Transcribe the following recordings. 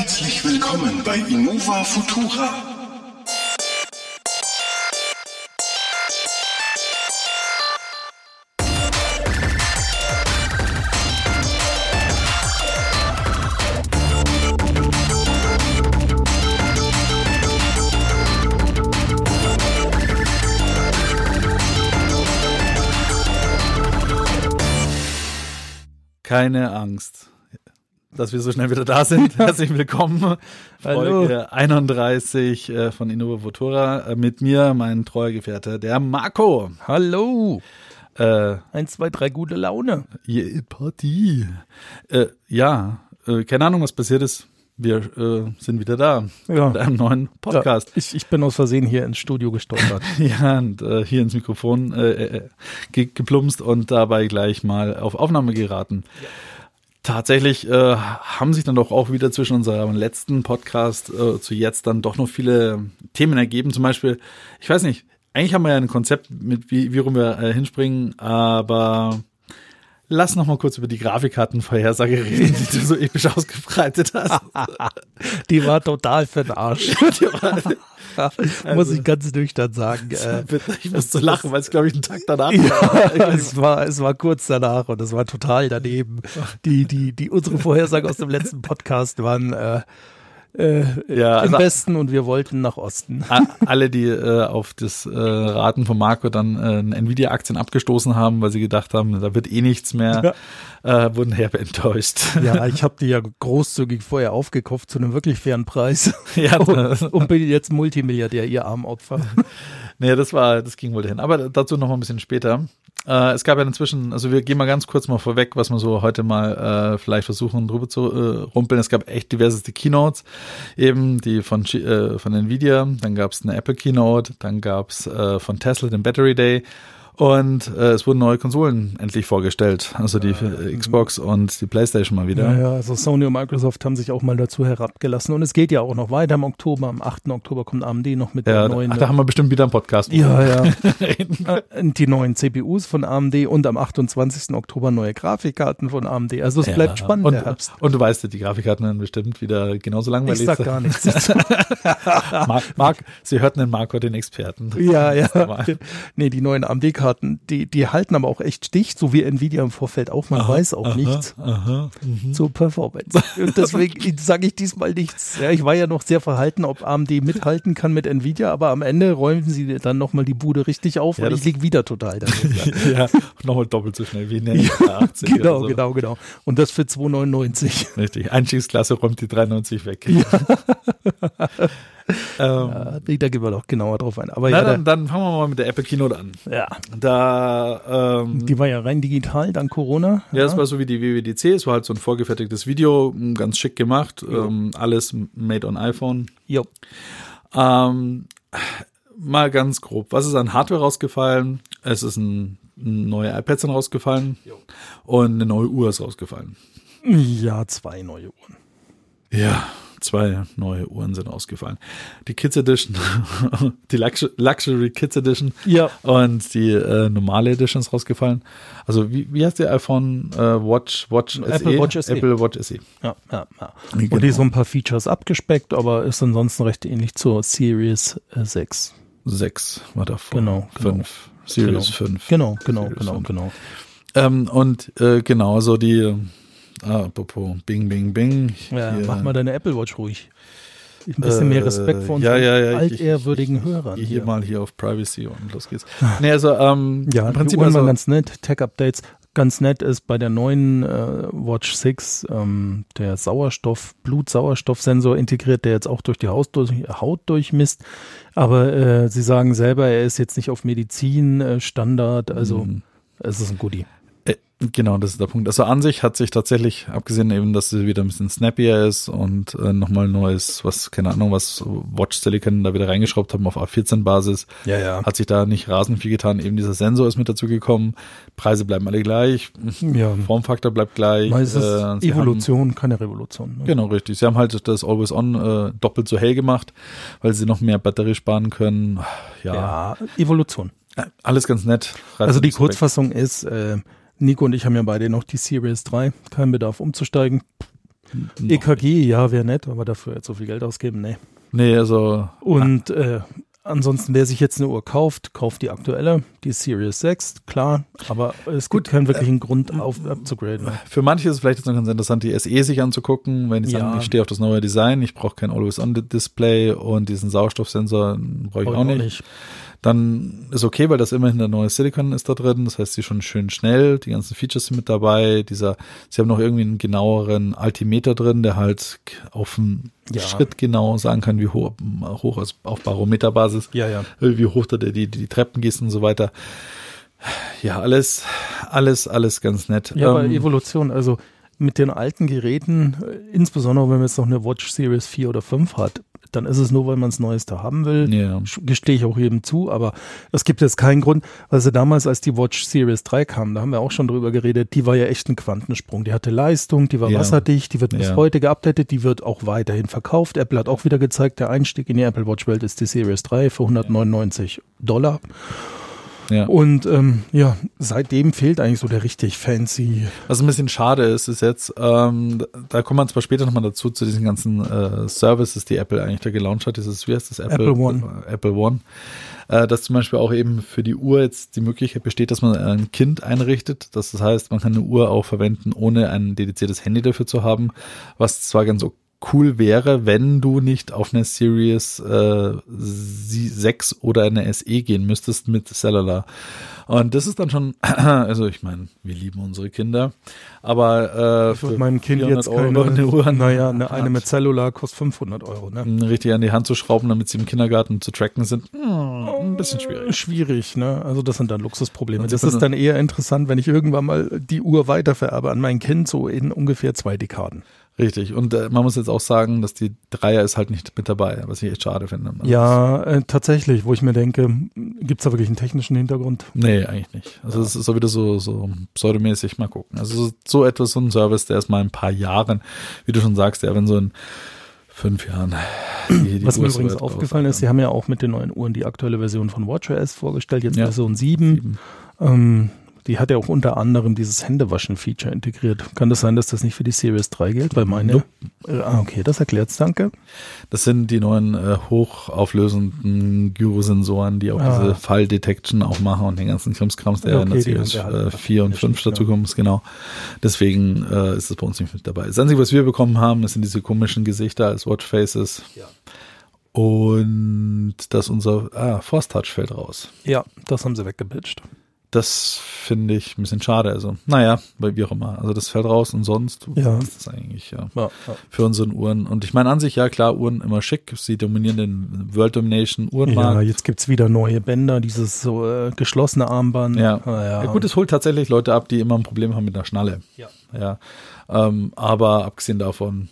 Herzlich willkommen bei Innova Futura. Keine Angst, dass wir so schnell wieder da sind. Herzlich willkommen. Hallo. Folge 31 äh, von Innova Futura. Äh, Mit mir, mein treuer Gefährte, der Marco. Hallo. Äh, Eins, zwei, drei, gute Laune. yeah, Party. Äh, ja, äh, keine Ahnung, was passiert ist. Wir äh, sind wieder da Ja. mit einem neuen Podcast. Ja, ich, ich bin aus Versehen hier ins Studio gestolpert. Ja, und äh, hier ins Mikrofon äh, äh, ge geplumpst und dabei gleich mal auf Aufnahme geraten. Tatsächlich äh, haben sich dann doch auch wieder zwischen unserem letzten Podcast äh, zu jetzt dann doch noch viele Themen ergeben. Zum Beispiel, ich weiß nicht, eigentlich haben wir ja ein Konzept, mit wie, wie rum wir äh, hinspringen, aber lass noch mal kurz über die Grafikkartenvorhersage reden, die du so episch ausgebreitet hast. Die war total für den Arsch. War- Muss ich ganz nüchtern sagen. Äh, ich muss so lachen, weil es, glaube ich, einen Tag danach ja, es war, es war kurz danach und es war total daneben. Die, die, die, unsere Vorhersagen aus dem letzten Podcast waren, äh, äh, Ja, im also- Westen und wir wollten nach Osten. Alle, die äh, auf das äh, Raten von Marco dann äh, Nvidia-Aktien abgestoßen haben, weil sie gedacht haben, da wird eh nichts mehr, äh, wurden herbe enttäuscht. Ja, ich habe die ja großzügig vorher aufgekauft zu einem wirklich fairen Preis ja, und, und bin jetzt Multimilliardär, ihr armen Opfer. nee, das war, das ging wohl dahin. Aber dazu noch mal ein bisschen später. Äh, es gab ja inzwischen, also wir gehen mal ganz kurz mal vorweg, was wir so heute mal äh, vielleicht versuchen drüber zu äh, rumpeln. Es gab echt diverseste Keynotes, eben die von äh, von Nvidia, dann gab es eine Apple Keynote, dann gab es äh, von Tesla den Battery Day und äh, es wurden neue Konsolen endlich vorgestellt, also die äh, Xbox und die PlayStation mal wieder. Ja, ja, also Sony und Microsoft haben sich auch mal dazu herabgelassen und es geht ja auch noch weiter im Oktober. Am 8. Oktober kommt AMD noch mit Ja, der neuen. ach, da haben wir bestimmt wieder einen Podcast. ja, ja. Äh, Die neuen CPUs von AMD und am 28. Oktober neue Grafikkarten von AMD. Also es Ja. bleibt spannend, und. Und du weißt, die Grafikkarten werden bestimmt wieder genauso langweilig Ich sag gar nichts dazu. Marc, Marc, Sie hörten den Marco, den Experten. Ja, ja. Nee, die neuen AMD-Karten, die, die halten aber auch echt Stich, so wie Nvidia im Vorfeld auch. Man weiß auch nichts Aha, mhm. zur Performance. Und deswegen sage ich diesmal nichts. Ja, ich war ja noch sehr verhalten, ob AMD mithalten kann mit Nvidia, aber am Ende räumen sie dann nochmal die Bude richtig auf Ja, und das- ich lieg wieder total daneben. ja, nochmal doppelt so schnell wie in der 80 Genau, so. genau, genau. Und das für 2,99. Richtig. Einstiegsklasse räumt die 93 weg. ähm, Ja, da gehen wir doch genauer drauf ein. Aber na, ja, dann, dann fangen wir mal mit der Apple Keynote an. ja, Da, ähm, die war ja rein digital, dank Corona. ja, es war so wie die WWDC, es war halt so ein vorgefertigtes Video, ganz schick gemacht, ähm, alles made on iPhone. Jo. Ähm, mal ganz grob, was ist an Hardware rausgefallen? Es ist ein, ein neue iPads sind rausgefallen und eine neue Uhr ist rausgefallen. Ja, zwei neue Uhren. Ja, zwei neue Uhren sind ausgefallen. Die Kids Edition, die Luxu- Luxury Kids Edition Ja. und die äh, normale Edition ist rausgefallen. Also wie, wie heißt die iPhone äh, Watch Watch Apple SE? Watch SE. Apple Watch SE. Ja, ja, ja. Genau. Und die so ein paar Features abgespeckt, aber ist ansonsten recht ähnlich zur Series äh, 6. Sechs war davor. Genau, genau. Fünf. Series Genau. 5. Genau, genau, Series genau, 5. genau. Ähm, und äh, genau, so die, ah, apropos, Bing, Bing, Bing. Ja, Hier, mach mal deine Apple Watch ruhig. Ein bisschen mehr Respekt vor Äh, unseren ja, ja, ja, ich- altehrwürdigen ich- Hörern. Hier, Hier. mal hier auf Privacy und los geht's. Nee, also, ähm, Ja, im Prinzip also, ganz nett. Tech-Updates. Ganz nett ist bei der neuen äh, Watch 6 ähm, der Sauerstoff, Blutsauerstoffsensor integriert, der jetzt auch durch die Haut, durch, Haut durchmisst. Aber äh, sie sagen selber, er ist jetzt nicht auf Medizin äh, Standard, also Mhm. es ist ein Goodie. Genau, das ist der Punkt. Also an sich hat sich tatsächlich, abgesehen eben, dass sie wieder ein bisschen snappier ist und äh, nochmal neues, was, keine Ahnung, was Watch Silicon da wieder reingeschraubt haben auf A14-Basis, Ja, ja. hat sich da nicht rasend viel getan. Eben dieser Sensor ist mit dazu gekommen. Preise bleiben alle gleich. Ja, Formfaktor bleibt gleich. es ist Äh, Evolution, keine Revolution. Ne? Haben, genau, richtig. Sie haben halt das Always On äh, doppelt so hell gemacht, weil sie noch mehr Batterie sparen können. Ja, Ja, Evolution. äh, alles ganz nett. Also die so weg. Kurzfassung ist, äh, Nico und ich haben ja beide noch die Series 3, kein Bedarf umzusteigen. EKG, ja, wäre nett, aber dafür jetzt so viel Geld ausgeben, nee. Nee, also. Und äh, ansonsten, wer sich jetzt eine Uhr kauft, kauft die aktuelle, die Series 6, klar, aber es gibt keinen wirklichen Grund auf abzugraden. Für manche ist es vielleicht jetzt noch ganz interessant, die SE sich anzugucken, wenn die sagen, Ja. ich stehe auf das neue Design, ich brauche kein Always-On-Display und diesen Sauerstoffsensor brauche ich auch nicht. Dann ist okay, weil das immerhin der neue Silicon ist da drin. Das heißt, die ist schon schön schnell. Die ganzen Features sind mit dabei. Dieser, sie haben noch irgendwie einen genaueren Altimeter drin, der halt auf den Ja. Schritt genau sagen kann, wie hoch, hoch ist auf Barometerbasis, Ja, ja. wie hoch da die, die, die Treppen gehst und so weiter. Ja, alles, alles, alles ganz nett. Ja, aber Ähm, Evolution, also mit den alten Geräten, äh, insbesondere wenn man jetzt noch eine Watch Series 4 oder 5 hat, dann ist es nur, weil man das Neueste haben will. Ja. Gestehe ich auch jedem zu, aber es gibt jetzt keinen Grund. Also damals, als die Watch Series 3 kam, da haben wir auch schon drüber geredet, die war ja echt ein Quantensprung. Die hatte Leistung, die war Ja. wasserdicht, die wird bis Ja. heute geupdatet, die wird auch weiterhin verkauft. Apple hat auch wieder gezeigt, der Einstieg in die Apple Watch Welt ist die Series 3 für 199 Dollar. Ja. Und ähm, ja, seitdem fehlt eigentlich so der richtig fancy Was ein bisschen schade ist, ist jetzt, ähm, da- kommt man zwar später nochmal dazu, zu diesen ganzen äh, Services, die Apple eigentlich da gelauncht hat, dieses, wie heißt das? Apple One. Äh, Apple One. Äh, dass zum Beispiel auch eben für die Uhr jetzt die Möglichkeit besteht, dass man ein Kind einrichtet. Das heißt, man kann eine Uhr auch verwenden, ohne ein dediziertes Handy dafür zu haben, was zwar ganz cool wäre, wenn du nicht auf eine Series äh, sie- 6 oder eine SE gehen müsstest mit Cellular. Und das ist dann schon, also ich meine, wir lieben unsere Kinder, aber äh, Ich würde meinem Kind jetzt 400 keine, Euro eine Uhr, naja, eine, eine mit Cellular kostet 500 Euro, ne? richtig an die Hand zu schrauben, damit sie im Kindergarten zu tracken sind, hm, ein bisschen schwierig. Schwierig, ne? Also das sind dann Luxusprobleme. Das ist dann eher interessant, wenn ich irgendwann mal die Uhr weitervererbe an mein Kind, so in ungefähr zwei Dekaden. Richtig. Und äh, man muss jetzt auch sagen, dass die Dreier ist halt nicht mit dabei, was ich echt schade finde. Also Ja, äh, tatsächlich, wo ich mir denke, gibt's da wirklich einen technischen Hintergrund? Nee, eigentlich nicht. Also es ist so wieder so, so pseudomäßig mal gucken. Also so, so etwas, so ein Service, der ist mal in ein paar Jahren, wie du schon sagst, ja, wenn so in fünf Jahren die, die Was mir Uhr übrigens aufgefallen ist, sie haben ja auch mit den neuen Uhren die aktuelle Version von WatchOS vorgestellt, jetzt Ja. Version 7. Ähm, die hat ja auch unter anderem dieses Händewaschen-Feature integriert. Kann das sein, dass das nicht für die Series 3 gilt? Weil meine. Nope. Äh, ah, okay, das erklärt's, danke. Das sind die neuen äh, hochauflösenden Gyrosensoren, die auch Ah. diese Fall-Detection auch machen und den ganzen Krimskrams, der Ja, in der okay, Series haben wir halt äh, 4 und nicht, 5 ja. dazu kommt, genau. Deswegen äh, ist es bei uns nicht mit dabei. Das Einzige, was wir bekommen haben, das sind diese komischen Gesichter als Watchfaces. Ja. Und dass unser ah, Force Touch fällt raus. Ja, das haben sie weggepitcht. Das finde ich ein bisschen schade. Also, naja, weil wie auch immer. Also das fällt raus und sonst Ja. ist das eigentlich, ja. Ja, ja. Für unseren Uhren. Und ich meine an sich, ja klar, Uhren immer schick. Sie dominieren den World Domination Uhrenmarkt. Ja, jetzt gibt's wieder neue Bänder, dieses so äh, geschlossene Armband. Ja. Ah, ja. Ja. gut, es holt tatsächlich Leute ab, die immer ein Problem haben mit einer Schnalle. Ja. Ja. Ähm, aber abgesehen davon,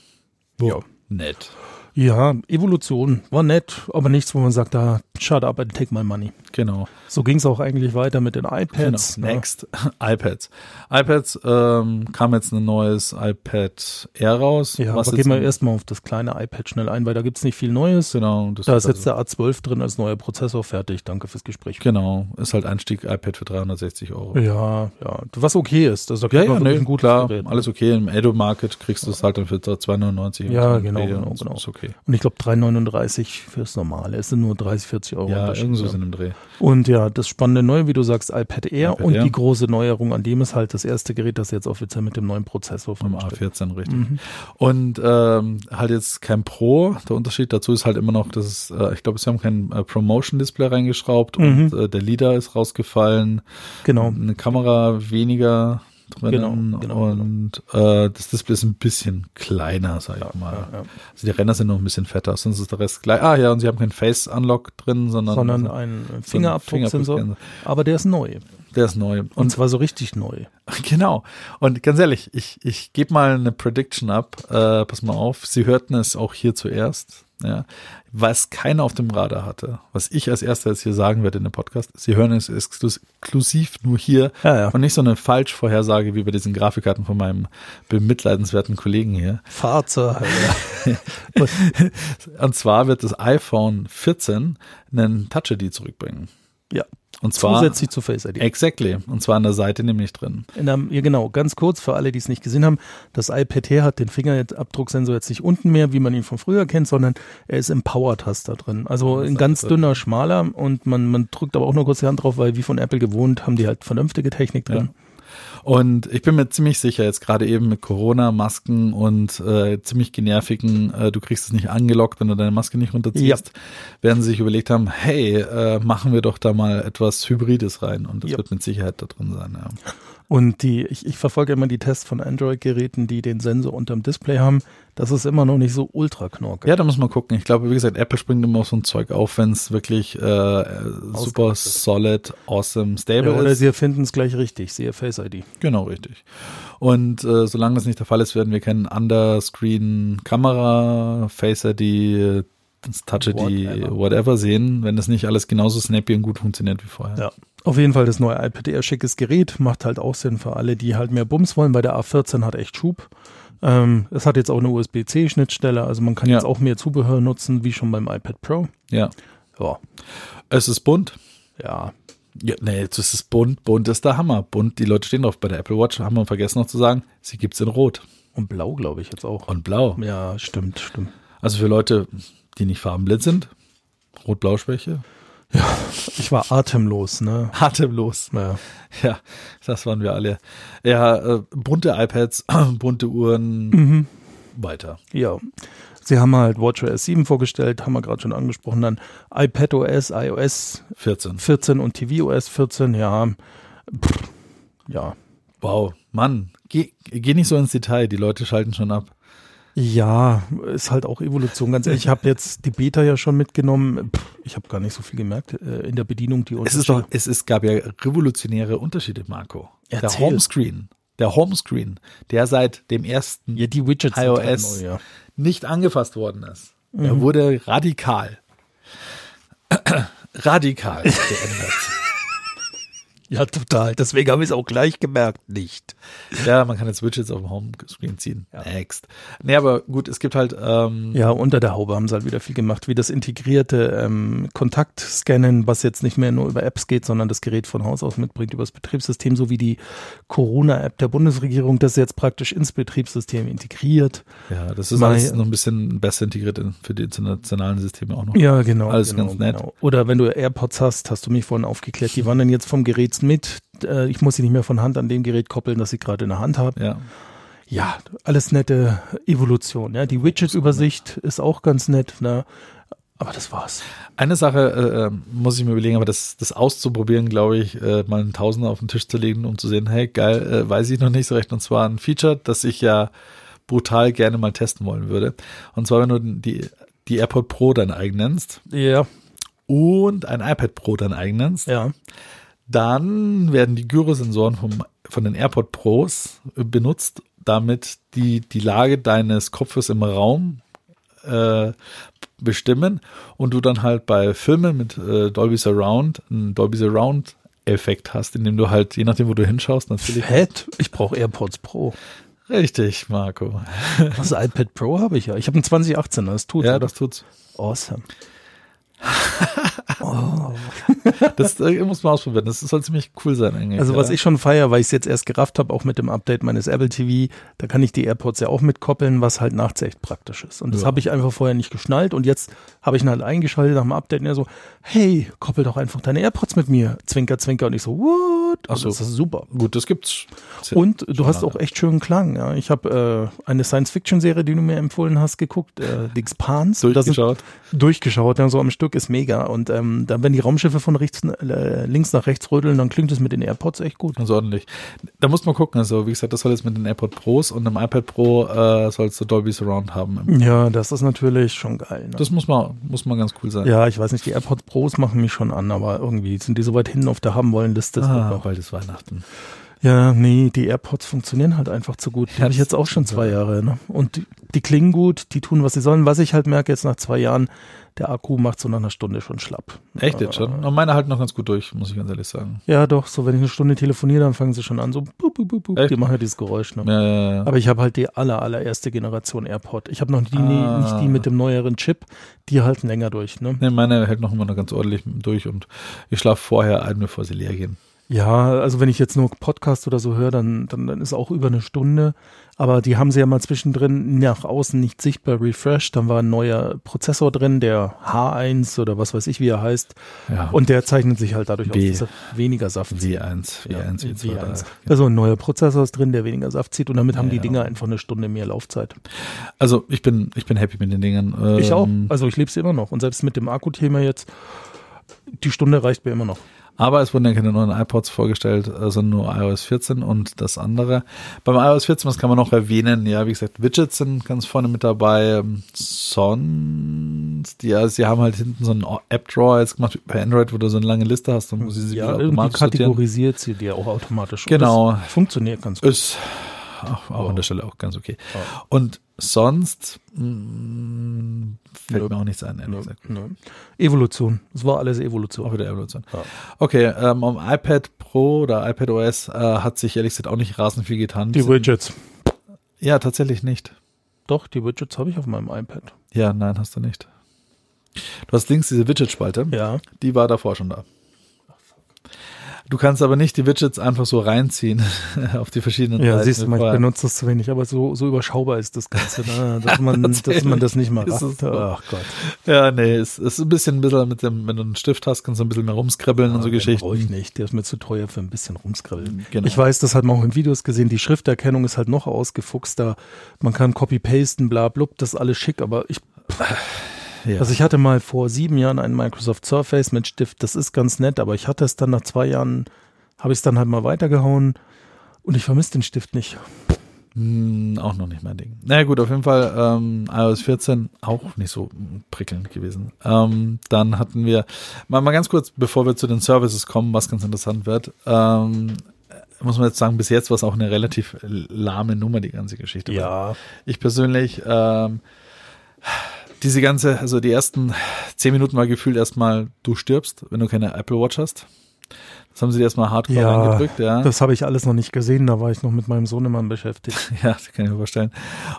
Ja. nett. Ja, Evolution war nett, aber nichts, wo man sagt, da shut up and take my money. Genau. So ging's auch eigentlich weiter mit den iPads. genau. ne? Next. iPads. iPads ähm, kam jetzt ein neues iPad Air raus. Ja, was aber gehen wir erstmal auf das kleine iPad schnell ein, weil da gibt's nicht viel Neues. Genau. Da ist jetzt also, der A12 drin als neuer Prozessor fertig. Danke fürs Gespräch. Genau. Ist halt Einstieg iPad für 360 Euro. Ja, ja. Was okay ist. Also da Ja, ja, nee, gutes klar, Gerät. alles okay. Im Edo-Market kriegst du es halt dann für 2,99. Ja, genau, genau, genau. Ist okay. Und ich glaube 3,39 fürs Normale. Es sind nur 30, 40 Euro. Ja, irgendwo ja. in dem Dreh. Und ja, das spannende Neue, wie du sagst, iPad Air iPad und Air. die große Neuerung an dem ist halt das erste Gerät, das jetzt offiziell mit dem neuen Prozessor vorgestellt A14, richtig. Mhm. Und ähm, halt jetzt kein Pro. Der Unterschied dazu ist halt immer noch, dass es, äh, ich glaube, sie haben kein äh, Promotion-Display reingeschraubt und Mhm. äh, der Leader ist rausgefallen. Genau. Eine Kamera weniger drinnen Genau, genau, und Äh, das Display ist ein bisschen kleiner, sag ich mal. Ja, ja. Also die Ränder sind noch ein bisschen fetter, sonst ist der Rest gleich. Ah ja, und sie haben keinen Face-Unlock drin, sondern, Sondern also ein so ein Fingerabdrucksensor. Fingerabdruck- Aber der ist neu. Der ist neu. Und Und zwar so richtig neu. Genau. Und ganz ehrlich, ich, ich gebe mal eine Prediction ab. Äh, pass mal auf, Sie hörten es auch hier zuerst. Ja. Was keiner auf dem Radar hatte, was ich als erster jetzt hier sagen werde in dem Podcast, Sie hören es exklus- exklusiv nur hier Ja, ja. und nicht so eine Falschvorhersage wie bei diesen Grafikkarten von meinem bemitleidenswerten Kollegen hier. Fahrzeug. Und zwar wird das iPhone 14 einen Touch ID zurückbringen. ja. Und zwar Zusätzlich zu Face ID. exactly. Und zwar an der Seite nämlich drin. In der, ja, genau, ganz kurz für alle, die es nicht gesehen haben. Das iPad Air hat den Fingerabdrucksensor jetzt nicht unten mehr, wie man ihn von früher kennt, sondern er ist im Power-Taster drin. Also ein ganz dünner, schmaler und man, man drückt aber auch nur kurz die Hand drauf, weil wie von Apple gewohnt, haben die halt vernünftige Technik drin. Und ich bin mir ziemlich sicher, jetzt gerade eben mit Corona, Masken und äh, ziemlich genervigen, äh, du kriegst es nicht angelockt, wenn du deine Maske nicht runterziehst, werden sie sich überlegt haben, hey, äh, machen wir doch da mal etwas Hybrides rein. Und das Ja. wird mit Sicherheit da drin sein. Ja. Und die, ich, ich verfolge immer die Tests von Android-Geräten, die den Sensor unterm Display haben. Das ist immer noch nicht so ultra knorke. ja, da muss man gucken. Ich glaube, wie gesagt, Apple springt immer auf so ein Zeug auf, wenn es wirklich äh, super solid, awesome, stable Ja, oder ist. sie erfinden es gleich richtig, siehe Face ID. Genau, richtig. Und äh, solange das nicht der Fall ist, werden wir keinen Underscreen-Kamera, Face ID, das Touch ID, Whatever. whatever sehen, wenn das nicht alles genauso snappy und gut funktioniert wie vorher. Ja. Auf jeden Fall das neue iPad Air schickes Gerät, macht halt auch Sinn für alle, die halt mehr Bums wollen, weil der A14 hat echt Schub. Ähm, es hat jetzt auch eine USB-C-Schnittstelle, also man kann Ja. jetzt auch mehr Zubehör nutzen, wie schon beim iPad Pro. ja. Ja, Es ist bunt. ja. Ja, nee, jetzt ist es bunt. Bunt ist der Hammer. Bunt, die Leute stehen drauf. Bei der Apple Watch haben wir vergessen noch zu sagen, sie gibt's in Rot Und blau, glaube ich, jetzt auch. und Blau. Ja, stimmt, stimmt. Also für Leute, die nicht farbenblind sind, Rot-Blau-Schwäche. Ich war atemlos, ne? Atemlos. Ja. Ja, das waren wir alle. Ja, äh, bunte iPads, bunte Uhren, Mhm. weiter. Ja. Sie haben halt WatchOS 7 vorgestellt, haben wir gerade schon angesprochen, dann iPadOS, iOS 14. 14 und tvOS 14, ja. Pff, ja. Wow, Mann, geh, geh nicht so ins Detail, die Leute schalten schon ab. Ja, ist halt auch Evolution. Ganz ehrlich, ich habe jetzt die Beta ja schon mitgenommen. Pff, ich habe gar nicht so viel gemerkt äh, in der Bedienung. Die Es ist doch, es ist, gab ja revolutionäre Unterschiede, Marco. Der Erzähl. Homescreen, der Homescreen, der seit dem ersten ja, die Widgets sind iOS halt neu, ja. nicht angefasst worden ist. Mhm. Er wurde radikal, radikal geändert. Ja, total. Deswegen habe ich es auch gleich gemerkt, nicht. ja, man kann jetzt Widgets auf dem Homescreen ziehen. Next. Nee, aber gut, es gibt halt, ähm, Ja, unter der Haube haben sie halt wieder viel gemacht, wie das integrierte ähm, Kontaktscannen, was jetzt nicht mehr nur über Apps geht, sondern das Gerät von Haus aus mitbringt über das Betriebssystem, sowie die Corona-App der Bundesregierung, das jetzt praktisch ins Betriebssystem integriert. ja, das ist Mal- alles noch ein bisschen besser integriert in, für die internationalen Systeme auch noch. Ja, genau. Alles genau, ganz nett. Genau. Oder wenn du AirPods hast, hast du mich vorhin aufgeklärt, die wandern jetzt vom Gerät mit. Äh, Ich muss sie nicht mehr von Hand an dem Gerät koppeln, das ich gerade in der Hand habe. Ja. Ja, alles nette Evolution. Ja, die Widget-Übersicht ist auch ganz nett. Ne? Aber das war's. Eine Sache äh, äh, muss ich mir überlegen, aber das, das auszuprobieren, glaube ich, äh, mal einen Tausender auf den Tisch zu legen, um zu sehen, hey, geil, äh, weiß ich noch nicht so recht. Und zwar ein Feature, das ich ja brutal gerne mal testen wollen würde. Und zwar, wenn du die, die AirPod Pro dein eigen nennst Ja, und ein iPad Pro dein eigen nennst, ja. Dann werden die Gyrosensoren vom, von den AirPod Pros benutzt, damit die die Lage deines Kopfes im Raum äh, bestimmen und du dann halt bei Filmen mit äh, Dolby Surround einen Dolby Surround Effekt hast, indem du halt, je nachdem, wo du hinschaust, natürlich. Fett. Ich brauche AirPods Pro. Richtig, Marco. Das iPad Pro habe ich ja. Ich habe einen 2018er, das tut Ja, das tut's. awesome. Das äh, muss man ausprobieren. Das soll ziemlich cool sein eigentlich. Also was ja. ich schon feier, weil ich es jetzt erst gerafft habe, auch mit dem Update meines Apple TV, da kann ich die AirPods ja auch mitkoppeln, was halt nachts echt praktisch ist. Und das Ja. habe ich einfach vorher nicht geschnallt und jetzt habe ich ihn halt eingeschaltet nach dem Update und er so, hey, koppel doch einfach deine AirPods mit mir. Zwinker, zwinker. Und ich so, what? Ach so. Das ist super. Gut, das gibt's. Und du hast auch echt schönen Klang. Ja. Ich habe äh, eine Science-Fiction-Serie, die du mir empfohlen hast, geguckt, äh, The Expanse. Da sind- durchgeschaut. durchgeschaut, ja, so am Stück ist mega. Und ähm, dann, wenn die Raumschiffe von rechts, äh, links nach rechts rödeln, dann klingt es mit den AirPods echt gut. Ganz ordentlich. Da muss man gucken. Also, wie gesagt, das soll jetzt mit den AirPod Pros und einem iPad Pro äh, sollst du Dolby Surround haben. Ja, das ist natürlich schon geil. Ne? Das muss man, muss man ganz cool sein. ja, ich weiß nicht, die AirPods Pros machen mich schon an, aber irgendwie sind die so weit hinten auf der haben wollen Liste. Ah, bald ist Weihnachten. Ja, nee, die AirPods funktionieren halt einfach zu gut. Die habe ich jetzt auch schon zwei Jahre. Ne? Und die, die klingen gut, die tun, was sie sollen. Was ich halt merke jetzt nach zwei Jahren, der Akku macht so nach einer Stunde schon schlapp. Echt jetzt schon? Und meine halten noch ganz gut durch, muss ich ganz ehrlich sagen. Ja, doch, so wenn ich eine Stunde telefoniere, dann fangen sie schon an, so bup, bup, bup, bup. Die machen ja dieses Geräusch. Ne? Ja, ja, ja. Aber ich habe halt die aller, allererste Generation AirPod. Ich habe noch die, Ah. nicht die mit dem neueren Chip, die halten länger durch. Ne? Nee, meine hält noch immer noch ganz ordentlich durch und ich schlafe vorher ein, bevor sie leer gehen. Ja, also wenn ich jetzt nur Podcast oder so höre, dann, dann, dann ist auch über eine Stunde. Aber die haben sie ja mal zwischendrin nach außen nicht sichtbar refreshed. Dann war ein neuer Prozessor drin, der H1 oder was weiß ich, wie er heißt. Ja. Und der zeichnet sich halt dadurch B. aus, dass er weniger Saft zieht. V1, Ja, V1, V2. V1. da. Also ein neuer Prozessor ist drin, der weniger Saft zieht. Und damit haben die Ja. Dinger einfach eine Stunde mehr Laufzeit. Also ich bin, ich bin happy mit den Dingen. Ähm, Ich auch. Also ich lebe es immer noch. Und selbst mit dem Akku-Thema jetzt, die Stunde reicht mir immer noch. Aber es wurden ja keine neuen iPods vorgestellt, sondern nur iOS 14 und das andere. Beim iOS 14, was kann man noch erwähnen? Ja, wie gesagt, Widgets sind ganz vorne mit dabei. Ähm, Sonst, ja, sie haben halt hinten so einen App-Drawer jetzt gemacht bei Android, wo du so eine lange Liste hast und muss sie Ja, wieder irgendwie automatisch sortieren. kategorisiert sie dir auch automatisch. Genau. Das funktioniert ganz gut. Ist auch, auch Oh. an der Stelle auch ganz okay. Oh. Und sonst mh, fällt Nö. mir auch nichts ein, gesagt. nö. Evolution. Es war alles Auch Evolution. wieder Evolution. Ja. Okay, ähm, am iPad Pro oder iPad OS äh, hat sich ehrlich gesagt auch nicht rasend viel getan. Die Widgets. Ja, tatsächlich nicht. Doch, die Widgets habe ich auf meinem iPad. Ja, nein, hast du nicht. Du hast links diese Widget-Spalte, Ja. die war davor schon da. Du kannst aber nicht die Widgets einfach so reinziehen auf die verschiedenen Ja, Seiten siehst du mal, ich benutze das zu wenig, aber so, so überschaubar ist das Ganze, ne? dass, man, dass man das nicht mal rafft. so? Ach Gott. Ja, nee, es ist ein bisschen, ein bisschen mit dem, wenn du einen Stift hast, kannst du ein bisschen mehr rumskribbeln und so Den Geschichten. brauche ich nicht, der ist mir zu teuer für ein bisschen rumskribbeln. Genau. Ich weiß, das hat man auch in Videos gesehen, die Schrifterkennung ist halt noch ausgefuchster. Man kann copy-pasten, bla, blub, das ist alles schick, aber ich ja. Also ich hatte mal vor sieben Jahren einen Microsoft Surface mit Stift, das ist ganz nett, aber ich hatte es dann nach zwei Jahren, habe ich es dann halt mal weitergehauen und ich vermisse den Stift nicht. Hm, auch noch nicht mein Ding. Na naja, gut, auf jeden Fall ähm, iOS 14 auch nicht so prickelnd gewesen. Ähm, dann hatten wir, mal, mal ganz kurz, bevor wir zu den Services kommen, was ganz interessant wird, ähm, muss man jetzt sagen, bis jetzt war es auch eine relativ lahme Nummer, die ganze Geschichte. Ich persönlich, ähm, diese ganze, also die ersten zehn Minuten war gefühlt erstmal, du stirbst, wenn du keine Apple Watch hast. Das haben sie dir erstmal hardcore Ja, reingedrückt, ja. Das habe ich alles noch nicht gesehen, da war ich noch mit meinem Sohnemann beschäftigt. Ja, das kann ich mir vorstellen.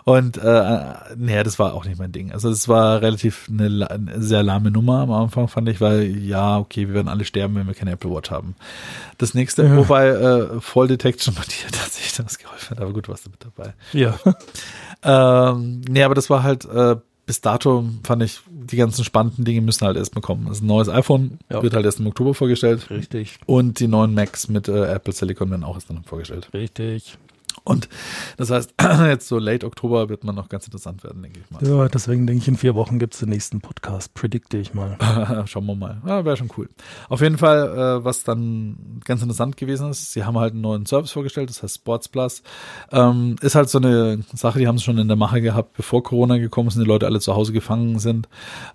Und äh, nee, das war auch nicht mein Ding. Also es war relativ eine, eine sehr lahme Nummer am Anfang, fand ich, weil ja, okay, wir werden alle sterben, wenn wir keine Apple Watch haben. Das nächste, Ja. wobei äh, Fall Detection bei dir tatsächlich das geholfen hat, aber gut, warst du mit dabei. Ja. Ähm, nee, aber das war halt äh, bis dato fand ich, die ganzen spannenden Dinge müssen halt erstmal kommen. Also ein neues iPhone Ja. wird halt erst im Oktober vorgestellt. Richtig, Und die neuen Macs mit äh, Apple Silicon werden auch erst dann vorgestellt. richtig. Und das heißt, jetzt so late Oktober wird man noch ganz interessant werden, denke ich mal. Ja, deswegen denke ich, in vier Wochen gibt es den nächsten Podcast, predikte ich mal. Schauen wir mal. Ja, Wäre schon cool. Auf jeden Fall, äh, was dann ganz interessant gewesen ist, sie haben halt einen neuen Service vorgestellt, das heißt Sports Plus. Ähm, ist halt so eine Sache, die haben sie schon in der Mache gehabt, bevor Corona gekommen sind, die Leute alle zu Hause gefangen sind.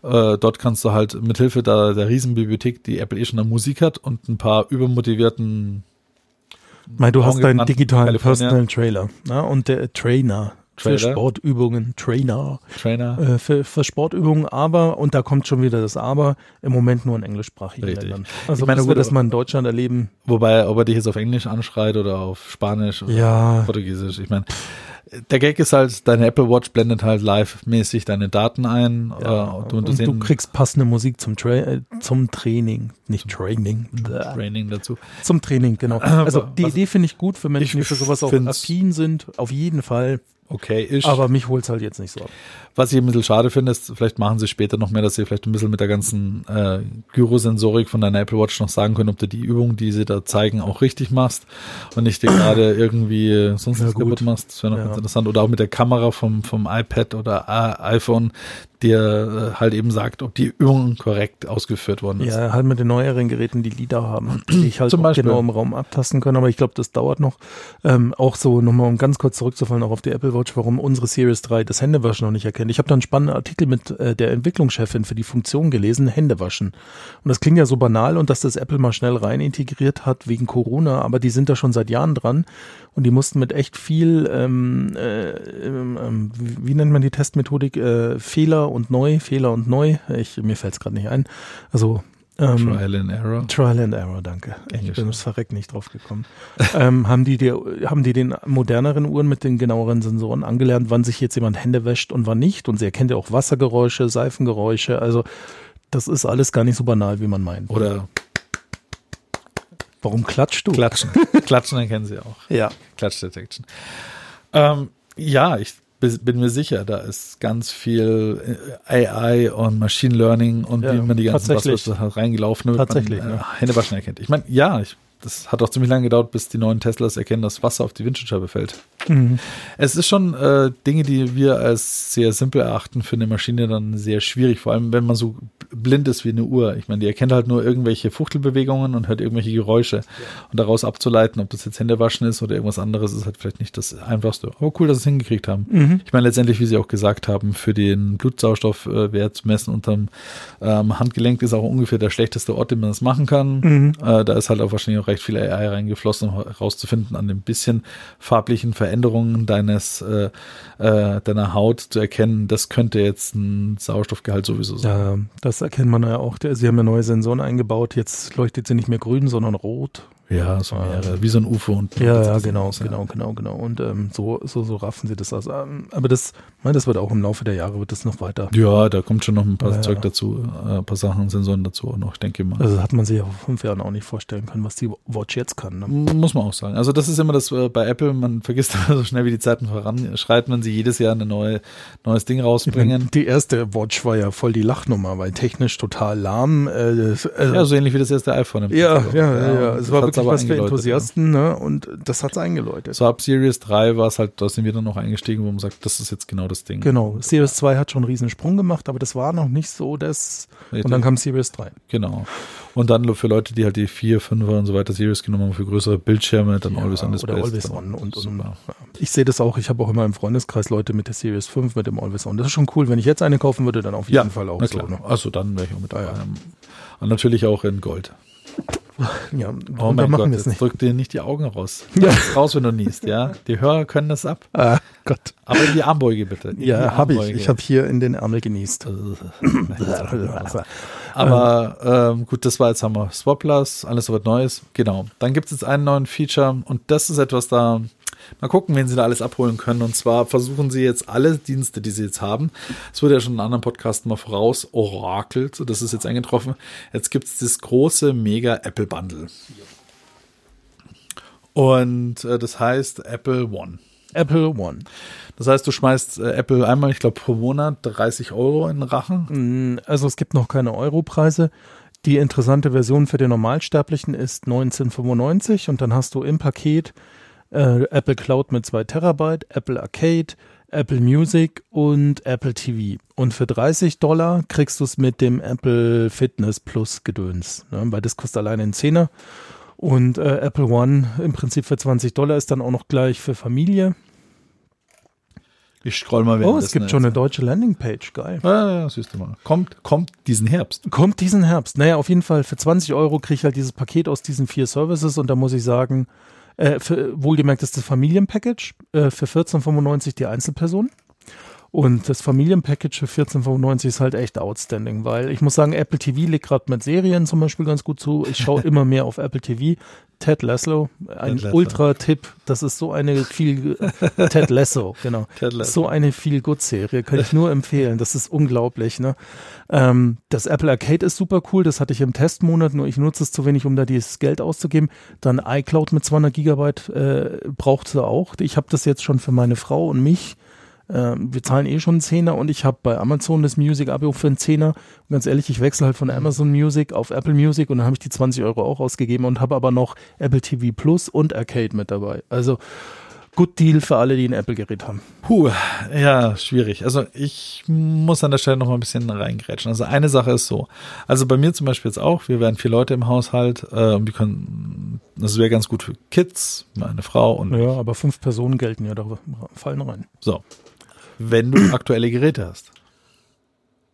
Äh, dort kannst du halt mithilfe der, der Riesenbibliothek, die Apple eh schon an Musik hat und ein paar übermotivierten Weil du hast deinen digitalen. Personal Trailer ne? und der Trainer für Trailer? Sportübungen, Trainer Trainer. äh, für, für Sportübungen, aber, und da kommt schon wieder das Aber, im Moment nur in englischsprachigen Richtig. Ländern. Also Ich meine, bis wir gut, das aber- mal in Deutschland erleben, Wobei, ob er dich jetzt auf Englisch anschreit oder auf Spanisch oder Ja. Portugiesisch. Ich meine, der Gag ist halt, deine Apple Watch blendet halt live-mäßig deine Daten ein. ja, äh, und, du, du, sehen kriegst passende Musik zum, Tra äh, zum Training, nicht Training, bläh. Training dazu. zum Training, genau. Also die Idee finde ich gut für Menschen, die für sowas auch affin sind, auf jeden Fall, Okay, ist. aber mich holt's halt jetzt nicht so ab. Was ich ein bisschen schade finde, ist, vielleicht machen sie später noch mehr, dass sie vielleicht ein bisschen mit der ganzen äh, Gyrosensorik von deiner Apple Watch noch sagen können, ob du die Übung, die sie da zeigen, auch richtig machst und nicht dir gerade irgendwie sonst Ja, was kaputt machst. Das wäre noch Ja. ganz interessant. Oder auch mit der Kamera vom, vom iPad oder äh, iPhone, dir äh, halt eben sagt, ob die Übung korrekt ausgeführt worden ist. Ja, halt mit den neueren Geräten, die LIDAR haben, die ich halt Zum Beispiel. genau im Raum abtasten kann, aber ich glaube, das dauert noch. Ähm, auch so, nochmal um ganz kurz zurückzufallen, auch auf die Apple Watch, warum unsere Series 3 das Händewaschen noch nicht erkennt. Ich habe da einen spannenden Artikel mit äh, der Entwicklungschefin für die Funktion gelesen, Händewaschen. Und das klingt ja so banal und dass das Apple mal schnell rein integriert hat wegen Corona, aber die sind da schon seit Jahren dran und die mussten mit echt viel, ähm, äh, ähm, wie, wie nennt man die Testmethodik, äh, Fehler und neu, Fehler und neu. Ich, mir fällt es gerade nicht ein. Also ähm, Trial and Error. Trial and Error, danke. Ich bin ums Verreck nicht drauf gekommen. ähm, haben, die, die, haben die den moderneren Uhren mit den genaueren Sensoren angelernt, wann sich jetzt jemand Hände wäscht und wann nicht? Und sie erkennt ja auch Wassergeräusche, Seifengeräusche. Also das ist alles gar nicht so banal, wie man meint. Oder Warum klatscht du? Klatschen. Klatschen erkennen sie auch. Ja. Klatsch Detection. Ähm, ja, ich bin mir sicher, da ist ganz viel äh, AI und Machine Learning und Ja, wie man die ganzen. Buzzwords hat reingelaufen wird, Tatsächlich, man, äh, ja. Händewaschen erkennt. Ich meine, ja, ich, das hat auch ziemlich lange gedauert, bis die neuen Teslas erkennen, dass Wasser auf die Windschutzscheibe fällt. Mhm. Es ist schon äh, Dinge, die wir als sehr simpel erachten, für eine Maschine dann sehr schwierig, vor allem wenn man so blind ist wie eine Uhr. Ich meine, die erkennt halt nur irgendwelche Fuchtelbewegungen und hört irgendwelche Geräusche. Und daraus abzuleiten, ob das jetzt Händewaschen ist oder irgendwas anderes, ist halt vielleicht nicht das Einfachste. Aber cool, dass sie es hingekriegt haben. Mhm. Ich meine, letztendlich, wie Sie auch gesagt haben, für den Blutsauerstoffwert zu messen unterm ähm, Handgelenk ist auch ungefähr der schlechteste Ort, den man das machen kann. Mhm. Äh, da ist halt auch wahrscheinlich auch recht viel AI reingeflossen, um herauszufinden, an den bisschen farblichen Veränderungen deines äh, äh, deiner Haut zu erkennen, das könnte jetzt ein Sauerstoffgehalt sowieso sein. Ja, das erkennt man ja auch. Sie haben ja neue Sensoren eingebaut. Jetzt leuchtet sie nicht mehr grün, sondern rot. Ja, so mehrere, wie so ein UFO. Und Ja, ja, genau, aus, ja. genau, genau, genau. Und ähm, so, so, so raffen sie das aus. Ähm, aber das, ich meine, das wird auch im Laufe der Jahre wird das noch weiter. Ja, da kommt schon noch ein paar Ja, Zeug dazu, äh, ein paar Sachen, Sensoren dazu auch noch, ich denke mal. Also hat man sich ja vor fünf Jahren auch nicht vorstellen können, was die Watch jetzt kann. Ne? Muss man auch sagen. Also das ist immer das äh, bei Apple, man vergisst so schnell, wie die Zeiten voranschreiten, wenn sie jedes Jahr ein neue, neues Ding rausbringen. Die erste Watch war ja voll die Lachnummer, weil technisch total lahm. Äh, das- also, Ja, so ähnlich wie das erste iPhone. im ja, ja, ja, ja. Es war wirklich was für eingeläutet, Enthusiasten, ne? Und das hat's eingeläutet. Ja. So ab Series 3 war es halt, da sind wir dann noch eingestiegen, wo man sagt, das ist jetzt genau das Ding. Genau. Series 2 hat schon einen riesen Sprung gemacht, aber das war noch nicht so das. Und dann kam Series 3. Genau. Und dann für Leute, die halt die 4, 5er und so weiter Series genommen haben, für größere Bildschirme, dann Always On Displays. Oder Always On und, und ja. Ich sehe das auch, ich habe auch immer im Freundeskreis Leute mit der Series 5 mit dem Always On. Das ist schon cool. Wenn ich jetzt eine kaufen würde, dann auf jeden Fall auch so. Ne? Also dann wäre ich auch mit dabei. Ja, ja. Und natürlich auch in Gold. Ja, Oh mein machen Gott, jetzt nicht. drück dir nicht die Augen raus. Ja. Raus, wenn du niest, ja. Die Hörer können das ab. Ah, Gott. Aber in die Armbeuge bitte. In Ja, habe ich. Ich habe hier in den Ärmel genießt. Aber ähm, gut, das war jetzt haben wir Swaplers, alles so was Neues. Genau. Dann gibt es jetzt einen neuen Feature und das ist etwas da. Mal gucken, wen sie da alles abholen können. Und zwar versuchen sie jetzt alle Dienste, die sie jetzt haben. Es wurde ja schon in anderen Podcasten mal voraus orakelt. Das ist jetzt eingetroffen. Jetzt gibt es das große Mega Apple Bundle. Und äh, das heißt Apple One. Apple One. Das heißt, du schmeißt äh, Apple einmal, ich glaube, pro Monat 30 Euro in den Rachen. Mm, Also es gibt noch keine Europreise. Die interessante Version für den Normalsterblichen ist 1995 und dann hast du im Paket äh, Apple Cloud mit 2 Terabyte, Apple Arcade, Apple Music und Apple TV. Und für 30 Dollar kriegst du es mit dem Apple Fitness Plus Gedöns, ne? weil das kostet alleine einen Zehner. Und äh, Apple One im Prinzip für 20 Dollar ist dann auch noch gleich für Familie. Ich scroll mal Oh, es gibt schon eine deutsche Landingpage, geil. Ja, ja, siehst du mal. Kommt, kommt diesen Herbst. Kommt diesen Herbst. Naja, auf jeden Fall für 20 Euro kriege ich halt dieses Paket aus diesen vier Services und da muss ich sagen, äh, für, wohlgemerkt ist das Familienpackage, äh, für 14,95 die Einzelperson. Und das Familienpackage für 14,95 ist halt echt outstanding, weil ich muss sagen, Apple TV legt gerade mit Serien zum Beispiel ganz gut zu. Ich schaue immer mehr auf Apple TV. Ted Lasso, ein. Ultra-Tipp. Das ist so eine viel, Ted Lasso, genau. Ted Lasso. So eine viel good Serie, kann ich nur empfehlen. Das ist unglaublich, ne? Ähm, das Apple Arcade ist super cool. Das hatte ich im Testmonat, nur ich nutze es zu wenig, um da dieses Geld auszugeben. Dann iCloud mit 200 Gigabyte äh, braucht sie auch. Ich habe das jetzt schon für meine Frau und mich. Ähm, wir zahlen eh schon einen Zehner und ich habe bei Amazon das Music-Abo für einen Zehner. Und ganz ehrlich, ich wechsle halt von Amazon Music auf Apple Music und dann habe ich die 20 Euro auch ausgegeben und habe aber noch Apple TV Plus und Arcade mit dabei. Also Good Deal für alle, die ein Apple-Gerät haben. Puh, ja, schwierig. Also ich muss an der Stelle noch mal ein bisschen reingrätschen. Also eine Sache ist so. Also bei mir zum Beispiel jetzt auch, wir wären vier Leute im Haushalt, äh, und wir können, das wäre ganz gut für Kids, meine Frau und Ja, aber fünf Personen gelten ja, da fallen rein. so. Wenn du aktuelle Geräte hast.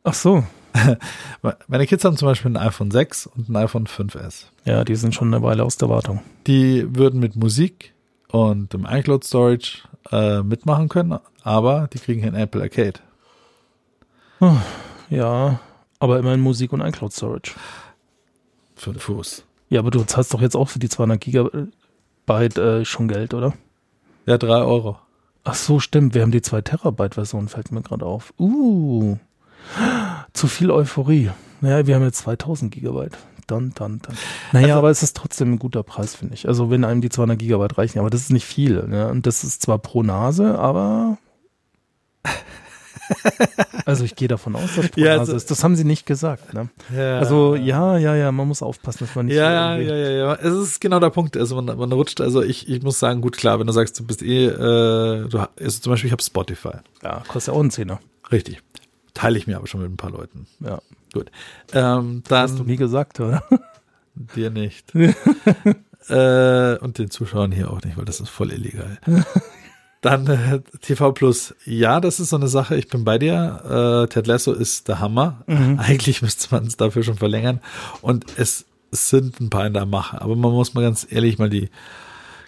Ach so. Meine Kids haben zum Beispiel ein iPhone 6 und ein iPhone 5S. Ja, die sind schon eine Weile aus der Wartung. Die würden mit Musik und dem iCloud Storage äh, mitmachen können, aber die kriegen kein Apple Arcade. Ja, aber immerhin Musik und iCloud Storage. Für den Fuß. Ja, aber du zahlst doch jetzt auch für die 200 Gigabyte äh, schon Geld, oder? Ja, drei Euro. Ach so, stimmt. Wir haben die 2 Terabyte Version, fällt mir gerade auf. Uh, zu viel Euphorie. Naja, wir haben jetzt 2000 Gigabyte. Dann, dann, dann. Naja, Also- aber es ist trotzdem ein guter Preis, finde ich. Also wenn einem die 200 Gigabyte reichen, aber das ist nicht viel. Ne? Und das ist zwar pro Nase, aber... Also ich gehe davon aus, dass pro Ja, also- ist. Das haben sie nicht gesagt. Ne? Ja. Also ja, ja, ja, man muss aufpassen, dass man nicht... Ja, ja, ja, ja. Es ist genau der Punkt. Also man, man rutscht, also ich, ich muss sagen, gut, klar, wenn du sagst, du bist eh, äh, du, also zum Beispiel, ich habe Spotify. ja, kostet ja auch einen Zehner. Richtig. Teile ich mir aber schon mit ein paar Leuten. Ja, Gut. Ähm, hast du dann nie gesagt, oder? dir nicht. äh, und den Zuschauern hier auch nicht, weil das ist voll illegal. Dann äh, TV Plus. Ja, das ist so eine Sache. Ich bin bei dir. Äh, Ted Lasso ist der Hammer. Eigentlich müsste man es dafür schon verlängern. Und es sind ein paar in der Mache. Aber man muss mal ganz ehrlich mal die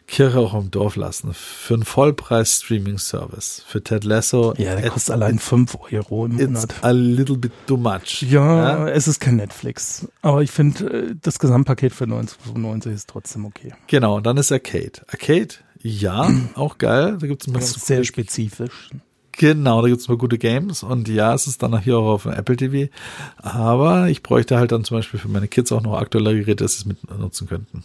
Kirche auch im Dorf lassen. Für einen Vollpreis-Streaming-Service. Für Ted Lasso. Ja, der kostet allein 5 Euro im Monat. a little bit too much. Ja, es ist kein Netflix. Aber ich finde, äh, das Gesamtpaket für 1995 ist trotzdem okay. Genau, und dann ist Arcade. Arcade, ja, auch geil. Da gibt's ein paar sehr spezifisch. Genau, da gibt's mal gute Games und ja, es ist dann auch hier auch auf dem Apple TV. Aber ich bräuchte halt dann zum Beispiel für meine Kids auch noch aktuelle Geräte, dass sie es mit nutzen könnten.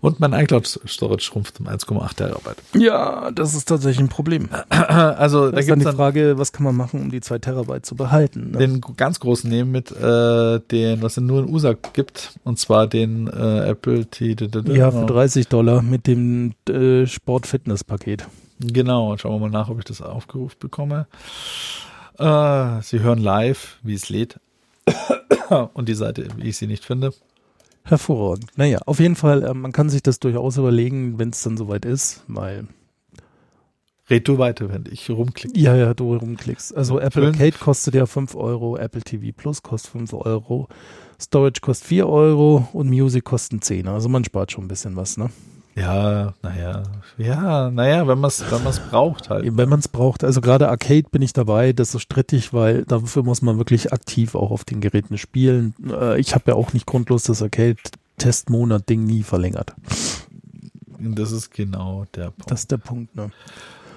Und mein iCloud Storage schrumpft um 1,8 Terabyte. Ja, das ist tatsächlich ein Problem. Also Da da ist dann die dann Frage, was kann man machen, um die 2 Terabyte zu behalten? Ne? den ganz großen nehmen mit äh, den, was es nur in USA gibt, und zwar den äh, Apple T. Ja, für 30 Dollar mit dem äh, Sport-Fitness-Paket. Genau, schauen wir mal nach, ob ich das aufgerufen bekomme. Äh, Sie hören live, wie es lädt. und die Seite, wie ich sie nicht finde. Hervorragend. Naja, auf jeden Fall, äh, man kann sich das durchaus überlegen, wenn es dann soweit ist, weil, Red du weiter, wenn ich rumklicke. ja, ja, du rumklickst. Also Apple Fünf. Arcade kostet ja 5 Euro, Apple TV Plus kostet 5 Euro, Storage kostet 4 Euro und Music kostet 10. Also man spart schon ein bisschen was, ne? Ja, naja, ja, naja, wenn man es wenn man's braucht halt. Eben, Wenn man es braucht. Also gerade Arcade bin ich dabei, das ist strittig, weil dafür muss man wirklich aktiv auch auf den Geräten spielen. Äh, ich habe ja auch nicht grundlos das Arcade-Testmonat-Ding nie verlängert. Das ist genau der Punkt. Das ist der Punkt, ne?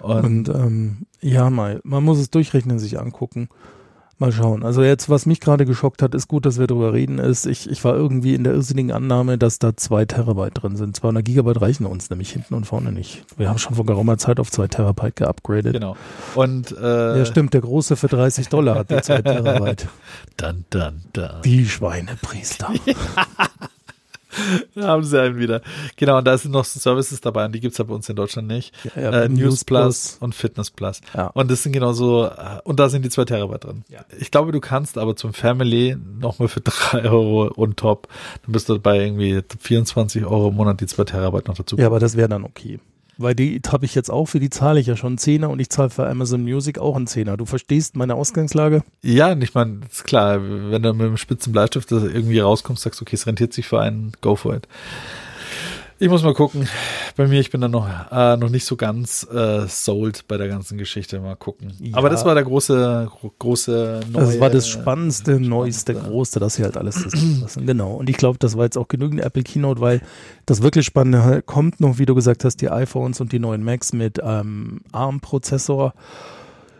und, Und ähm, ja, mal, man muss es durchrechnen, sich angucken. Mal schauen. Also jetzt, was mich gerade geschockt hat, ist gut, dass wir darüber reden, ist, ich, ich war irgendwie in der irrsinnigen Annahme, dass da zwei Terabyte drin sind. 200 Gigabyte reichen uns nämlich hinten und vorne nicht. Wir haben schon vor geraumer Zeit auf zwei Terabyte geupgradet. genau. Und äh, Ja, stimmt, der große für 30 Dollar hat die zwei Terabyte. dann, dann, dann. Die Schweinepriester. Da haben sie einen wieder. Genau, und da sind noch Services dabei und die gibt's ja bei uns in Deutschland nicht. Ja, ja, äh, News News Plus, Plus. und Fitness Plus. Ja. Und das sind genauso, äh, und da sind die zwei Terabyte drin. Ja. Ich glaube, du kannst aber zum Family nochmal für drei Euro on top, dann bist du bei irgendwie 24 Euro im Monat die zwei Terabyte noch dazu. Ja, aber das wäre dann okay. Weil die habe ich jetzt auch, für die zahle ich ja schon einen Zehner und ich zahle für Amazon Music auch einen Zehner. Du verstehst meine Ausgangslage? Ja, ich meine, ist klar, wenn du mit dem spitzen Bleistift irgendwie rauskommst, sagst, okay, es rentiert sich für einen, go for it. Ich muss mal gucken. Bei mir, ich bin da noch, äh, noch nicht so ganz äh, sold bei der ganzen Geschichte. Mal gucken. Ja. Aber das war der große, gro große neue, Das war das Spannendste, Neueste, Spannendste. Größte, das hier halt alles ist. genau. Und ich glaube, das war jetzt auch genügend Apple Keynote, weil das wirklich Spannende halt kommt noch, wie du gesagt hast, die iPhones und die neuen Macs mit ähm, ARM-Prozessor.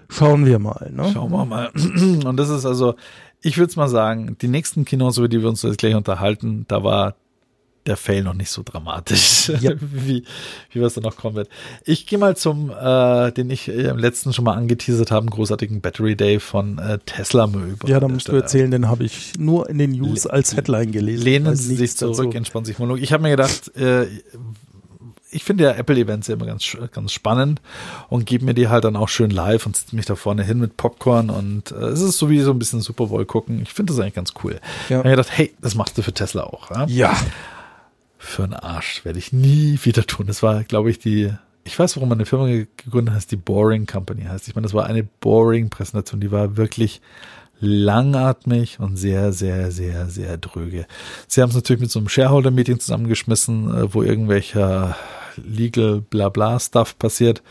Schauen wir mal. Ne? Schauen wir mal. Und das ist also, ich würde es mal sagen, die nächsten Kinos, über die wir uns jetzt gleich unterhalten, da war der Fail noch nicht so dramatisch, Ja. wie, wie was da noch kommen wird. Ich gehe mal zum, äh, den ich äh, im letzten schon mal angeteasert habe, großartigen Battery Day von äh, Tesla über. Ja, da musst du erzählen, den habe ich nur in den News Le- als Headline gelesen. Lehnen Sie sich zurück, dazu. entspannen sich Monolog. Ich habe mir gedacht, äh, ich finde ja Apple-Events immer ganz, ganz spannend und gebe mir die halt dann auch schön live und sitze mich da vorne hin mit Popcorn und äh, es ist so wie so ein bisschen Super Bowl gucken. Ich finde das eigentlich ganz cool. Ja. Ich habe gedacht, hey, das machst du für Tesla auch. Ja. ja. Für einen Arsch werde ich nie wieder tun. Das war, glaube ich, die, ich weiß, warum meine Firma gegründet heißt, die Boring Company heißt. Ich meine, das war eine Boring Präsentation, die war wirklich langatmig und sehr, sehr, sehr, sehr dröge. Sie haben es natürlich mit so einem Shareholder-Meeting zusammengeschmissen, äh, wo irgendwelcher Legal Blabla Stuff passiert.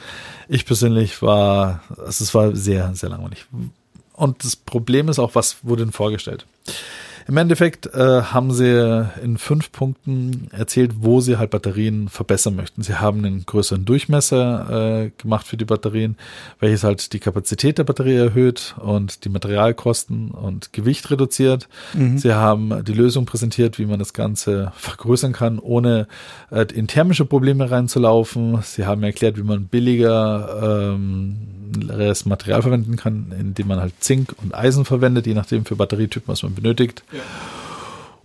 Ich persönlich war, es war sehr, sehr langweilig. Und das Problem ist auch, was wurde denn vorgestellt? Im Endeffekt äh, haben sie in fünf Punkten erzählt, wo sie halt Batterien verbessern möchten. Sie haben einen größeren Durchmesser äh, gemacht für die Batterien, welches halt die Kapazität der Batterie erhöht und die Materialkosten und Gewicht reduziert. Mhm. Sie haben die Lösung präsentiert, wie man das Ganze vergrößern kann, ohne äh, in thermische Probleme reinzulaufen. Sie haben erklärt, wie man billiger ähm, Material verwenden kann, indem man halt Zink und Eisen verwendet, je nachdem für Batterietypen, was man benötigt.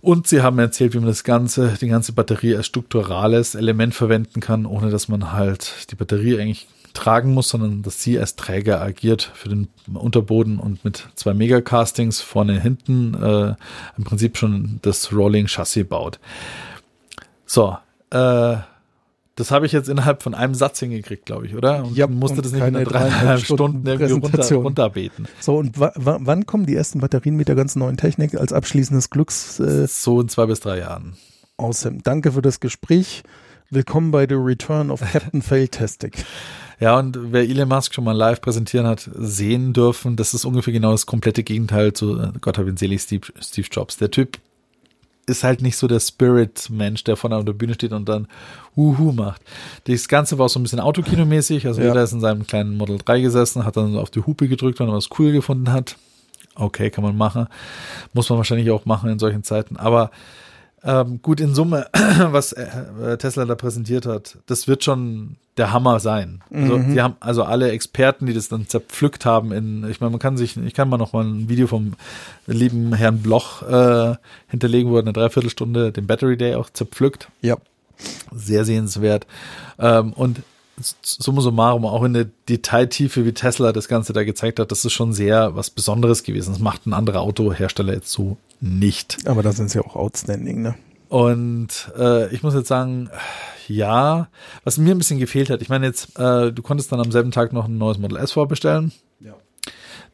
Und sie haben erzählt, wie man das ganze, die ganze Batterie als strukturales Element verwenden kann, ohne dass man halt die Batterie eigentlich tragen muss, sondern dass sie als Träger agiert für den Unterboden und mit zwei Megacastings vorne hinten äh, im Prinzip schon das Rolling Chassis baut. So, äh, das habe ich jetzt innerhalb von einem Satz hingekriegt, glaube ich, oder? Und ja, musste und das nicht in dreieinhalb Stunden, Stunden irgendwie runter, runterbeten. So, und wann kommen die ersten Batterien mit der ganzen neuen Technik als abschließendes Glücks? Äh, so in zwei bis drei Jahren. Awesome. Danke für das Gespräch. Willkommen bei The Return of Captain Failtastic. Ja, und wer Elon Musk schon mal live präsentieren hat, sehen dürfen, das ist ungefähr genau das komplette Gegenteil zu äh, Gott hab ihn selig, Steve, Steve Jobs. Der Typ ist halt nicht so der Spirit-Mensch, der vorne auf der Bühne steht und dann Uhu macht. Das Ganze war so ein bisschen Autokinomäßig. Also ja. jeder ist in seinem kleinen Model 3 gesessen, hat dann auf die Hupe gedrückt, wenn er was cool gefunden hat. Okay, kann man machen. Muss man wahrscheinlich auch machen in solchen Zeiten. Aber ähm, gut, in Summe, was äh, Tesla da präsentiert hat, das wird schon der Hammer sein. Also, mhm. die haben also alle Experten, die das dann zerpflückt haben in, ich meine, man kann sich, ich kann mal noch mal ein Video vom lieben Herrn Bloch äh, hinterlegen, wo er eine Dreiviertelstunde den Battery Day auch zerpflückt. Ja. Sehr sehenswert. Ähm, und summa summarum auch in der Detailtiefe, wie Tesla das Ganze da gezeigt hat, das ist schon sehr was Besonderes gewesen. Das macht ein anderer Autohersteller jetzt so nicht. Aber da sind sie auch outstanding, ne? Und äh, ich muss jetzt sagen, ja, was mir ein bisschen gefehlt hat, ich meine jetzt, äh, du konntest dann am selben Tag noch ein neues Model S vorbestellen. Ja.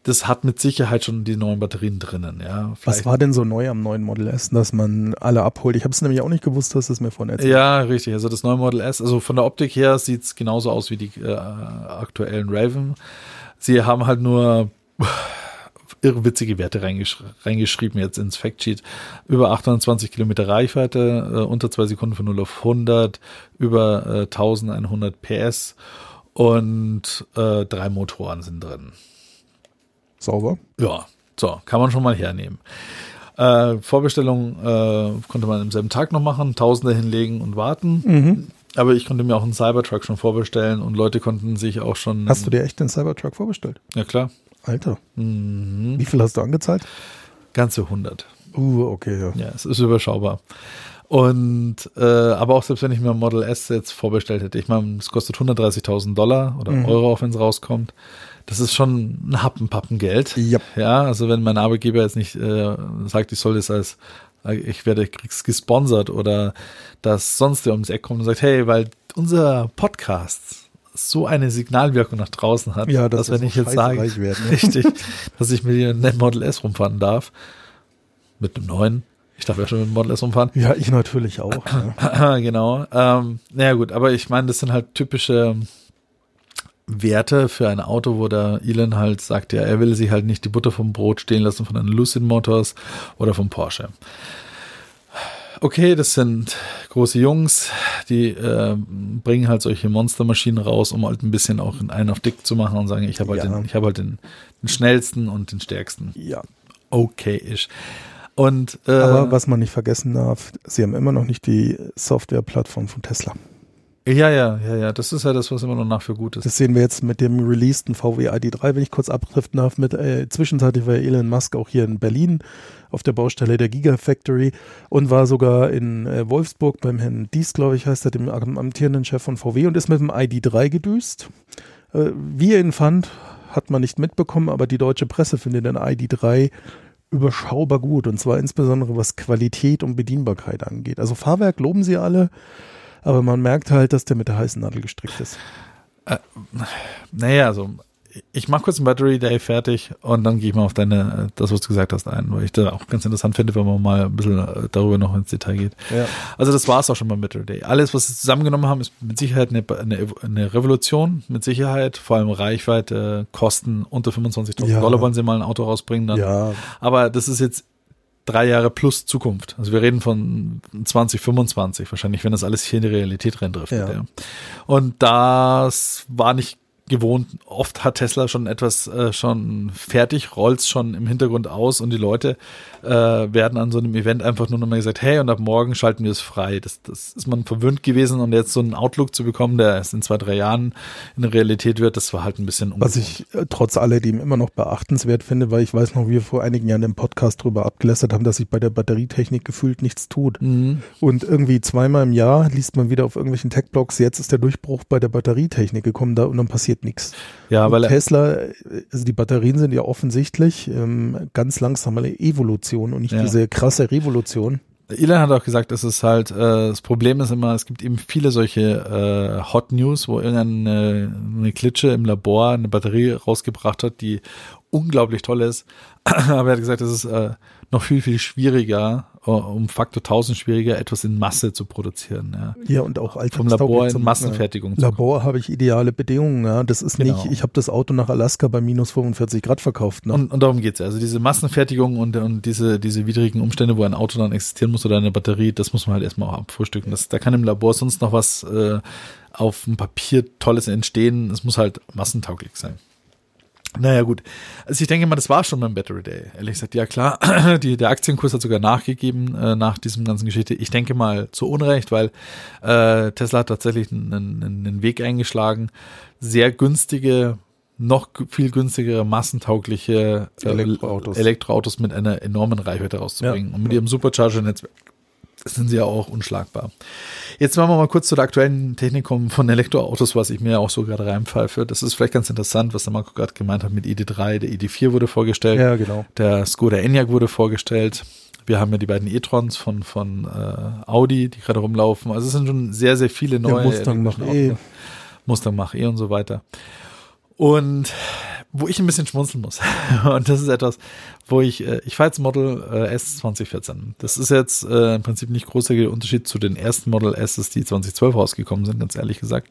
Das hat mit Sicherheit schon die neuen Batterien drinnen, ja. Vielleicht was war denn so neu am neuen Model S, dass man alle abholt? Ich habe es nämlich auch nicht gewusst, dass es mir von erzählt. Ja, richtig. Also das neue Model S, also von der Optik her sieht es genauso aus wie die äh, aktuellen Raven. Sie haben halt nur irrwitzige Werte reingesch reingeschrieben jetzt ins Factsheet. Über 820 Kilometer Reichweite, äh, unter zwei Sekunden von 0 auf 100, über äh, 1100 PS und äh, drei Motoren sind drin. Sauber? Ja, so, kann man schon mal hernehmen. Äh, Vorbestellung äh, konnte man am selben Tag noch machen, Tausende hinlegen und warten. Mhm. Aber ich konnte mir auch einen Cybertruck schon vorbestellen und Leute konnten sich auch schon. Hast du dir echt den Cybertruck vorbestellt? Ja, klar. Alter. Mhm. Wie viel hast du angezahlt? Ganze 100. Uh, okay, ja. Ja, es ist überschaubar. Und äh, aber auch selbst wenn ich mir ein Model S jetzt vorbestellt hätte, ich meine, es kostet 130.000 Dollar oder mhm. Euro, auch wenn es rauskommt. Das ist schon ein Happenpappengeld. Yep. Ja, also wenn mein Arbeitgeber jetzt nicht äh, sagt, ich soll das als ich werde krieg's gesponsert oder dass sonst der ums Eck kommt und sagt, hey, weil unser Podcast so eine Signalwirkung nach draußen hat, ja, das dass wenn ich jetzt sage, werden, richtig, dass ich mit einem Model S rumfahren darf, mit einem neuen, ich darf ja schon mit dem Model S rumfahren. Ja, ich natürlich auch. Ja. genau. Ähm, naja gut, aber ich meine, das sind halt typische Werte für ein Auto, wo der Elon halt sagt, ja, er will sich halt nicht die Butter vom Brot stehen lassen von einem Lucid Motors oder vom Porsche okay, das sind große Jungs, die äh, bringen halt solche Monstermaschinen raus, um halt ein bisschen auch einen auf dick zu machen und sagen, ich habe halt, ja. den, ich hab halt den, den schnellsten und den stärksten. Ja. Okay ist. Und, äh, Aber was man nicht vergessen darf, sie haben immer noch nicht die Softwareplattform von Tesla. Ja, ja, ja, ja. Das ist ja das, was immer noch nach für gut ist. Das sehen wir jetzt mit dem releaseden VW ID3, wenn ich kurz abdriften darf. Mit, äh, zwischenzeitlich war Elon Musk auch hier in Berlin auf der Baustelle der Gigafactory und war sogar in äh, Wolfsburg beim Herrn Dies, glaube ich, heißt er, dem amtierenden Chef von VW und ist mit dem ID3 gedüst. Äh, wie er ihn fand, hat man nicht mitbekommen, aber die deutsche Presse findet den ID3 überschaubar gut und zwar insbesondere was Qualität und Bedienbarkeit angeht. Also Fahrwerk loben sie alle, aber man merkt halt, dass der mit der heißen Nadel gestrickt ist. Äh, naja, also ich mache kurz einen Battery Day fertig und dann gehe ich mal auf deine, das, was du gesagt hast, ein, weil ich da auch ganz interessant finde, wenn man mal ein bisschen äh, darüber noch ins Detail geht. Ja. Also das war es auch schon beim Battery Day. Alles, was sie zusammengenommen haben, ist mit Sicherheit eine, eine, eine Revolution, mit Sicherheit, vor allem Reichweite, Kosten unter 25.000 Ja. Dollar wollen sie mal ein Auto rausbringen dann. Ja, Aber das ist jetzt drei Jahre plus Zukunft. Also wir reden von 2025 wahrscheinlich, wenn das alles hier in die Realität reindriftet. Ja. Ja. Und das war nicht gewohnt. Oft hat Tesla schon etwas äh, schon fertig, rollt's schon im Hintergrund aus und die Leute äh, werden an so einem Event einfach nur nochmal gesagt, hey, und ab morgen schalten wir es frei. Das, das ist man verwöhnt gewesen und jetzt so einen Outlook zu bekommen, der erst in zwei, drei Jahren in der Realität wird, das war halt ein bisschen was ich äh, trotz alledem immer noch beachtenswert finde, weil ich weiß noch, wie wir vor einigen Jahren im Podcast drüber abgelästert haben, dass sich bei der Batterietechnik gefühlt nichts tut. Mhm. Und irgendwie zweimal im Jahr liest man wieder auf irgendwelchen Tech-Blogs, jetzt ist der Durchbruch bei der Batterietechnik gekommen da und dann passiert nichts. Ja, Und weil Tesla, also die Batterien sind ja offensichtlich ähm, ganz langsam eine Evolution und nicht Ja. diese krasse Revolution. Elon hat auch gesagt, es ist halt, äh, das Problem ist immer, es gibt eben viele solche äh, Hot News, wo irgendeine eine Klitsche im Labor eine Batterie rausgebracht hat, die unglaublich toll ist. Aber er hat gesagt, es ist äh, noch viel, viel schwieriger, um Faktor 1000 schwieriger, etwas in Masse zu produzieren. Ja. Ja, und auch Vom Labor in zum- Massenfertigung. Zu Labor habe ich ideale Bedingungen, ja. Das ist Genau. nicht, ich habe das Auto nach Alaska bei minus 45 Grad verkauft. Ne? Und, und darum geht's ja. Also diese Massenfertigung und, und diese, diese widrigen Umstände, wo ein Auto dann existieren muss oder eine Batterie, das muss man halt erstmal auch abfrühstücken. Das, da kann im Labor sonst noch was äh, auf dem Papier Tolles entstehen. Es muss halt massentauglich sein. Naja, gut. Also ich denke mal, das war schon beim Battery Day. Ehrlich gesagt, ja klar, die, der Aktienkurs hat sogar nachgegeben äh, nach diesem ganzen Geschichte. Ich denke mal zu Unrecht, weil äh, Tesla hat tatsächlich einen, einen, Weg eingeschlagen, sehr günstige, noch viel günstigere, massentaugliche äh, Elektroautos. Elektroautos mit einer enormen Reichweite rauszubringen. Ja. Und mit ihrem Supercharger-Netzwerk sind sie ja auch unschlagbar. Jetzt wollen wir mal kurz zu der aktuellen Technik kommen von Elektroautos, was ich mir auch so gerade reinpfeife. Das ist vielleicht ganz interessant, was der Marco gerade gemeint hat mit ID3. Der ID4 wurde vorgestellt. Ja, genau. Der Skoda Enyaq wurde vorgestellt. Wir haben ja die beiden e-trons von, von äh, Audi, die gerade rumlaufen. Also es sind schon sehr, sehr viele neue Mustang macht eh. Autos. Mustang Mach E und so weiter. Und wo ich ein bisschen schmunzeln muss, und das ist etwas, wo ich, äh, ich fahre jetzt Model äh, S 2014. Das ist jetzt äh, im Prinzip nicht großer Unterschied zu den ersten Model S's, die 2012 rausgekommen sind, ganz ehrlich gesagt.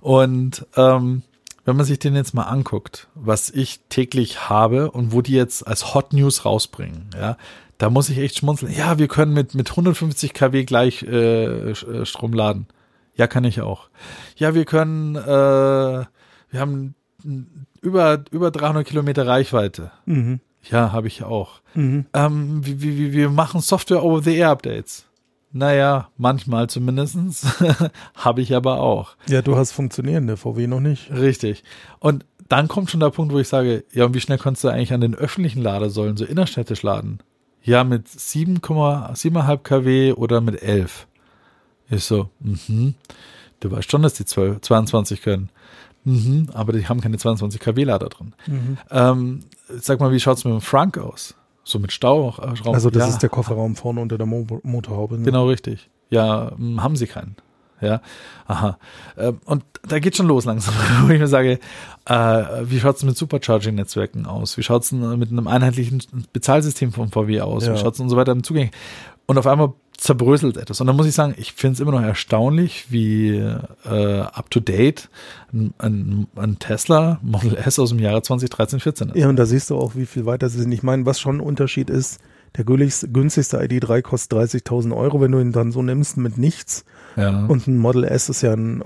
Und ähm, wenn man sich den jetzt mal anguckt, was ich täglich habe und wo die jetzt als Hot News rausbringen, ja, da muss ich echt schmunzeln. Ja, wir können mit, mit 150 kW gleich äh, äh, Strom laden. Ja, kann ich auch. Ja, wir können, äh, wir haben über, über 300 Kilometer Reichweite. Mhm. Ja, habe ich auch. Mhm. Ähm, wir, wir, wir machen Software-over-the-Air-Updates. Naja, manchmal zumindestens habe ich aber auch. Ja, du hast funktionierende VW noch nicht. Richtig. Und dann kommt schon der Punkt, wo ich sage, ja, und wie schnell kannst du eigentlich an den öffentlichen Ladesäulen so innerstädtisch laden? Ja, mit 7,7,5 kW oder mit 11. Ich so, mhm. Du weißt schon, dass die 12, 22 können. Mhm, aber die haben keine 22 kW Lader drin. Mhm. Ähm, sag mal, wie schaut's mit dem Frank aus? So mit Stauraum? Also das ja, ist der Kofferraum vorne unter der Mo Motorhaube. ne? Genau richtig. Ja, hm, haben sie keinen. Ja, aha. Ähm, Und da geht schon los langsam, wo ich mir sage, äh, wie schaut's mit Supercharging-Netzwerken aus? Wie schaut's denn mit einem einheitlichen Bezahlsystem vom VW aus? Ja. Wie schaut's denn und so weiter im Zugang? Und auf einmal zerbröselt etwas. Und dann muss ich sagen, ich finde es immer noch erstaunlich, wie äh, up-to-date ein, ein, Tesla Model S aus dem Jahre 2013, 14 ist. Ja, und da siehst du auch, wie viel weiter sie sind. Ich meine, was schon ein Unterschied ist, der günstigste ID3 kostet 30.000 Euro, wenn du ihn dann so nimmst mit nichts. Ja. Und ein Model S ist ja ein,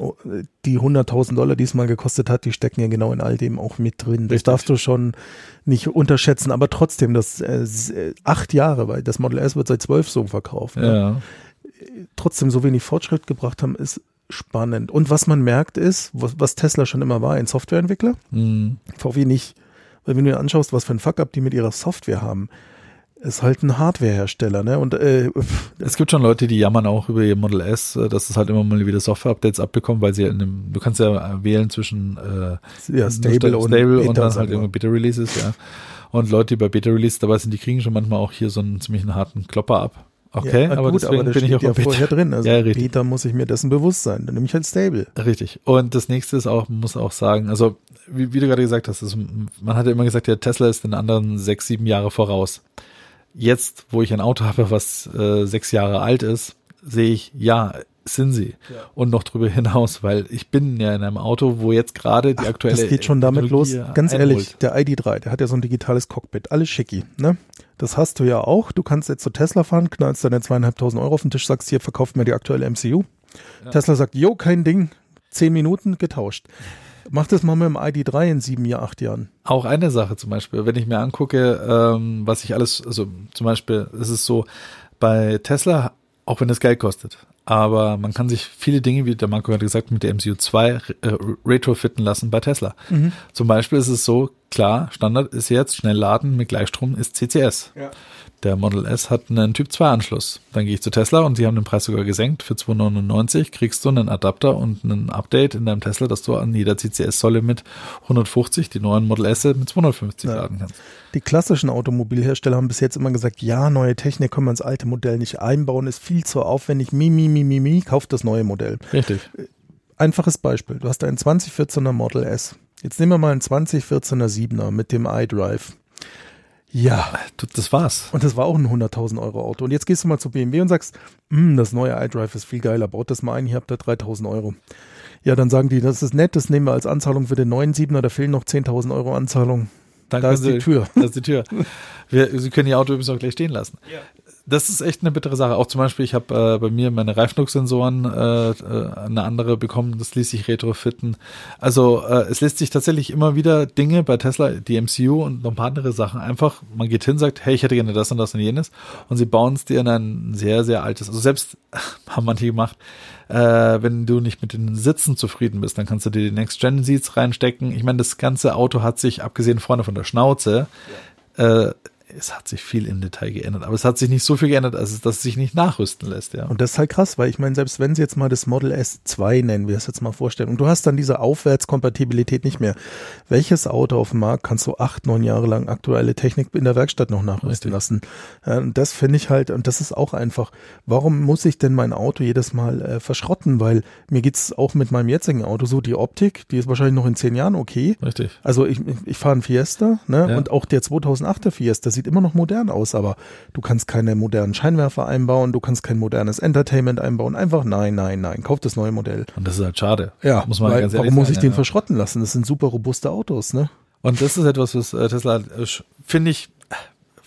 die 100.000 Dollar, die es mal gekostet hat, die stecken ja genau in all dem auch mit drin. Das Richtig. darfst du schon nicht unterschätzen. Aber trotzdem, das äh, äh, acht Jahre, weil das Model S wird seit zwölf so verkauft. Ne? ja. Trotzdem so wenig Fortschritt gebracht haben, ist spannend. Und was man merkt ist, was, was Tesla schon immer war, ein Softwareentwickler. Mhm. VW nicht. Weil wenn du dir anschaust, was für ein Fuck-up die mit ihrer Software haben, ist halt ein Hardwarehersteller, ne? Und äh, Es gibt schon Leute, die jammern auch über ihr Model S, äh, dass es halt immer mal wieder Software-Updates abbekommt, weil sie in einem, du kannst ja wählen zwischen äh, ja, Stable, und, Stable und, Beta, dann halt irgendwie Beta-Releases, ja. Und Leute, die bei Beta-Releases dabei sind, die kriegen schon manchmal auch hier so einen ziemlichen harten Klopper ab. Okay, ja, aber gut, deswegen aber bin ich auch ja vorher drin. Also Ja, richtig. Beta muss ich mir dessen bewusst sein. Dann nehme ich halt Stable. Richtig. Und das nächste ist auch, man muss auch sagen, also wie, wie du gerade gesagt hast, ist, man hat ja immer gesagt, der Tesla ist den anderen sechs, sieben Jahre voraus. Jetzt, wo ich ein Auto habe, was äh, sechs Jahre alt ist, sehe ich, ja, sind sie. Und noch drüber hinaus, weil ich bin ja in einem Auto, wo jetzt gerade die aktuelle Das geht schon damit los. Ganz einholt. ehrlich, der ID3, der hat ja so ein digitales Cockpit. Alles schicki, ne? Das hast du ja auch. Du kannst jetzt zu Tesla fahren, knallst deine zweieinhalbtausend Euro auf den Tisch, sagst hier, verkauf mir die aktuelle MCU. Tesla sagt, jo, kein Ding. Zehn Minuten getauscht. Mach das mal mit dem ID3 in sieben Jahr, acht Jahren. Auch eine Sache zum Beispiel, wenn ich mir angucke, ähm, was ich alles, also zum Beispiel, es ist so, bei Tesla, auch wenn es Geld kostet, aber man kann sich viele Dinge, wie der Marco gerade gesagt, hat, mit der MCU 2 äh, retrofitten lassen bei Tesla. Zum Beispiel ist es so, klar, Standard ist jetzt schnell laden mit Gleichstrom ist CCS. Der Model S hat einen Typ 2 Anschluss. Dann gehe ich zu Tesla und sie haben den Preis sogar gesenkt. Für 2,99 kriegst du einen Adapter und ein Update in deinem Tesla, dass du an jeder CCS-Säule mit 150, die neuen Model S mit 250 Ja. laden kannst. Die klassischen Automobilhersteller haben bis jetzt immer gesagt, ja, neue Technik können wir ins alte Modell nicht einbauen, ist viel zu aufwendig, mi, mi, mi, mi, mi, kauft das neue Modell. Richtig. Einfaches Beispiel, du hast einen 2014er Model S. Jetzt nehmen wir mal einen 2014er 7er mit dem iDrive. Ja, Das war's. und das war auch ein 100.000 Euro Auto. Und jetzt gehst du mal zu BMW und sagst, "Hm, das neue iDrive ist viel geiler, baut das mal ein, hier habt ihr 3.000 Euro. Ja, dann sagen die, das ist nett, das nehmen wir als Anzahlung für den neuen 7er, da fehlen noch 10.000 Euro Anzahlung. Dann Da ist die Sie- Tür. Da ist die Tür. Wir, Sie können Ihr Auto übrigens auch gleich stehen lassen. Das ist echt eine bittere Sache. Auch zum Beispiel, ich habe äh, bei mir meine Reifendrucksensoren äh, äh, eine andere bekommen, das ließ sich retrofitten. Also äh, es lässt sich tatsächlich immer wieder Dinge bei Tesla, die MCU und noch ein paar andere Sachen einfach, man geht hin, sagt, hey, ich hätte gerne das und das und jenes und sie bauen es dir in ein sehr, sehr altes, also selbst haben manche gemacht, äh, wenn du nicht mit den Sitzen zufrieden bist, dann kannst du dir die Next-Gen-Seats reinstecken. Ich meine, das ganze Auto hat sich, abgesehen vorne von der Schnauze, äh, es hat sich viel im Detail geändert, aber es hat sich nicht so viel geändert, als es, dass es sich nicht nachrüsten lässt, ja. Und das ist halt krass, weil ich meine, selbst wenn sie jetzt mal das Model S2 nennen, wir es jetzt mal vorstellen, und du hast dann diese Aufwärtskompatibilität nicht mehr. Welches Auto auf dem Markt kannst du acht, neun Jahre lang aktuelle Technik in der Werkstatt noch nachrüsten Richtig. lassen? Und das finde ich halt, und das ist auch einfach, warum muss ich denn mein Auto jedes Mal äh, verschrotten? Weil mir geht's auch mit meinem jetzigen Auto so, die Optik, die ist wahrscheinlich noch in zehn Jahren okay. Richtig. Also ich, ich fahre einen Fiesta, ne? Ja. Und auch der 2008er Fiesta sieht immer noch modern aus, aber du kannst keine modernen Scheinwerfer einbauen, du kannst kein modernes Entertainment einbauen. Einfach nein, nein, nein. Kauf das neue Modell. Und das ist halt schade. Ja, muss man weil, ganz ehrlich warum muss ich den ja. verschrotten lassen? Das sind super robuste Autos, ne? Und das ist etwas, was äh, Tesla, äh, finde ich,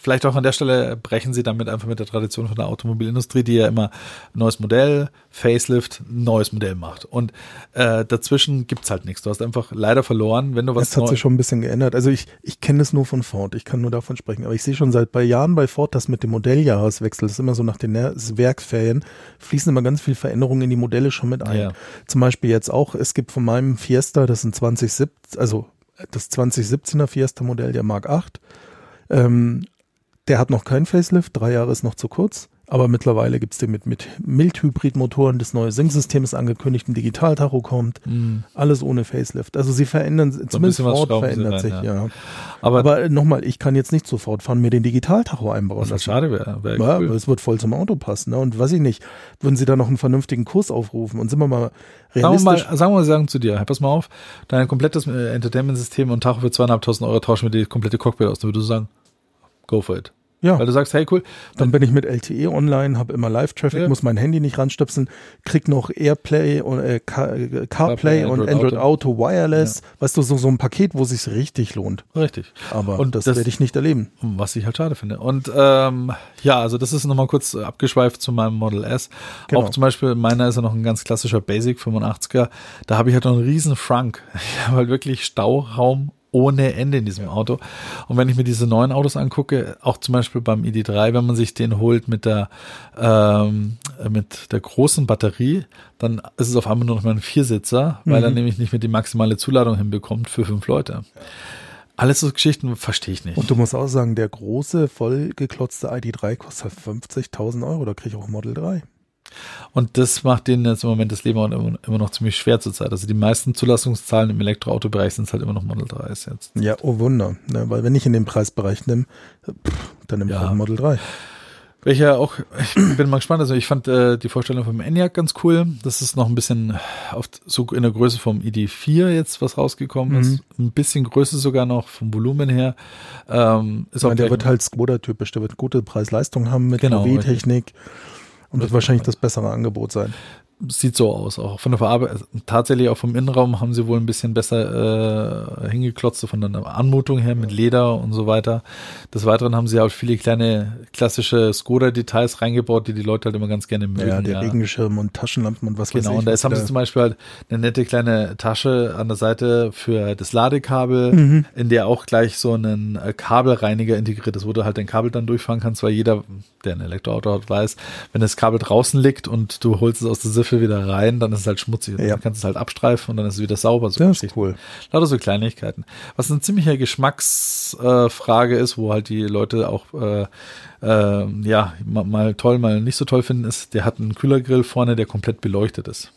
vielleicht auch an der Stelle brechen sie damit einfach mit der Tradition von der Automobilindustrie, die ja immer neues Modell, Facelift, neues Modell macht. Und äh, dazwischen gibt's halt nichts. Du hast einfach leider verloren, wenn du was Das hat sich schon ein bisschen geändert. Also ich, ich kenne es nur von Ford, ich kann nur davon sprechen. Aber ich sehe schon seit bei Jahren bei Ford, dass mit dem Modelljahreswechsel, das ist immer so nach den Werksferien, fließen immer ganz viel Veränderungen in die Modelle schon mit ein. Ja. Zum Beispiel jetzt auch, es gibt von meinem Fiesta, das ist ein 2017, also das 2017er Fiesta-Modell, der Mark 8. Ähm, der hat noch kein Facelift, drei Jahre ist noch zu kurz. Aber mittlerweile gibt's den mit, mit Mildhybridmotoren. Das neue Sync-System ist angekündigt, ein Digitaltacho kommt. Alles ohne Facelift. Also sie verändern, zumindest bisschen was Ford verändert rein, sich, ja. ja. Aber, Aber, äh, nochmal, ich kann jetzt nicht sofort fahren, mir den Digitaltacho einbauen was halt lassen. schade wäre. Wär Ja, cool. es wird voll zum Auto passen. Ne? Und weiß ich nicht, würden sie da noch einen vernünftigen Kurs aufrufen? Und sind wir mal Sagen wir mal, realistisch? sagen wir mal, sagen zu dir, pass mal auf, dein komplettes äh, Entertainment-System und Tacho für zweieinhalbtausend Euro tauschen wir die komplette Cockpit aus. Dann würdest du sagen, go for it. Ja, Weil du sagst, hey, cool, dann bin ich mit LTE online, habe immer Live-Traffic, Ja. muss mein Handy nicht ranstöpseln, krieg noch Airplay und äh, Car äh, CarPlay und Android Android Auto. Auto, Wireless. Weißt du, so, so ein Paket, wo sich richtig lohnt. richtig. Aber Und das, das- werde ich nicht erleben. Was ich halt schade finde. Und ähm, ja, also das ist nochmal kurz abgeschweift zu meinem Model S. Genau. Auch zum Beispiel, meiner ist ja noch ein ganz klassischer Basic 85er. Da habe ich halt noch einen riesen Frank. Ich habe halt wirklich Stauraum ohne Ende in diesem Auto. Und wenn ich mir diese neuen Autos angucke, auch zum Beispiel beim ID3, wenn man sich den holt mit der ähm, mit der großen Batterie, dann ist es auf einmal nur noch mal ein Viersitzer, weil er nämlich nicht mehr die maximale Zuladung hinbekommt für fünf Leute. Alles so Geschichten verstehe ich nicht. Und du musst auch sagen, der große, vollgeklotzte ID3 kostet 50.000 Euro, da kriege ich auch ein Model 3. Und das macht denen jetzt im Moment das Leben auch immer, immer noch ziemlich schwer zurzeit. Also die meisten Zulassungszahlen im Elektroautobereich sind halt immer noch Model 3s jetzt. Ja, oh Wunder. Ne? Weil wenn ich in den Preisbereich nehme, dann nehme ich Ja. ein Model 3. Welcher auch, ich bin mal gespannt, also ich fand äh, die Vorstellung vom ENIAC ganz cool. Das ist noch ein bisschen auf, so in der Größe vom ID4 jetzt, was rausgekommen ist. Ein bisschen Größe sogar noch vom Volumen her. Ähm, ist Ich meine, der wird halt Skoda-typisch, der wird gute Preis-Leistung haben mit Genau, VW-Technik und wird wahrscheinlich das bessere Angebot sein. Sieht so aus, auch von der Verarbeitung, tatsächlich auch vom Innenraum haben sie wohl ein bisschen besser äh, hingeklotzt, so von der Anmutung her mit Leder und so weiter. Des Weiteren haben sie auch viele kleine klassische Skoda-Details reingebaut, die die Leute halt immer ganz gerne mögen. Ja, der Regenschirm und Taschenlampen und was weiß Genau, ich. und da haben sie zum Beispiel halt eine nette kleine Tasche an der Seite für das Ladekabel, Mhm. in der auch gleich so ein äh, Kabelreiniger integriert ist, wo du halt dein Kabel dann durchfahren kannst, weil jeder, der ein Elektroauto hat, weiß, wenn das Kabel draußen liegt und du holst es aus der Siffe wieder rein, dann ist es halt schmutzig. Ja. Dann kannst du es halt abstreifen und dann ist es wieder sauber. So Das ist cool. Lauter so Kleinigkeiten. Was eine ziemliche Geschmacksfrage äh, ist, wo halt die Leute auch äh, äh, ja mal, mal toll, mal nicht so toll finden, ist, der hat einen Kühlergrill vorne, der komplett beleuchtet ist.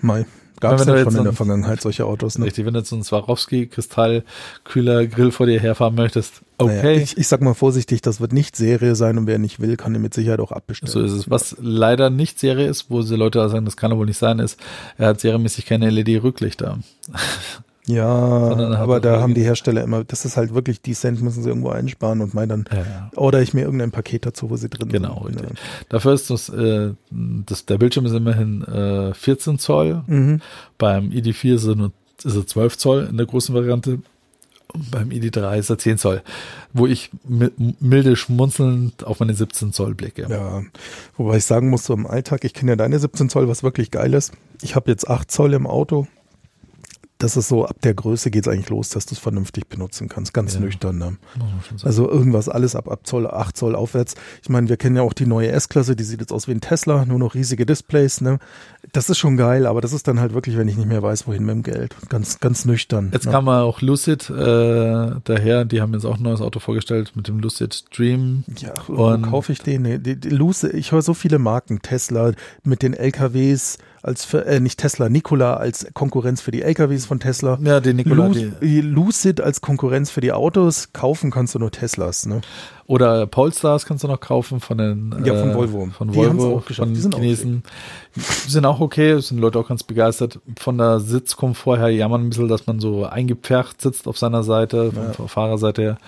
Mai. Gab es ja schon in so der Vergangenheit solche Autos. Ne? Richtig, wenn du jetzt so einen Swarovski-Kristall-Kühler-Grill vor dir herfahren möchtest, okay, Naja, ich, ich sag mal vorsichtig, das wird nicht Serie sein und wer nicht will, kann ihn mit Sicherheit auch abbestellen. so ist es. Was leider nicht Serie ist, wo sie Leute sagen, das kann er wohl nicht sein, ist, er hat serienmäßig keine LED-Rücklichter. Ja, aber er da haben die Hersteller immer, das ist halt wirklich, die Cent müssen sie irgendwo einsparen und meinen dann, Ja, oder ich mir irgendein Paket dazu, wo sie drin Genau, sind. richtig. Dafür ist das, äh, das, der Bildschirm ist immerhin äh, 14 Zoll. Mhm. Beim ID4 ist er nur ist er 12 Zoll in der großen Variante. Und beim ID3 ist er 10 Zoll, wo ich mi- milde schmunzelnd auf meine 17 Zoll blicke. Ja, wobei ich sagen muss, so im Alltag, ich kenne ja deine 17 Zoll, was wirklich geil ist. Ich habe jetzt 8 Zoll im Auto. Das ist so, ab der Größe geht es eigentlich los, dass du es vernünftig benutzen kannst, ganz Ja. nüchtern. Ne? Also irgendwas, alles ab, ab Zoll, 8 Zoll aufwärts. Ich meine, wir kennen ja auch die neue S-Klasse, die sieht jetzt aus wie ein Tesla, nur noch riesige Displays. Ne? Das ist schon geil, aber das ist dann halt wirklich, wenn ich nicht mehr weiß, wohin mit dem Geld. Ganz, ganz nüchtern. Jetzt ne? kam mal auch Lucid äh, daher, die haben jetzt auch ein neues Auto vorgestellt mit dem Lucid Dream. Ja, Und- wo kaufe ich den? Nee, Die, die Luce, ich höre so viele Marken. Tesla mit den LKWs als für, äh, nicht Tesla, Nikola als Konkurrenz für die LKWs von Tesla. Ja, die Nikola, Lu die, Lucid als Konkurrenz für die Autos. Kaufen kannst du nur Teslas. Ne? Oder Polestars kannst du noch kaufen von den Ja, von äh, Volvo. Von Die haben's Volvo, auch geschafft. von Die sind auch Chinesen. Die sind auch okay, sind Leute auch ganz begeistert. Von der Sitzkomfort her jammern ein bisschen, dass man so eingepfercht sitzt auf seiner Seite, von der Fahrerseite her.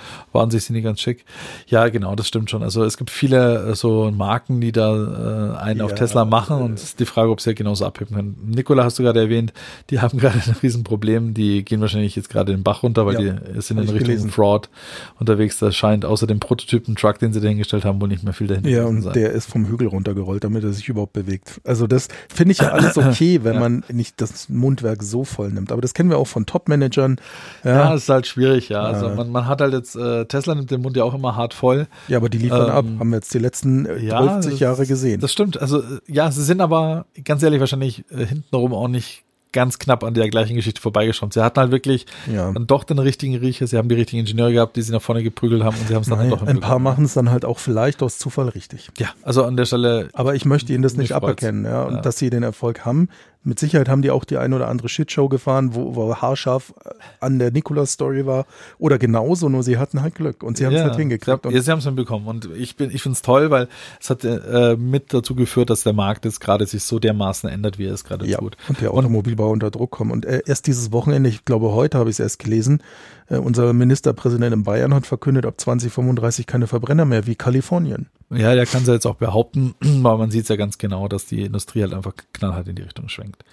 Sich sind die ganz schick. Ja, genau, das stimmt schon. Also es gibt viele äh, so Marken, die da äh, einen auf Ja, Tesla machen und es ist die Frage, ob sie ja genauso abheben können. Nikola hast du gerade erwähnt, die haben gerade ein Riesenproblem. Die gehen wahrscheinlich jetzt gerade den Bach runter, weil Ja, die sind in ich Richtung gelesen. Fraud unterwegs. Da scheint außer dem Prototypen-Truck, den sie dahingestellt haben, wohl nicht mehr viel dahinter Ja, und sein. der ist vom Hügel runtergerollt, damit er sich überhaupt bewegt. Also das finde ich ja alles okay, wenn Ja. man nicht das Mundwerk so voll nimmt. Aber das kennen wir auch von Top-Managern. Ja, Ja, ist halt schwierig, ja. Also man, man hat halt jetzt, äh, Tesla nimmt den Mund ja auch immer hart voll. ja aber die liefern Ähm, ab. Haben wir jetzt die letzten äh, ja, 30 das- Jahre gesehen. Das stimmt. Also äh, ja, sie sind aber ganz ehrlich wahrscheinlich äh, hintenrum auch nicht ganz knapp an der gleichen Geschichte vorbeigeschrammt. Sie hatten halt wirklich ja. dann doch den richtigen Riecher. Sie haben die richtigen Ingenieure gehabt, die sie nach vorne geprügelt haben und sie haben es dann Nein, doch ein paar machen es dann halt auch vielleicht aus Zufall richtig. Ja, also an der Stelle Aber ich möchte ihnen das nicht aberkennen, ja. Und Ja. dass sie den Erfolg haben. Mit Sicherheit haben die auch die ein oder andere Shitshow gefahren, wo, wo haarscharf äh, an der Nicolas-Story war. Oder genauso, nur sie hatten halt Glück. Und sie haben es halt hingekriegt. Ja, sie haben es hinbekommen. Und ich bin, ich finde es toll, weil es hat äh, mit dazu geführt, dass der Markt jetzt gerade sich so dermaßen ändert, wie er es gerade Ja, tut. und der Automobilbau unter Druck kommt. Und äh, erst dieses Wochenende, ich glaube heute habe ich es erst gelesen, äh, unser Ministerpräsident in Bayern hat verkündet, ab 2035 keine Verbrenner mehr, wie Kalifornien. Ja, der kann es ja jetzt auch behaupten, aber man sieht es ja ganz genau, dass die Industrie halt einfach knallhart in die Richtung schwenkt.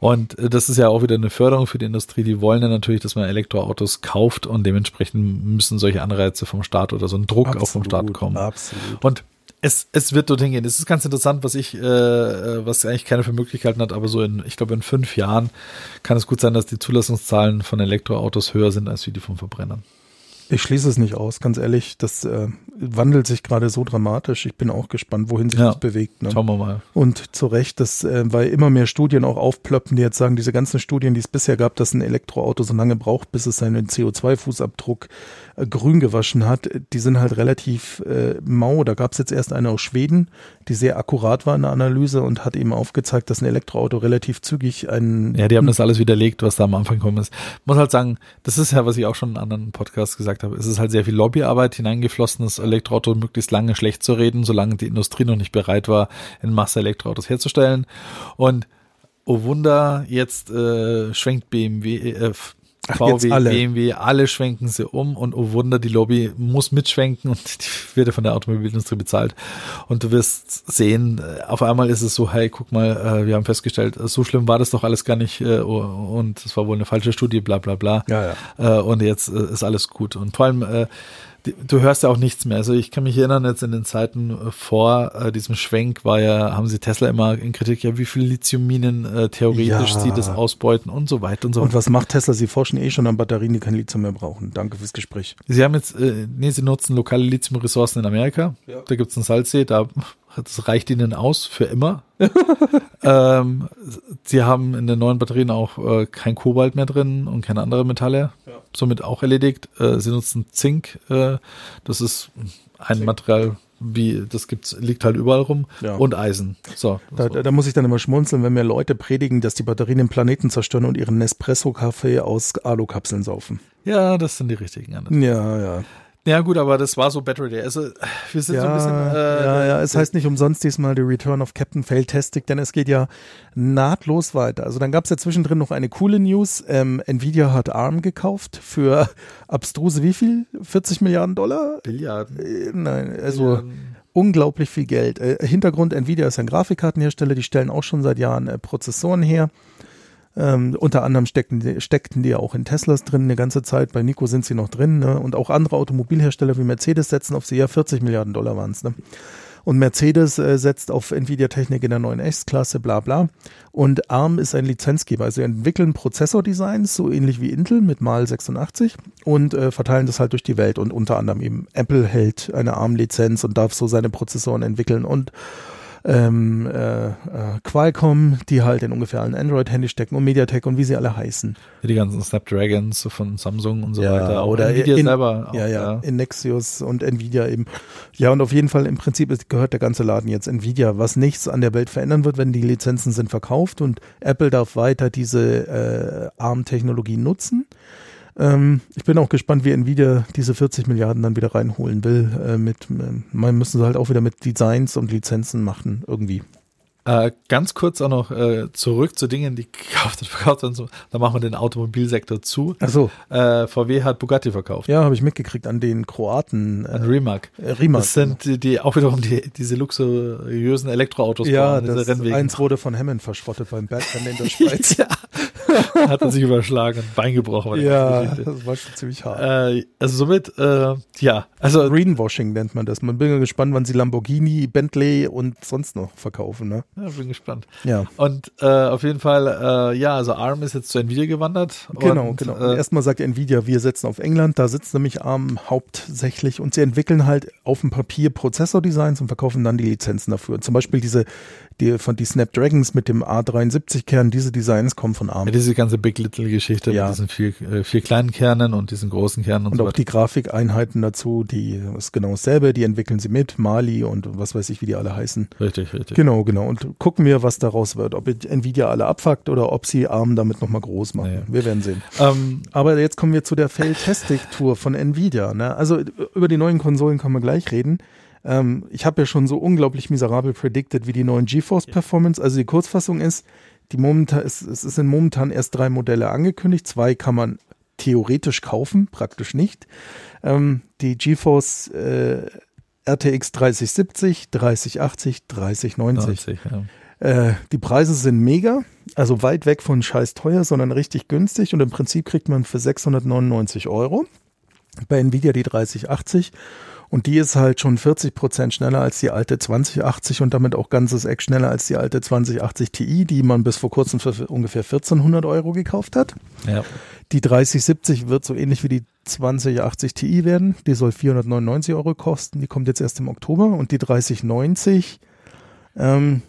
Und äh, das ist ja auch wieder eine Förderung für die Industrie. Die wollen ja natürlich, dass man Elektroautos kauft und dementsprechend müssen solche Anreize vom Staat oder so ein Druck auch vom Staat kommen. Absolut. Und es, es wird dorthin gehen. Es ist ganz interessant, was ich, äh, was eigentlich keiner für möglich gehalten hat, aber so in, ich glaube, in fünf Jahren kann es gut sein, dass die Zulassungszahlen von Elektroautos höher sind als wie die von Verbrennern. Ich schließe es nicht aus, ganz ehrlich. Das äh, wandelt sich gerade so dramatisch. Ich bin auch gespannt, wohin sich Ja. das bewegt. Ne? Schauen wir mal. Und zu Recht, das, äh, weil immer mehr Studien auch aufplöppen, die jetzt sagen, diese ganzen Studien, die es bisher gab, dass ein Elektroauto so lange braucht, bis es seinen CO2-Fußabdruck äh, grün gewaschen hat, die sind halt relativ äh, mau. Da gab es jetzt erst eine aus Schweden, die sehr akkurat war in der Analyse und hat eben aufgezeigt, dass ein Elektroauto relativ zügig einen Ja, die haben das alles widerlegt, was da am Anfang gekommen ist. Muss halt sagen, das ist ja, was ich auch schon in anderen Podcasts gesagt habe, es ist halt sehr viel Lobbyarbeit hineingeflossen, das Elektroauto möglichst lange schlecht zu reden, solange die Industrie noch nicht bereit war, in Masse Elektroautos herzustellen. Und oh Wunder, jetzt äh, schwenkt BMW, äh, Ach, VW, alle. BMW, alle schwenken sie um und oh Wunder, die Lobby muss mitschwenken und die wird ja von der Automobilindustrie bezahlt. Und du wirst sehen, äh, auf einmal ist es so, hey, guck mal, äh, wir haben festgestellt, äh, so schlimm war das doch alles gar nicht äh, und es war wohl eine falsche Studie, bla bla bla. Ja, ja. Und jetzt ist alles gut. Und vor allem, du hörst ja auch nichts mehr. Also ich kann mich erinnern, jetzt in den Zeiten äh, vor äh, diesem Schwenk war ja, haben sie Tesla immer in Kritik, ja, wie viele Lithiumminen äh, theoretisch Ja. sie das ausbeuten und so weiter und so Und was macht Tesla? Sie forschen eh schon an Batterien, die kein Lithium mehr brauchen. Danke fürs Gespräch. Sie haben jetzt, äh, nee, sie nutzen lokale Lithiumressourcen in Amerika. Ja. Da gibt's einen Salzsee, da das reicht ihnen aus für immer. ähm, sie haben in den neuen Batterien auch äh, kein Kobalt mehr drin und keine anderen Metalle. Somit auch erledigt. Äh, sie nutzen Zink. Äh, das ist ein Material, wie das gibt's, liegt halt überall rum. Ja. Und Eisen. So. Da, da, da muss ich dann immer schmunzeln, wenn mir Leute predigen, dass die Batterien den Planeten zerstören und ihren Nespresso-Kaffee aus Alukapseln saufen. ja, das sind die richtigen. Anders. Ja, ja. Ja gut, aber das war so Battery Day. Also wir sind Ja, so ein bisschen. Äh, ja, ja, es heißt nicht umsonst diesmal The Return of Captain Failtastic, denn es geht ja nahtlos weiter. Also dann gab es ja zwischendrin noch eine coole News. Ähm, Nvidia hat ARM gekauft für abstruse wie viel? 40 Milliarden Dollar? Billiarden. Äh, Nein, also unglaublich viel Geld. Äh, Hintergrund, Nvidia ist ein Grafikkartenhersteller, die stellen auch schon seit Jahren äh, Prozessoren her. Ähm, unter anderem steckten die, steckten die ja auch in Teslas drin eine ganze Zeit. Bei Nico sind sie noch drin. Ne? Und auch andere Automobilhersteller wie Mercedes setzen auf sie. Ja, 40 Milliarden Dollar waren es. Ne? Und Mercedes äh, setzt auf Nvidia-Technik in der neuen S-Klasse, bla bla. Und ARM ist ein Lizenzgeber. Also sie entwickeln Prozessordesigns, so ähnlich wie Intel mit Mal 86 und äh, verteilen das halt durch die Welt. Und unter anderem eben Apple hält eine ARM-Lizenz und darf so seine Prozessoren entwickeln. Und ähm, äh, äh, Qualcomm, die halt in ungefähr allen Android-Handys stecken und MediaTek und wie sie alle heißen. Die ganzen Snapdragons von Samsung und so weiter. Auch oder Nvidia in, selber. Auch, ja, ja, in Nexus und Nvidia eben. Ja, und auf jeden Fall im Prinzip ist, gehört der ganze Laden jetzt Nvidia, was nichts an der Welt verändern wird, wenn die Lizenzen sind verkauft und Apple darf weiter diese äh, ARM-Technologie nutzen. Ähm, ich bin auch gespannt, wie Nvidia diese 40 Milliarden dann wieder reinholen will. Äh, mit, äh, man müssen sie halt auch wieder mit Designs und Lizenzen machen, irgendwie. Äh, ganz kurz auch noch äh, zurück zu Dingen, die gekauft und verkauft so. Da machen wir den Automobilsektor zu. Achso, Äh, VW hat Bugatti verkauft. ja, habe ich mitgekriegt an den Kroaten. An Äh, Rimac. äh, Rimac. Das sind die, die auch wiederum die, diese luxuriösen Elektroautos ja, bauen, diese das Rennwegen. eins wurde von Hammond verschrottet beim Bergrennen in der Schweiz. ja. hat er sich überschlagen, ein Bein gebrochen. ja, das war schon ziemlich hart. Äh, also somit, äh, ja, also Greenwashing nennt man das. Man bin ja gespannt, wann sie Lamborghini, Bentley und sonst noch verkaufen. Ne? ja, bin gespannt. Ja, Und äh, auf jeden Fall, äh, ja, also ARM ist jetzt zu Nvidia gewandert. genau, und, genau. Äh, Erstmal sagt Nvidia, wir setzen auf England, da sitzt nämlich ARM hauptsächlich und sie entwickeln halt auf dem Papier Prozessordesigns und verkaufen dann die Lizenzen dafür. Zum Beispiel diese, die von die Snapdragons mit dem A73-Kern, diese Designs kommen von ARM. ja, diese ganze Big Little Geschichte Ja. mit diesen vier, äh, vier kleinen Kernen und diesen großen Kernen und, Und so auch weiter. die Grafikeinheiten dazu, die ist genau dasselbe, die entwickeln sie mit, Mali und was weiß ich, wie die alle heißen. Richtig, richtig. Genau, genau. Und gucken wir, was daraus wird. Ob Nvidia alle abfuckt oder ob sie ARM damit nochmal groß machen. Ja. Wir werden sehen. Ähm, Aber jetzt kommen wir zu der Fail-Testing-Tour von Nvidia. Ne? Also über die neuen Konsolen können wir gleich reden. Ähm, ich habe ja schon so unglaublich miserabel predicted, wie die neuen GeForce Performance. Also die Kurzfassung ist, die momentan, es, es sind momentan erst drei Modelle angekündigt. Zwei kann man theoretisch kaufen, praktisch nicht. Ähm, die GeForce äh, RTX 3070, 3080, 3090. 90, ja. Äh, die Preise sind mega, also weit weg von scheiß teuer, sondern richtig günstig und im Prinzip kriegt man für 699 Euro bei Nvidia die 3080 und die ist halt schon 40 Prozent schneller als die alte 2080 und damit auch ganzes Eck schneller als die alte 2080 Ti, die man bis vor kurzem für ungefähr 1400 Euro gekauft hat. Ja. Die 3070 wird so ähnlich wie die 2080 Ti werden. Die soll 499 Euro kosten. Die kommt jetzt erst im Oktober. Und die 3090, ähm,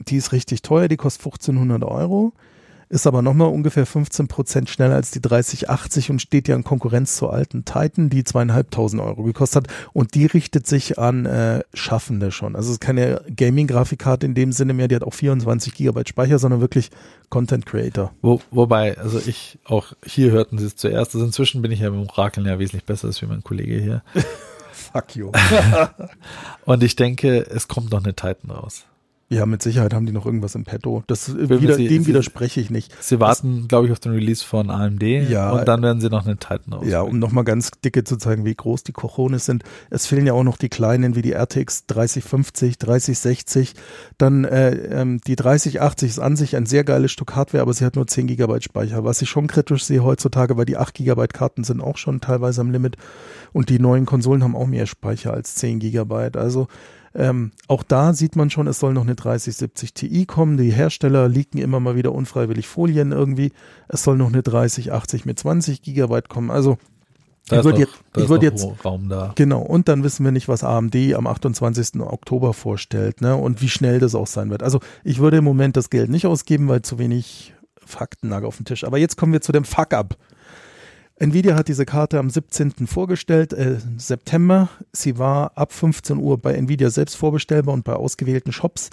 die ist richtig teuer. Die kostet 1500 Euro ist aber nochmal ungefähr 15 Prozent schneller als die 3080 und steht ja in Konkurrenz zur alten Titan, die zweieinhalbtausend Euro gekostet hat und die richtet sich an äh, Schaffende schon. Also es ist keine Gaming-Grafikkarte in dem Sinne mehr, die hat auch 24 Gigabyte Speicher, sondern wirklich Content Creator. Wo, wobei, also ich, auch hier hörten sie es zuerst, also inzwischen bin ich ja im Orakeln ja wesentlich besser als wie mein Kollege hier. Fuck you. und ich denke, es kommt noch eine Titan raus. Ja, mit Sicherheit haben die noch irgendwas im Petto. Das, wieder, sie, dem widerspreche ich nicht. Sie warten, glaube ich, auf den Release von AMD ja, und dann werden sie noch einen Titan aus. Ja, um nochmal ganz dicke zu zeigen, wie groß die Cojones sind. Es fehlen ja auch noch die kleinen wie die RTX 3050, 3060. Dann äh, ähm, die 3080 ist an sich ein sehr geiles Stück Hardware, aber sie hat nur 10 GB Speicher. Was ich schon kritisch sehe heutzutage, weil die 8 GB Karten sind auch schon teilweise am Limit und die neuen Konsolen haben auch mehr Speicher als 10 GB. Also ähm, auch da sieht man schon, es soll noch eine 3070 Ti kommen. Die Hersteller leaken immer mal wieder unfreiwillig Folien irgendwie. Es soll noch eine 3080 mit 20 Gigabyte kommen. Also da ich würde jetzt, ich würd jetzt Raum da. genau. Und dann wissen wir nicht, was AMD am 28. Oktober vorstellt, ne? Und wie schnell das auch sein wird. Also ich würde im Moment das Geld nicht ausgeben, weil zu wenig Fakten lag auf dem Tisch. Aber jetzt kommen wir zu dem Fuck-up. Nvidia hat diese Karte am 17. vorgestellt, äh, September. Sie war ab 15 Uhr bei Nvidia selbst vorbestellbar und bei ausgewählten Shops.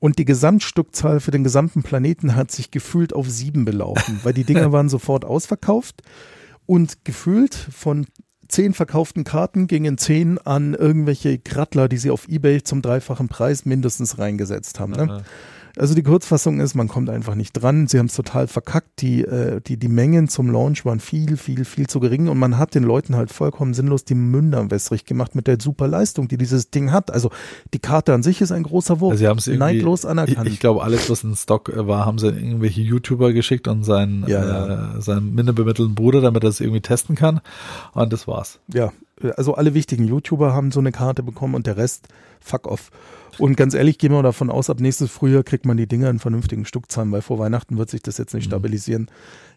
Und die Gesamtstückzahl für den gesamten Planeten hat sich gefühlt auf sieben belaufen, weil die Dinger waren sofort ausverkauft. Und gefühlt von zehn verkauften Karten gingen zehn an irgendwelche Grattler, die sie auf Ebay zum dreifachen Preis mindestens reingesetzt haben. Ne? Also die Kurzfassung ist, man kommt einfach nicht dran. Sie haben es total verkackt. Die, äh, die, die Mengen zum Launch waren viel, viel, viel zu gering und man hat den Leuten halt vollkommen sinnlos die Münder wässrig gemacht mit der super Leistung, die dieses Ding hat. Also die Karte an sich ist ein großer Wurf. Also sie haben es neidlos anerkannt. Ich, ich glaube, alles, was in Stock äh, war, haben sie irgendwelche YouTuber geschickt und seinen, ja, äh, seinen minder bemittelten Bruder, damit er es irgendwie testen kann. Und das war's. Ja, also alle wichtigen YouTuber haben so eine Karte bekommen und der Rest fuck off. Und ganz ehrlich, gehen wir davon aus, ab nächstes Frühjahr kriegt man die Dinger in vernünftigen Stückzahlen, weil vor Weihnachten wird sich das jetzt nicht mhm. stabilisieren.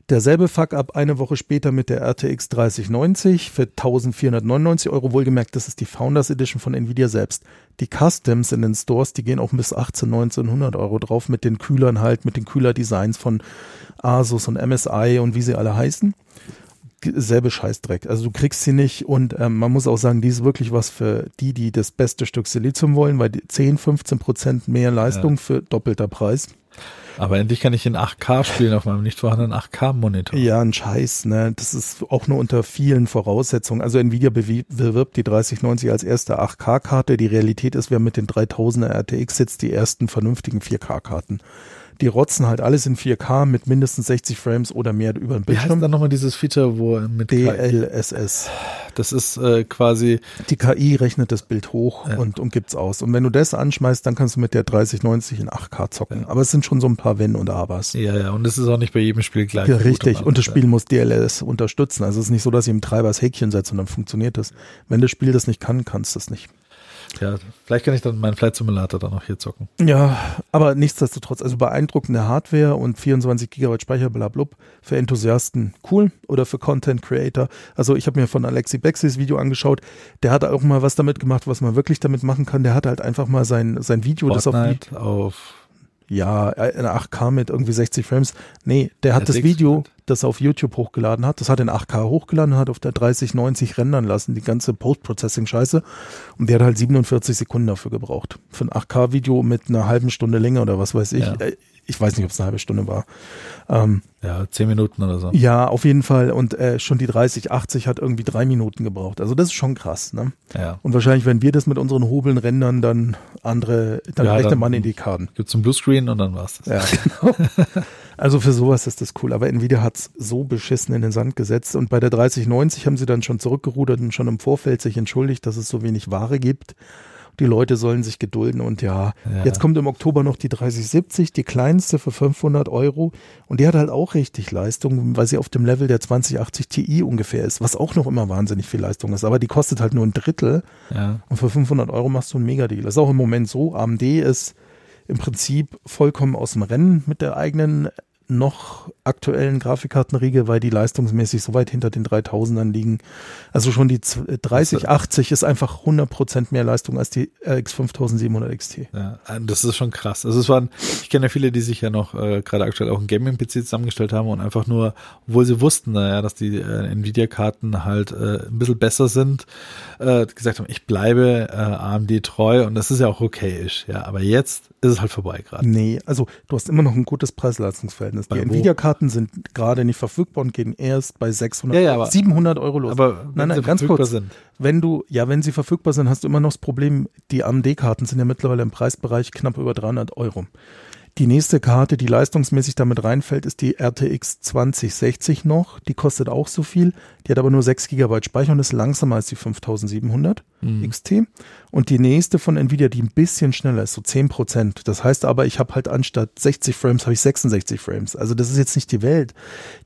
Derselbe Fuck-up eine Woche später mit der RTX 3090 für 1499 Euro. Wohlgemerkt, das ist die Founders Edition von Nvidia selbst. Die Customs in den Stores, die gehen auch bis 18, 1900 Euro drauf mit den Kühlern halt, mit den Kühler-Designs von Asus und MSI und wie sie alle heißen selbe Scheißdreck. Also du kriegst sie nicht und ähm, man muss auch sagen, die ist wirklich was für die, die das beste Stück Silizium wollen, weil die 10, 15 Prozent mehr Leistung ja. für doppelter Preis. Aber endlich kann ich in 8K spielen auf meinem nicht vorhandenen 8K-Monitor. Ja, ein Scheiß, ne? Das ist auch nur unter vielen Voraussetzungen. Also Nvidia bewirbt die 3090 als erste 8K-Karte. Die Realität ist, wir haben mit den 3000er RTX jetzt die ersten vernünftigen 4K-Karten die rotzen halt alles in 4K mit mindestens 60 Frames oder mehr über den Bildschirm. Wie heißt dann nochmal dieses Feature, wo mit DLSS. Das ist äh, quasi die KI rechnet das Bild hoch ja. und, und gibt's aus. Und wenn du das anschmeißt, dann kannst du mit der 3090 in 8K zocken. Ja. Aber es sind schon so ein paar Wenn und Abers. Ja, ja, und es ist auch nicht bei jedem Spiel gleich. Ja, richtig. Und das Spiel muss DLSS unterstützen. Also es ist nicht so, dass ich im Treiber das Häkchen setze und dann funktioniert das. Wenn das Spiel das nicht kann, kannst du es nicht. Ja, vielleicht kann ich dann meinen Flight Simulator dann auch hier zocken. Ja, aber nichtsdestotrotz, also beeindruckende Hardware und 24 GB Speicher, blablub, für Enthusiasten cool oder für Content Creator. Also ich habe mir von Alexi Bexis Video angeschaut, der hat auch mal was damit gemacht, was man wirklich damit machen kann. Der hat halt einfach mal sein, sein Video, Fortnite das auf, auf ja, in 8K mit irgendwie 60 Frames. Nee, der hat das Video, das er auf YouTube hochgeladen hat, das hat in 8K hochgeladen, hat auf der 3090 rendern lassen, die ganze Post-Processing-Scheiße. Und der hat halt 47 Sekunden dafür gebraucht. Für ein 8K-Video mit einer halben Stunde Länge oder was weiß ich. Ja. Ich weiß nicht, ob es eine halbe Stunde war. Ähm, ja, zehn Minuten oder so. Ja, auf jeden Fall. Und äh, schon die 3080 hat irgendwie drei Minuten gebraucht. Also das ist schon krass. Ne? Ja. Und wahrscheinlich, wenn wir das mit unseren Hobeln rendern, dann andere, dann ja, rechnet man in die Karten. Gibt's einen Bluescreen und dann war's das. Ja, genau. Also für sowas ist das cool. Aber Nvidia hat's so beschissen in den Sand gesetzt. Und bei der 3090 haben sie dann schon zurückgerudert und schon im Vorfeld sich entschuldigt, dass es so wenig Ware gibt Die Leute sollen sich gedulden und ja, Ja. jetzt kommt im Oktober noch die 3070, die kleinste für 500 Euro und die hat halt auch richtig Leistung, weil sie auf dem Level der 2080 Ti ungefähr ist, was auch noch immer wahnsinnig viel Leistung ist, aber die kostet halt nur ein Drittel Ja. und für 500 Euro machst du einen Megadeal. Das ist auch im Moment so. AMD ist im Prinzip vollkommen aus dem Rennen mit der eigenen noch aktuellen Grafikkartenriege, weil die leistungsmäßig so weit hinter den 3000ern liegen. Also schon die z- 3080 ist einfach 100% mehr Leistung als die RX 5700 XT. Ja, das ist schon krass. Also es waren, ich kenne ja viele, die sich ja noch äh, gerade aktuell auch ein Gaming-PC zusammengestellt haben und einfach nur, obwohl sie wussten, naja, dass die äh, Nvidia-Karten halt äh, ein bisschen besser sind, äh, gesagt haben, ich bleibe äh, AMD treu und das ist ja auch okay-ish. Ja, aber jetzt ist es halt vorbei gerade. Nee, also du hast immer noch ein gutes Preis-Leistungsverhältnis. Die? Nvidia-Karten sind gerade nicht verfügbar und gehen erst bei 600, Ja, ja, aber- 700 Euro los. Aber wenn nein, nein, sie ganz verfügbar kurz. sind. Wenn du, ja, wenn sie verfügbar sind, hast du immer noch das Problem, die AMD-Karten sind ja mittlerweile im Preisbereich knapp über 300 Euro. Die nächste Karte, die leistungsmäßig damit reinfällt, ist die RTX 2060 noch. Die kostet auch so viel. Die hat aber nur 6 GB Speicher und ist langsamer als die 5700 Mhm. XT. Und die nächste von Nvidia, die ein bisschen schneller ist, so 10%. Das heißt aber, ich habe halt anstatt 60 Frames, habe ich 66 Frames. Also das ist jetzt nicht die Welt.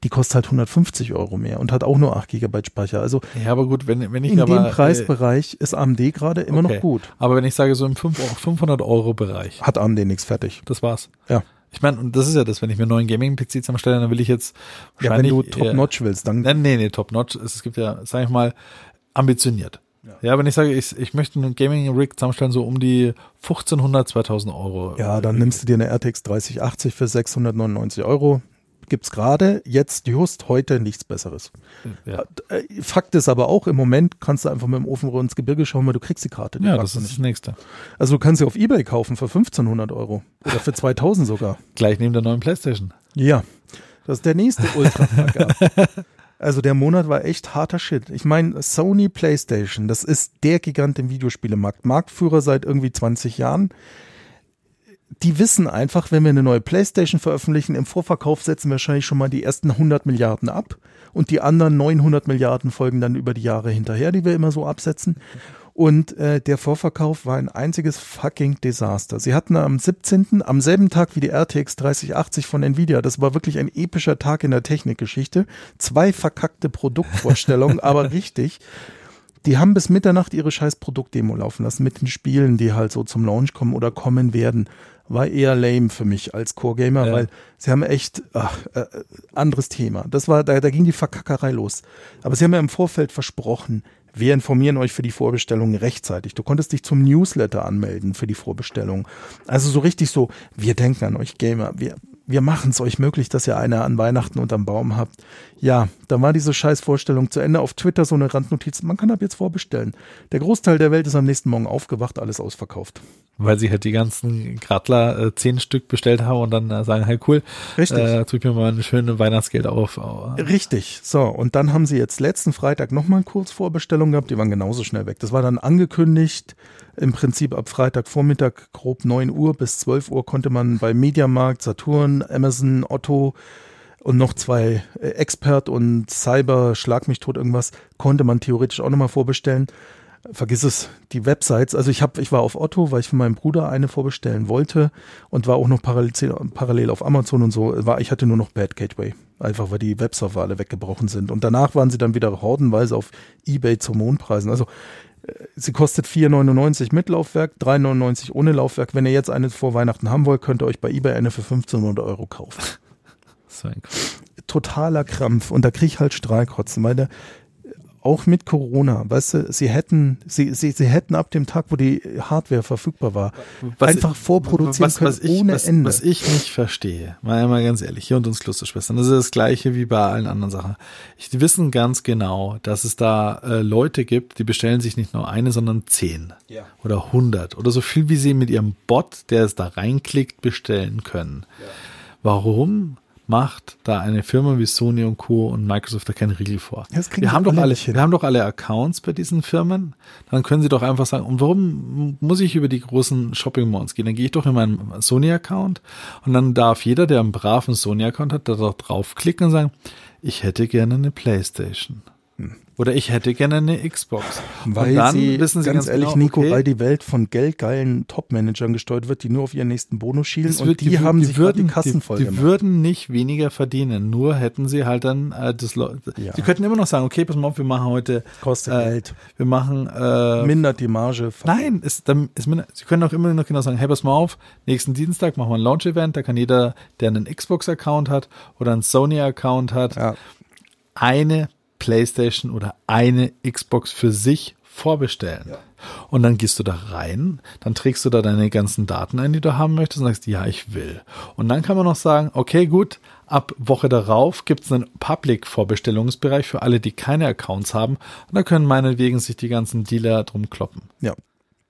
Die kostet halt 150 Euro mehr und hat auch nur 8 GB Speicher. Also Ja, aber gut, wenn, wenn ich in aber, dem Preisbereich ist AMD gerade immer okay. noch gut. Aber wenn ich sage, so im 500 Euro Bereich, Hat AMD nichts fertig. das war's. Ja. Ich meine, und das ist ja das, wenn ich mir einen neuen Gaming-PC zusammenstelle, dann will ich jetzt Ja, wenn du Top-Notch willst, dann nee, nee, top notch. Es gibt ja, sag ich mal, ambitioniert. Ja, wenn ich sage, ich, ich möchte einen Gaming-Rig zusammenstellen, so um die 1500, 2000 Euro. Ja, dann nimmst du dir eine RTX 3080 für 699 Euro. Gibt's gerade, jetzt just heute nichts Besseres. Ja, Äh, Fakt ist aber auch, im Moment kannst du einfach mit dem Ofenrohr ins Gebirge schauen, weil du kriegst die Karte. die ja das ist das nächste. Also du kannst sie auf Ebay kaufen für 1500 Euro. Oder für 2000 sogar. Gleich neben der neuen Playstation. Ja, das ist der nächste ultra Also der Monat war echt harter Shit. Ich meine, Sony PlayStation, das ist der Gigant im Videospielemarkt. Marktführer seit irgendwie 20 Jahren. Die wissen einfach, wenn wir eine neue PlayStation veröffentlichen, im Vorverkauf setzen wir wahrscheinlich schon mal die ersten 100 Milliarden ab und die anderen 900 Milliarden folgen dann über die Jahre hinterher, die wir immer so absetzen. Und äh, der Vorverkauf war ein einziges fucking Desaster. Sie hatten am 17., am selben Tag wie die RTX 3080 von Nvidia, das war wirklich ein epischer Tag in der Technikgeschichte, zwei verkackte Produktvorstellungen, aber richtig. Die haben bis Mitternacht ihre scheiß Produktdemo laufen lassen mit den Spielen, die halt so zum Launch kommen oder kommen werden. War eher lame für mich als Core-Gamer, Ja. weil sie haben echt, ach, äh, anderes Thema. Das war, da, da ging die Verkackerei los. Aber sie haben ja im Vorfeld versprochen, wir informieren euch für die Vorbestellung rechtzeitig. Du konntest dich zum Newsletter anmelden für die Vorbestellung. Also so richtig so, wir denken an euch Gamer, wir, wir machen es euch möglich, dass ihr eine an Weihnachten unterm Baum habt. Ja, dann war diese scheiß Vorstellung zu Ende. Auf Twitter so eine Randnotiz, man kann ab jetzt vorbestellen. Der Großteil der Welt ist am nächsten Morgen aufgewacht, alles ausverkauft. Weil sie halt die ganzen Gradler äh, zehn Stück bestellt haben und dann äh, sagen, hey cool, Richtig. äh, drück mir mal ein schönes Weihnachtsgeld auf. Richtig. So, und dann haben sie jetzt letzten Freitag nochmal kurz Vorbestellung gehabt, die waren genauso schnell weg. Das war dann angekündigt, im Prinzip ab Freitagvormittag grob 9 Uhr bis 12 Uhr konnte man bei Mediamarkt, Saturn, Amazon, Otto und noch zwei äh, Expert und Cyber, Schlag mich tot irgendwas, konnte man theoretisch auch nochmal vorbestellen. Vergiss es, die Websites. Also ich habe, ich war auf Otto, weil ich für meinen Bruder eine vorbestellen wollte und war auch noch parallel, parallel auf Amazon und so. War, ich hatte nur noch Bad Gateway. Einfach weil die Webserver alle weggebrochen sind. Und danach waren sie dann wieder hordenweise auf Ebay zu Mondpreisen. Also äh, sie kostet 4,99 mit Laufwerk, 3,99 ohne Laufwerk. Wenn ihr jetzt eine vor Weihnachten haben wollt, könnt ihr euch bei Ebay eine für 1500 Euro kaufen. So ein. Totaler Krampf. Und da krieg ich halt Strahlkotzen, weil der auch mit Corona, weißt du, sie hätten, sie, sie, sie hätten ab dem Tag, wo die Hardware verfügbar war, Was- einfach vorproduzieren was, können was ich, ohne was, Ende. Was ich nicht verstehe, mal mal ganz ehrlich, hier und uns Klosterschwestern, das ist das gleiche wie bei allen anderen Sachen. Ich, die wissen ganz genau, dass es da äh, Leute gibt, die bestellen sich nicht nur eine, sondern zehn Ja. oder hundert oder so viel, wie sie mit ihrem Bot, der es da reinklickt, bestellen können. Warum macht da eine Firma wie Sony und Co. und Microsoft da keinen Riegel vor? Wir haben doch alle wir haben doch alle Accounts bei diesen Firmen. Dann können sie doch einfach sagen, und warum muss ich über die großen Shopping Malls gehen? Dann gehe ich doch in meinen Sony-Account und dann darf jeder, der einen braven Sony-Account hat, da doch draufklicken und sagen, ich hätte gerne eine Playstation. Oder ich hätte gerne eine Xbox. Weil und dann sie, wissen sie ganz, ganz, ehrlich, genau, Nico, okay, weil die Welt von geldgeilen Top-Managern gesteuert wird, die nur auf ihren nächsten Bonus schielen und wird- die, haben die sich würden, die Kassen voll die, die würden nicht weniger verdienen, nur hätten sie halt dann äh, das Ja. Sie könnten immer noch sagen, okay, pass mal auf, wir machen heute Kostet äh, Geld. Wir machen äh, Mindert die Marge. Nein, ist, dann ist mir, Sie können auch immer noch genau sagen, hey, pass mal auf, nächsten Dienstag machen wir ein Launch-Event, da kann jeder, der einen Xbox-Account hat oder einen Sony-Account hat, Ja. eine Playstation oder eine Xbox für sich vorbestellen. Und dann gehst du da rein, dann trägst du da deine ganzen Daten ein, die du haben möchtest und sagst, ja, ich will. Und dann kann man noch sagen, okay, gut, ab Woche darauf gibt es einen Public-Vorbestellungsbereich für alle, die keine Accounts haben. Und da können meinetwegen sich die ganzen Dealer drum kloppen. ja.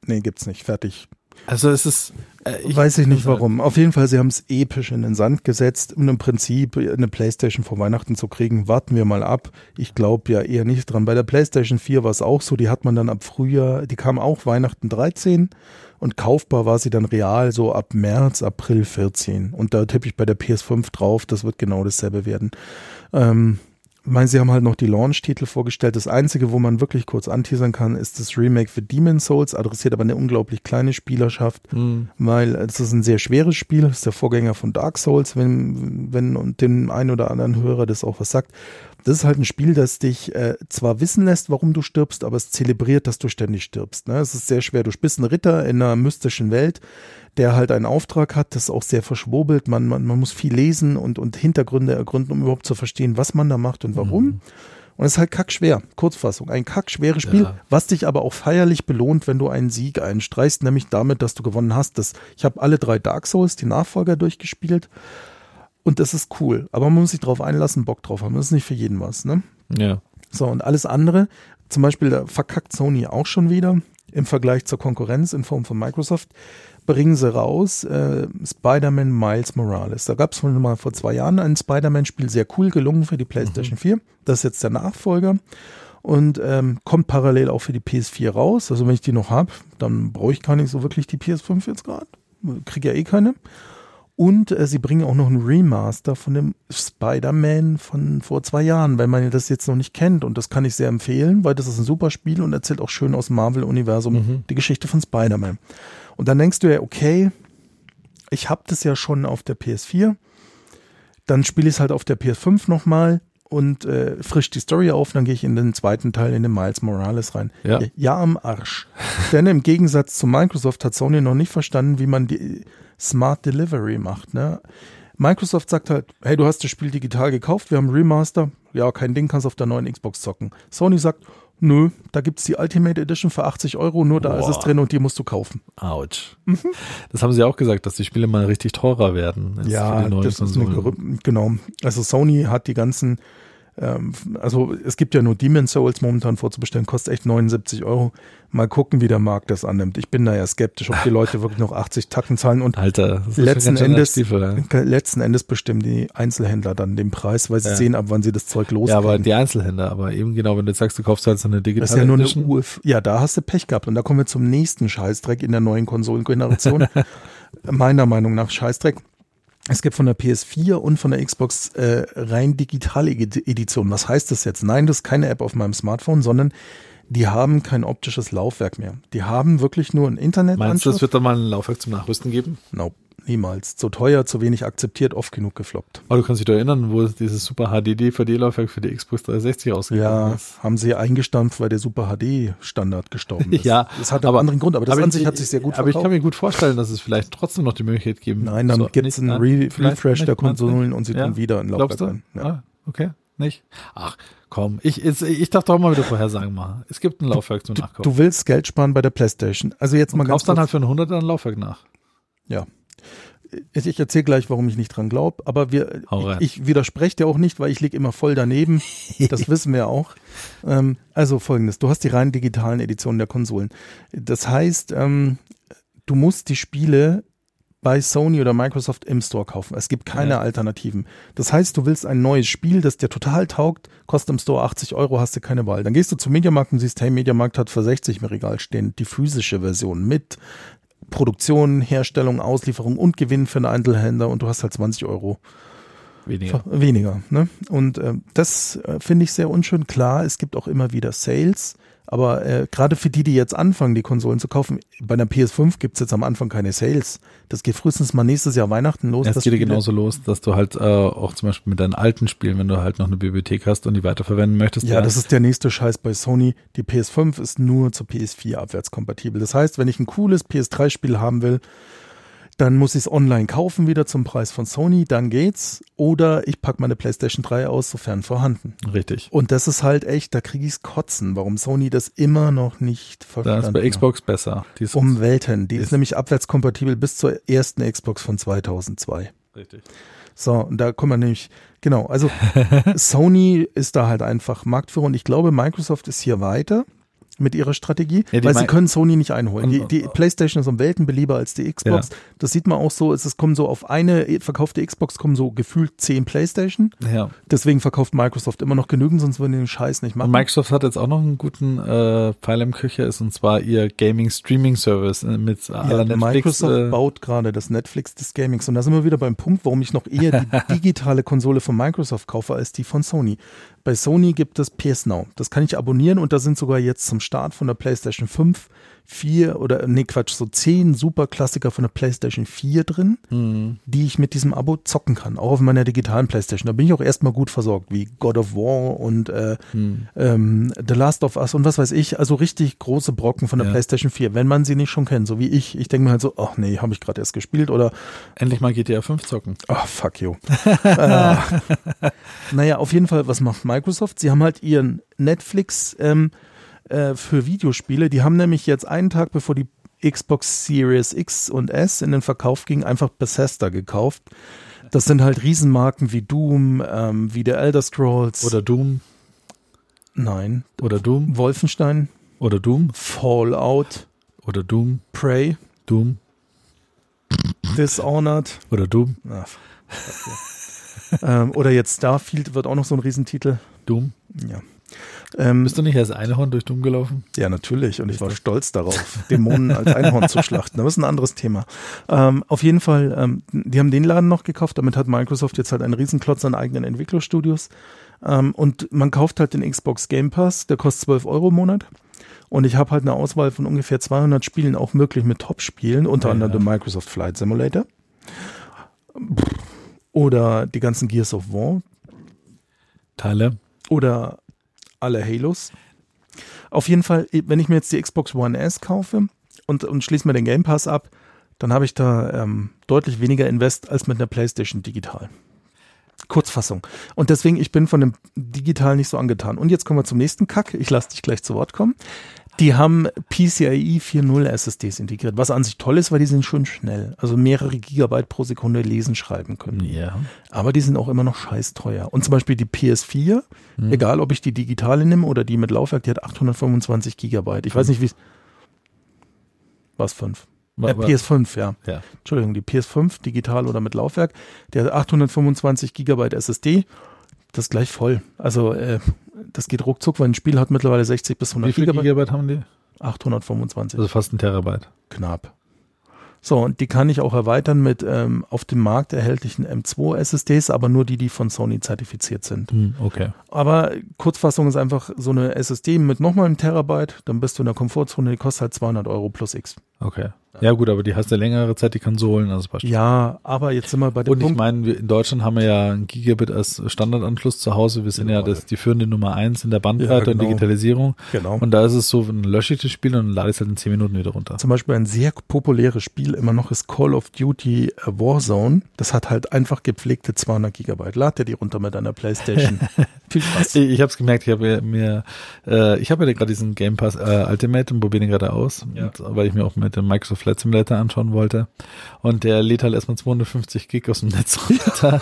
Nee, gibt's nicht. Fertig. Also es ist, äh, ich Weiß ich nicht halt- warum. Auf jeden Fall, sie haben es episch in den Sand gesetzt. Um im Prinzip eine Playstation vor Weihnachten zu kriegen, warten wir mal ab. Ich glaube ja eher nicht dran. Bei der Playstation 4 war es auch so, die hat man dann ab Frühjahr, die kam auch Weihnachten 13 und kaufbar war sie dann real so ab März, April 14. Und da tippe ich bei der PS5 drauf, das wird genau dasselbe werden. Ähm, meine, sie haben halt noch die Launch-Titel vorgestellt. Das Einzige, wo man wirklich kurz anteasern kann, ist das Remake für Demon's Souls, adressiert aber eine unglaublich kleine Spielerschaft, Hm. weil es ist ein sehr schweres Spiel, es ist der Vorgänger von Dark Souls, wenn, wenn und dem einen oder anderen Hörer das auch was sagt. Das ist halt ein Spiel, das dich äh, zwar wissen lässt, warum du stirbst, aber es zelebriert, dass du ständig stirbst. Ne? Es ist sehr schwer. Du bist ein Ritter in einer mystischen Welt, der halt einen Auftrag hat, das ist auch sehr verschwurbelt. Man, man, man muss viel lesen und, und Hintergründe ergründen, um überhaupt zu verstehen, was man da macht und warum. Und es ist halt kackschwer. Kurzfassung. Ein kackschweres Spiel, Ja. was dich aber auch feierlich belohnt, wenn du einen Sieg einstreichst, nämlich damit, dass du gewonnen hast. Das, ich habe alle drei Dark Souls, die Nachfolger, durchgespielt. Und das ist cool. Aber man muss sich drauf einlassen, Bock drauf haben. Das ist nicht für jeden was, ne? Ja. So, und alles andere, zum Beispiel, da verkackt Sony auch schon wieder im Vergleich zur Konkurrenz in Form von Microsoft, bringen sie raus äh, Spider-Man Miles Morales. Da gab es schon mal vor zwei Jahren ein Spider-Man-Spiel, sehr cool gelungen für die PlayStation 4. Das ist jetzt der Nachfolger und ähm, kommt parallel auch für die PS4 raus. Also wenn ich die noch habe, dann brauche ich gar nicht so wirklich die PS5 jetzt gerade. Kriege ja eh keine. Und äh, sie bringen auch noch ein Remaster von dem Spider-Man von vor zwei Jahren, wenn man das jetzt noch nicht kennt. Und das kann ich sehr empfehlen, weil das ist ein super Spiel und erzählt auch schön aus dem Marvel-Universum die Geschichte von Spider-Man. Und dann denkst du ja, okay, ich habe das ja schon auf der PS4. Dann spiele ich es halt auf der PS5 nochmal und äh, frisch die Story auf. Dann gehe ich in den zweiten Teil, in den Miles Morales rein. Ja. ja am Arsch. Denn im Gegensatz zu Microsoft hat Sony noch nicht verstanden, wie man die Smart Delivery macht. Ne? Microsoft sagt halt, hey, du hast das Spiel digital gekauft, wir haben Remaster. Ja, kein Ding, kannst auf der neuen Xbox zocken. Sony sagt, nö, da gibt's die Ultimate Edition für 80 Euro, nur da ist es Boah. drin und die musst du kaufen. Autsch. Das haben sie auch gesagt, dass die Spiele mal richtig teurer werden. Ja, das ist eine genau. Also Sony hat die ganzen, ähm, also es gibt ja nur Demon's Souls momentan vorzubestellen, kostet echt 79 Euro. Mal gucken, wie der Markt das annimmt. Ich bin da ja skeptisch, ob die Leute wirklich noch 80 Tacken zahlen und Alter, letzten Endes, Stiefel, ja. letzten Endes bestimmen die Einzelhändler dann den Preis, weil sie Ja. sehen, ab wann sie das Zeug Ja, loskriegen. aber die Einzelhändler, aber eben genau, wenn du jetzt sagst, du kaufst halt so eine digitale das ist ja nur eine. UF. Ja, da hast du Pech gehabt. Und da kommen wir zum nächsten Scheißdreck in der neuen Konsolengeneration. Meiner Meinung nach Scheißdreck. Es gibt von der PS4 und von der Xbox äh, rein digitale Edi- Edition. Was heißt das jetzt? Nein, das ist keine App auf meinem Smartphone, sondern die haben kein optisches Laufwerk mehr. Die haben wirklich nur ein Internet. Meinst du, es wird dann mal ein Laufwerk zum Nachrüsten geben? Nope, niemals. Zu teuer, zu wenig akzeptiert, oft genug gefloppt. Aber du kannst dich doch erinnern, wo dieses Super HD DVD-Laufwerk für die Xbox 360 rausgekommen Ja, ist. haben sie eingestampft, weil der Super HD Standard gestorben ist. Ja, das hat aber einen anderen Grund, aber das aber an ich- sich hat sich sehr gut Aber ich verkauft. kann mir gut vorstellen, dass es vielleicht trotzdem noch die Möglichkeit geben Nein, dann So, gibt es einen Re Refresh der Konsolen und sie Ja? tun wieder ein Glaubst Laufwerk du? rein. Ja. Ah, okay, nicht? Ach, komm, ich, ich, ich darf doch mal wieder Vorhersagen machen. Es gibt ein Laufwerk zum Nachkaufen. Du willst Geld sparen bei der Playstation. Also jetzt mal und ganz kaufst dann kurz. halt für einen 100 ein Laufwerk nach. ja. Ich, erzähle gleich, warum ich nicht dran glaube, aber wir, ich, ich widerspreche dir auch nicht, weil ich liege immer voll daneben. Das wissen wir auch. Ähm, also folgendes, du hast die rein digitalen Editionen der Konsolen. Das heißt, ähm, du musst die Spiele bei Sony oder Microsoft im Store kaufen. Es gibt keine Ja. Alternativen. Das heißt, du willst ein neues Spiel, das dir total taugt, kostet im Store 80 Euro, hast du keine Wahl. Dann gehst du zum Mediamarkt und siehst, hey, Mediamarkt hat für 60 im Regal stehen die physische Version mit Produktion, Herstellung, Auslieferung und Gewinn für einen Einzelhändler und du hast halt 20 Euro Weniger. Weniger. Ne? Und äh, das äh, finde ich sehr unschön. Klar, es gibt auch immer wieder Sales, aber äh, gerade für die, die jetzt anfangen, die Konsolen zu kaufen, bei einer PS5 gibt's jetzt am Anfang keine Sales. Das geht frühestens mal nächstes Jahr Weihnachten los. Es geht Spiele- genauso los, dass du halt äh, auch zum Beispiel mit deinen alten Spielen, wenn du halt noch eine Bibliothek hast und die weiterverwenden möchtest, Ja, das ist der nächste Scheiß bei Sony. Die PS5 ist nur zur PS4 abwärtskompatibel. Das heißt, wenn ich ein cooles PS3-Spiel haben will, dann muss ich es online kaufen, wieder zum Preis von Sony, dann geht's. Oder ich packe meine PlayStation 3 aus, sofern vorhanden. richtig. Und das ist halt echt, da kriege ich's kotzen, warum Sony das immer noch nicht Da verstanden ist bei hat. Xbox besser. Die ist Um Welten. Die ist, ist- nämlich abwärtskompatibel bis zur ersten Xbox von 2002. richtig. So, und da kommen wir nämlich, genau, also Sony ist da halt einfach Marktführer und ich glaube, Microsoft ist hier weiter mit ihrer Strategie, Ja, weil sie können Sony nicht einholen. Die, Und- die PlayStation ist um Welten belieber als die Xbox. Das sieht man auch so, es es kommen so auf eine verkaufte Xbox kommen so gefühlt zehn PlayStation. Ja. Deswegen verkauft Microsoft immer noch genügend, sonst würden die den Scheiß nicht machen. Und Microsoft hat jetzt auch noch einen guten äh, Pfeil im Küche, ist und zwar ihr Gaming Streaming Service äh, mit aller Ja, Netflix. Microsoft äh, baut gerade das Netflix des Gamings. Und da sind wir wieder beim Punkt, warum ich noch eher die digitale Konsole von Microsoft kaufe als die von Sony. Bei Sony gibt es PS Now. Das kann ich abonnieren und da sind sogar jetzt zum Start von der PlayStation 5 vier oder nee Quatsch, so zehn super Klassiker von der PlayStation 4 drin, hm, die ich mit diesem Abo zocken kann, auch auf meiner digitalen PlayStation. Da bin ich auch erstmal gut versorgt, wie God of War und äh, hm. ähm, The Last of Us und was weiß ich, also richtig große Brocken von der Ja. PlayStation 4, wenn man sie nicht schon kennt, so wie ich. Ich denke mir halt so, ach nee, habe ich gerade erst gespielt oder endlich mal GTA 5 zocken. ach fuck you. äh, naja, auf jeden Fall, was macht Microsoft? Sie haben halt ihren Netflix ähm, äh, für Videospiele, die haben nämlich jetzt einen Tag bevor die Xbox Series X und S in den Verkauf ging, einfach Bethesda gekauft. Das sind halt Riesenmarken wie Doom, ähm, wie der Elder Scrolls. Oder Doom. nein, Oder Doom. Wolfenstein, Oder Doom. Fallout, Oder Doom. Prey, Doom. Dishonored. Oder Doom. Fuck yeah. ähm, oder jetzt Starfield wird auch noch so ein Riesentitel. Doom. Ja. Ähm, Bist du nicht als Einhorn durch Doom gelaufen? ja, natürlich. Und ich war stolz darauf, Dämonen als Einhorn zu schlachten. Aber das ist ein anderes Thema. Ähm, auf jeden Fall, ähm, die haben den Laden noch gekauft. Damit hat Microsoft jetzt halt einen Riesenklotz an eigenen Entwicklerstudios. Ähm, und man kauft halt den Xbox Game Pass. Der kostet 12 Euro im Monat. Und ich habe halt eine Auswahl von ungefähr 200 Spielen, auch möglich mit Top-Spielen, unter Ja, anderem ja. Microsoft Flight Simulator. Oder die ganzen Gears of War Teile. oder alle Halos. Auf jeden Fall, wenn ich mir jetzt die Xbox One S kaufe und, und schließe mir den Game Pass ab, dann habe ich da ähm, deutlich weniger Invest als mit einer PlayStation digital. Kurzfassung. Und deswegen, ich bin von dem Digital nicht so angetan. Und jetzt kommen wir zum nächsten Kack. Ich lasse dich gleich zu Wort kommen. Die haben PCIe 4.0 SSDs integriert, was an sich toll ist, weil die sind schon schnell. Also mehrere Gigabyte pro Sekunde lesen, schreiben können. Ja. Aber die sind auch immer noch scheiß teuer. Und zum Beispiel die PS4, Hm. egal ob ich die digitale nehme oder die mit Laufwerk, die hat 825 Gigabyte. Ich weiß nicht, wie Was, 5? Wa- Äh, wa- PS5, ja. Ja. Entschuldigung, die PS5, digital oder mit Laufwerk, der hat 825 Gigabyte SSD. Das gleich voll. Also, äh, das geht ruckzuck, weil ein Spiel hat mittlerweile 60 bis 100 Wie viel Gigabyte. Gigabyte haben die? 825. Also fast ein Terabyte. knapp. So, und die kann ich auch erweitern mit ähm, auf dem Markt erhältlichen M2 SSDs, aber nur die, die von Sony zertifiziert sind. Hm, okay. Aber Kurzfassung ist einfach so eine SSD mit nochmal einem Terabyte, dann bist du in der Komfortzone, die kostet halt 200 Euro plus X. Okay. Ja gut, aber die hast ja längere Zeit die Konsolen, also passt. Ja, aber jetzt sind wir bei dem Und ich meine, in Deutschland haben wir ja ein Gigabit als Standardanschluss zu Hause. Wir sind ja, das, die führende Nummer eins in der Bandbreite Ja, genau. und Digitalisierung. Genau. Und da ist es so, dann lösche ich das Spiel und dann lade ich es halt in 10 Minuten wieder runter. Zum Beispiel ein sehr populäres Spiel immer noch ist Call of Duty Warzone. Das hat halt einfach gepflegte 200 Gigabyte. Lad dir die runter mit deiner Playstation. Viel Spaß. Ich, ich habe es gemerkt, ich habe mir, äh, ich habe ja gerade diesen Game Pass äh, Ultimate und probiere den gerade aus, Ja. und, weil ich mir auch mit dem Microsoft Flight Simulator anschauen wollte. Und der lädt halt erstmal 250 Gig aus dem Netz runter.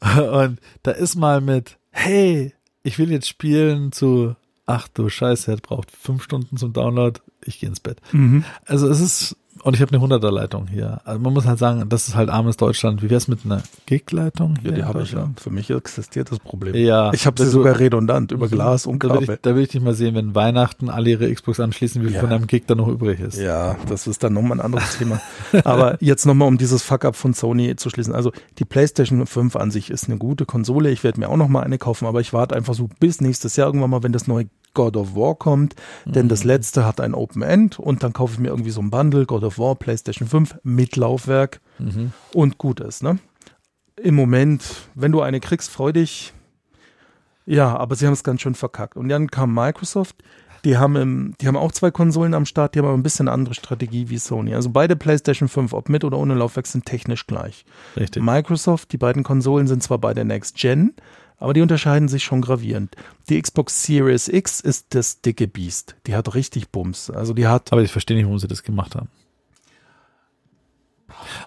und da ist mal mit, hey, ich will jetzt spielen zu, ach du Scheiße, er braucht fünf Stunden zum Download, ich gehe ins Bett. Mhm. Also es ist Und ich habe eine 100er Leitung hier. Also man muss halt sagen, das ist halt armes Deutschland. Wie wär's mit einer Gig-Leitung? Ja, die habe ich ja. Für mich existiert das Problem. Ja. Ich habe sie sogar redundant über Glas und Da will, Kabel. ich, da will ich dich mal sehen, wenn Weihnachten alle ihre Xbox anschließen, wie viel Ja. von einem Gig da noch übrig ist. Ja, das ist dann nochmal ein anderes Thema. Aber jetzt nochmal, um dieses Fuck-up von Sony zu schließen. Also die PlayStation 5 an sich ist eine gute Konsole. Ich werde mir auch nochmal eine kaufen, aber ich warte einfach so bis nächstes Jahr irgendwann mal, wenn das neue God of War kommt. Denn das letzte hat ein Open End und dann kaufe ich mir irgendwie so ein Bundle, God of War, PlayStation 5 mit Laufwerk und gut ist. Ne? Im Moment, wenn du eine kriegst, freu dich. Ja, aber sie haben es ganz schön verkackt. Und dann kam Microsoft, die haben, im, die haben auch zwei Konsolen am Start, die haben aber ein bisschen andere Strategie wie Sony. Also beide PlayStation 5, ob mit oder ohne Laufwerk, sind technisch gleich. Richtig. Microsoft, die beiden Konsolen sind zwar beide Next Gen, aber die unterscheiden sich schon gravierend. Die Xbox Series X ist das dicke Biest. Die hat richtig Bums. Also die hat Aber ich verstehe nicht, warum sie das gemacht haben.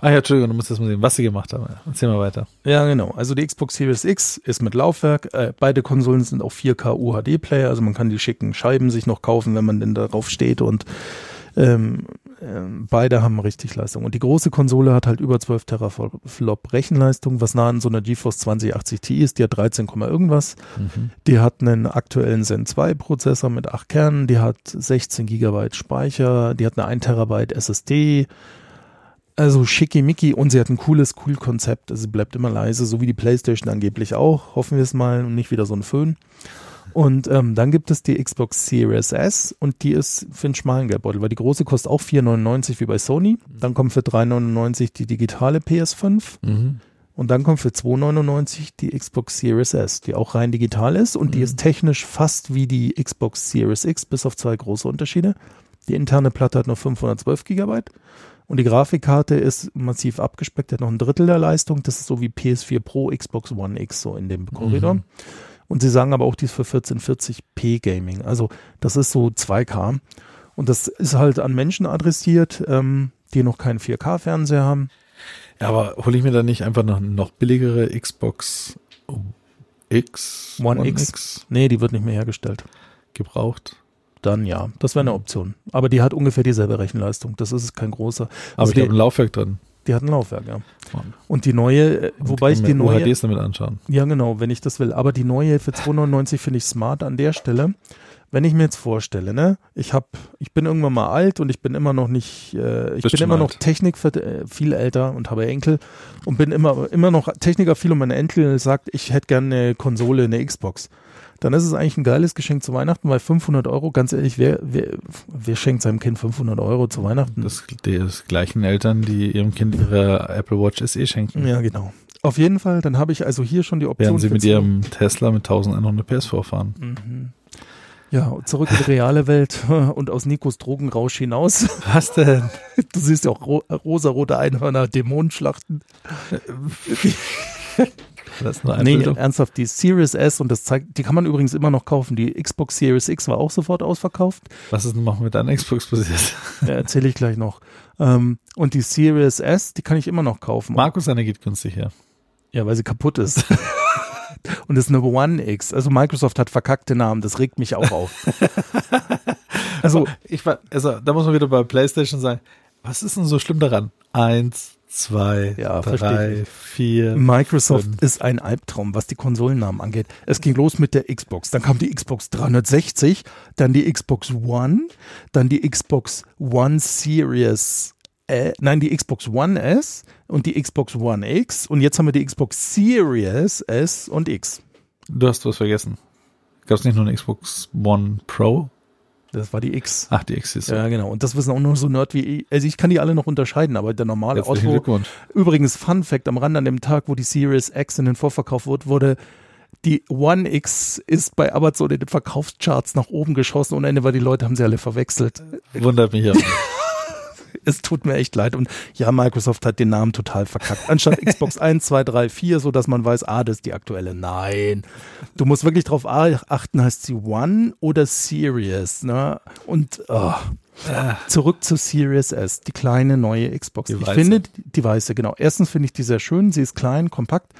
Ah ja, Entschuldigung, du musst das mal sehen, was sie gemacht haben. Erzähl mal weiter. Ja, genau. Also die Xbox Series X ist mit Laufwerk. Äh, beide Konsolen sind auch 4K UHD-Player, also man kann die schicken Scheiben sich noch kaufen, wenn man denn darauf steht und ähm, ähm, beide haben richtig Leistung. Und die große Konsole hat halt über 12 Teraflop Rechenleistung, was nah an so einer GeForce 2080 Ti ist. Die hat 13, Komma irgendwas. Die hat einen aktuellen Zen 2 Prozessor mit 8 Kernen. Die hat 16 Gigabyte Speicher. Die hat eine 1 Terabyte SSD. Also schickimicki und sie hat ein cooles, cool Konzept. Also sie bleibt immer leise, so wie die Playstation angeblich auch. Hoffen wir es mal und nicht wieder so ein Föhn. Und ähm, dann gibt es die Xbox Series S und die ist für einen schmalen Geldbeutel, weil die große kostet auch 4,99 wie bei Sony. Dann kommt für 3,99 die digitale PS5 Mhm. und dann kommt für 2,99 die Xbox Series S, die auch rein digital ist und die ist technisch fast wie die Xbox Series X, bis auf zwei große Unterschiede. Die interne Platte hat nur 512 Gigabyte und die Grafikkarte ist massiv abgespeckt, hat noch ein Drittel der Leistung. Das ist so wie PS4 Pro, Xbox One X, so in dem Korridor. Und sie sagen aber auch, die ist für 1440p Gaming. Also das ist so 2K. Und das ist halt an Menschen adressiert, ähm, die noch keinen 4K-Fernseher haben. Ja, aber hole ich mir da nicht einfach noch, noch billigere Xbox X? One X. Nee, die wird nicht mehr hergestellt. gebraucht? Dann ja, das wäre eine Option. Aber die hat ungefähr dieselbe Rechenleistung. Das ist kein großer. Aber Also ich die, habe ein Laufwerk drin. Die hat ein Laufwerk, ja. Und die neue, äh, wobei ich die neue, UHDs damit anschauen. ja genau, wenn ich das will. Aber die neue für 2,99 finde ich smart an der Stelle. Wenn ich mir jetzt vorstelle, ne, ich habe, ich bin irgendwann mal alt und ich bin immer noch nicht, äh, ich Bist bin immer noch alt. Technik äh, viel älter und habe Enkel und bin immer immer noch Techniker viel und mein Enkel sagt, ich hätte gerne eine Konsole, eine Xbox. Dann ist es eigentlich ein geiles Geschenk zu Weihnachten, weil 500 Euro, ganz ehrlich, wer, wer, wer schenkt seinem Kind 500 Euro zu Weihnachten? Das die gleichen Eltern, die ihrem Kind ihre Apple Watch SE schenken. ja, genau. Auf jeden Fall, dann habe ich also hier schon die Option. Während sie mit ihrem Tesla mit 1100 PS fahren. Mhm. Ja, zurück in die reale Welt und aus Nikos Drogenrausch hinaus. Was denn? Du siehst ja auch ro rosarote Einhörner, Dämonenschlachten. Das ist nur Nee, Einbildung. ernsthaft, die Series S und das zeigt, die kann man übrigens immer noch kaufen. Die Xbox Series X war auch sofort ausverkauft. Was ist denn noch mit deiner Xbox passiert? Ja, Erzähle ich gleich noch. Ähm, und die Series S, die kann ich immer noch kaufen. Markus, seine geht günstig her. Ja, weil sie kaputt ist. und es ist eine One X. Also Microsoft hat verkackte Namen, das regt mich auch auf. also, Ich war, also da muss man wieder bei PlayStation sagen, was ist denn so schlimm daran? Eins, zwei, Ja, drei, vier. Microsoft fünf. ist ein Albtraum, was die Konsolennamen angeht. Es ging los mit der Xbox, dann kam die Xbox 360, dann die Xbox One, dann die Xbox One Series, äh, nein, die Xbox One S und die Xbox One X und jetzt haben wir die Xbox Series S und X. Du hast was vergessen. Gab es nicht nur eine Xbox One Pro? Das war die X. Ach, die X ist. Ja, genau. Und das wissen auch nur so Nerd wie ich. Also ich kann die alle noch unterscheiden, aber der normale Herzlichen Otto, Glückwunsch. Übrigens, Fun Fact, am Rand an dem Tag, wo die Series X in den Vorverkauf wurde, wurde die One X ist bei Amazon in den Verkaufscharts nach oben geschossen und Ende, weil die Leute haben sie alle verwechselt. Wundert mich auch. Es tut mir echt leid. Und ja, Microsoft hat den Namen total verkackt. Anstatt Xbox 1, 2, 3, 4, so dass man weiß, ah, das ist die aktuelle. Nein. Du musst wirklich drauf achten, heißt sie One oder Series, ne? Und, oh. Zurück zu Series S, die kleine neue Xbox. Die ich weiße. finde, die weiße, genau. Erstens finde ich die sehr schön. Sie ist klein, kompakt.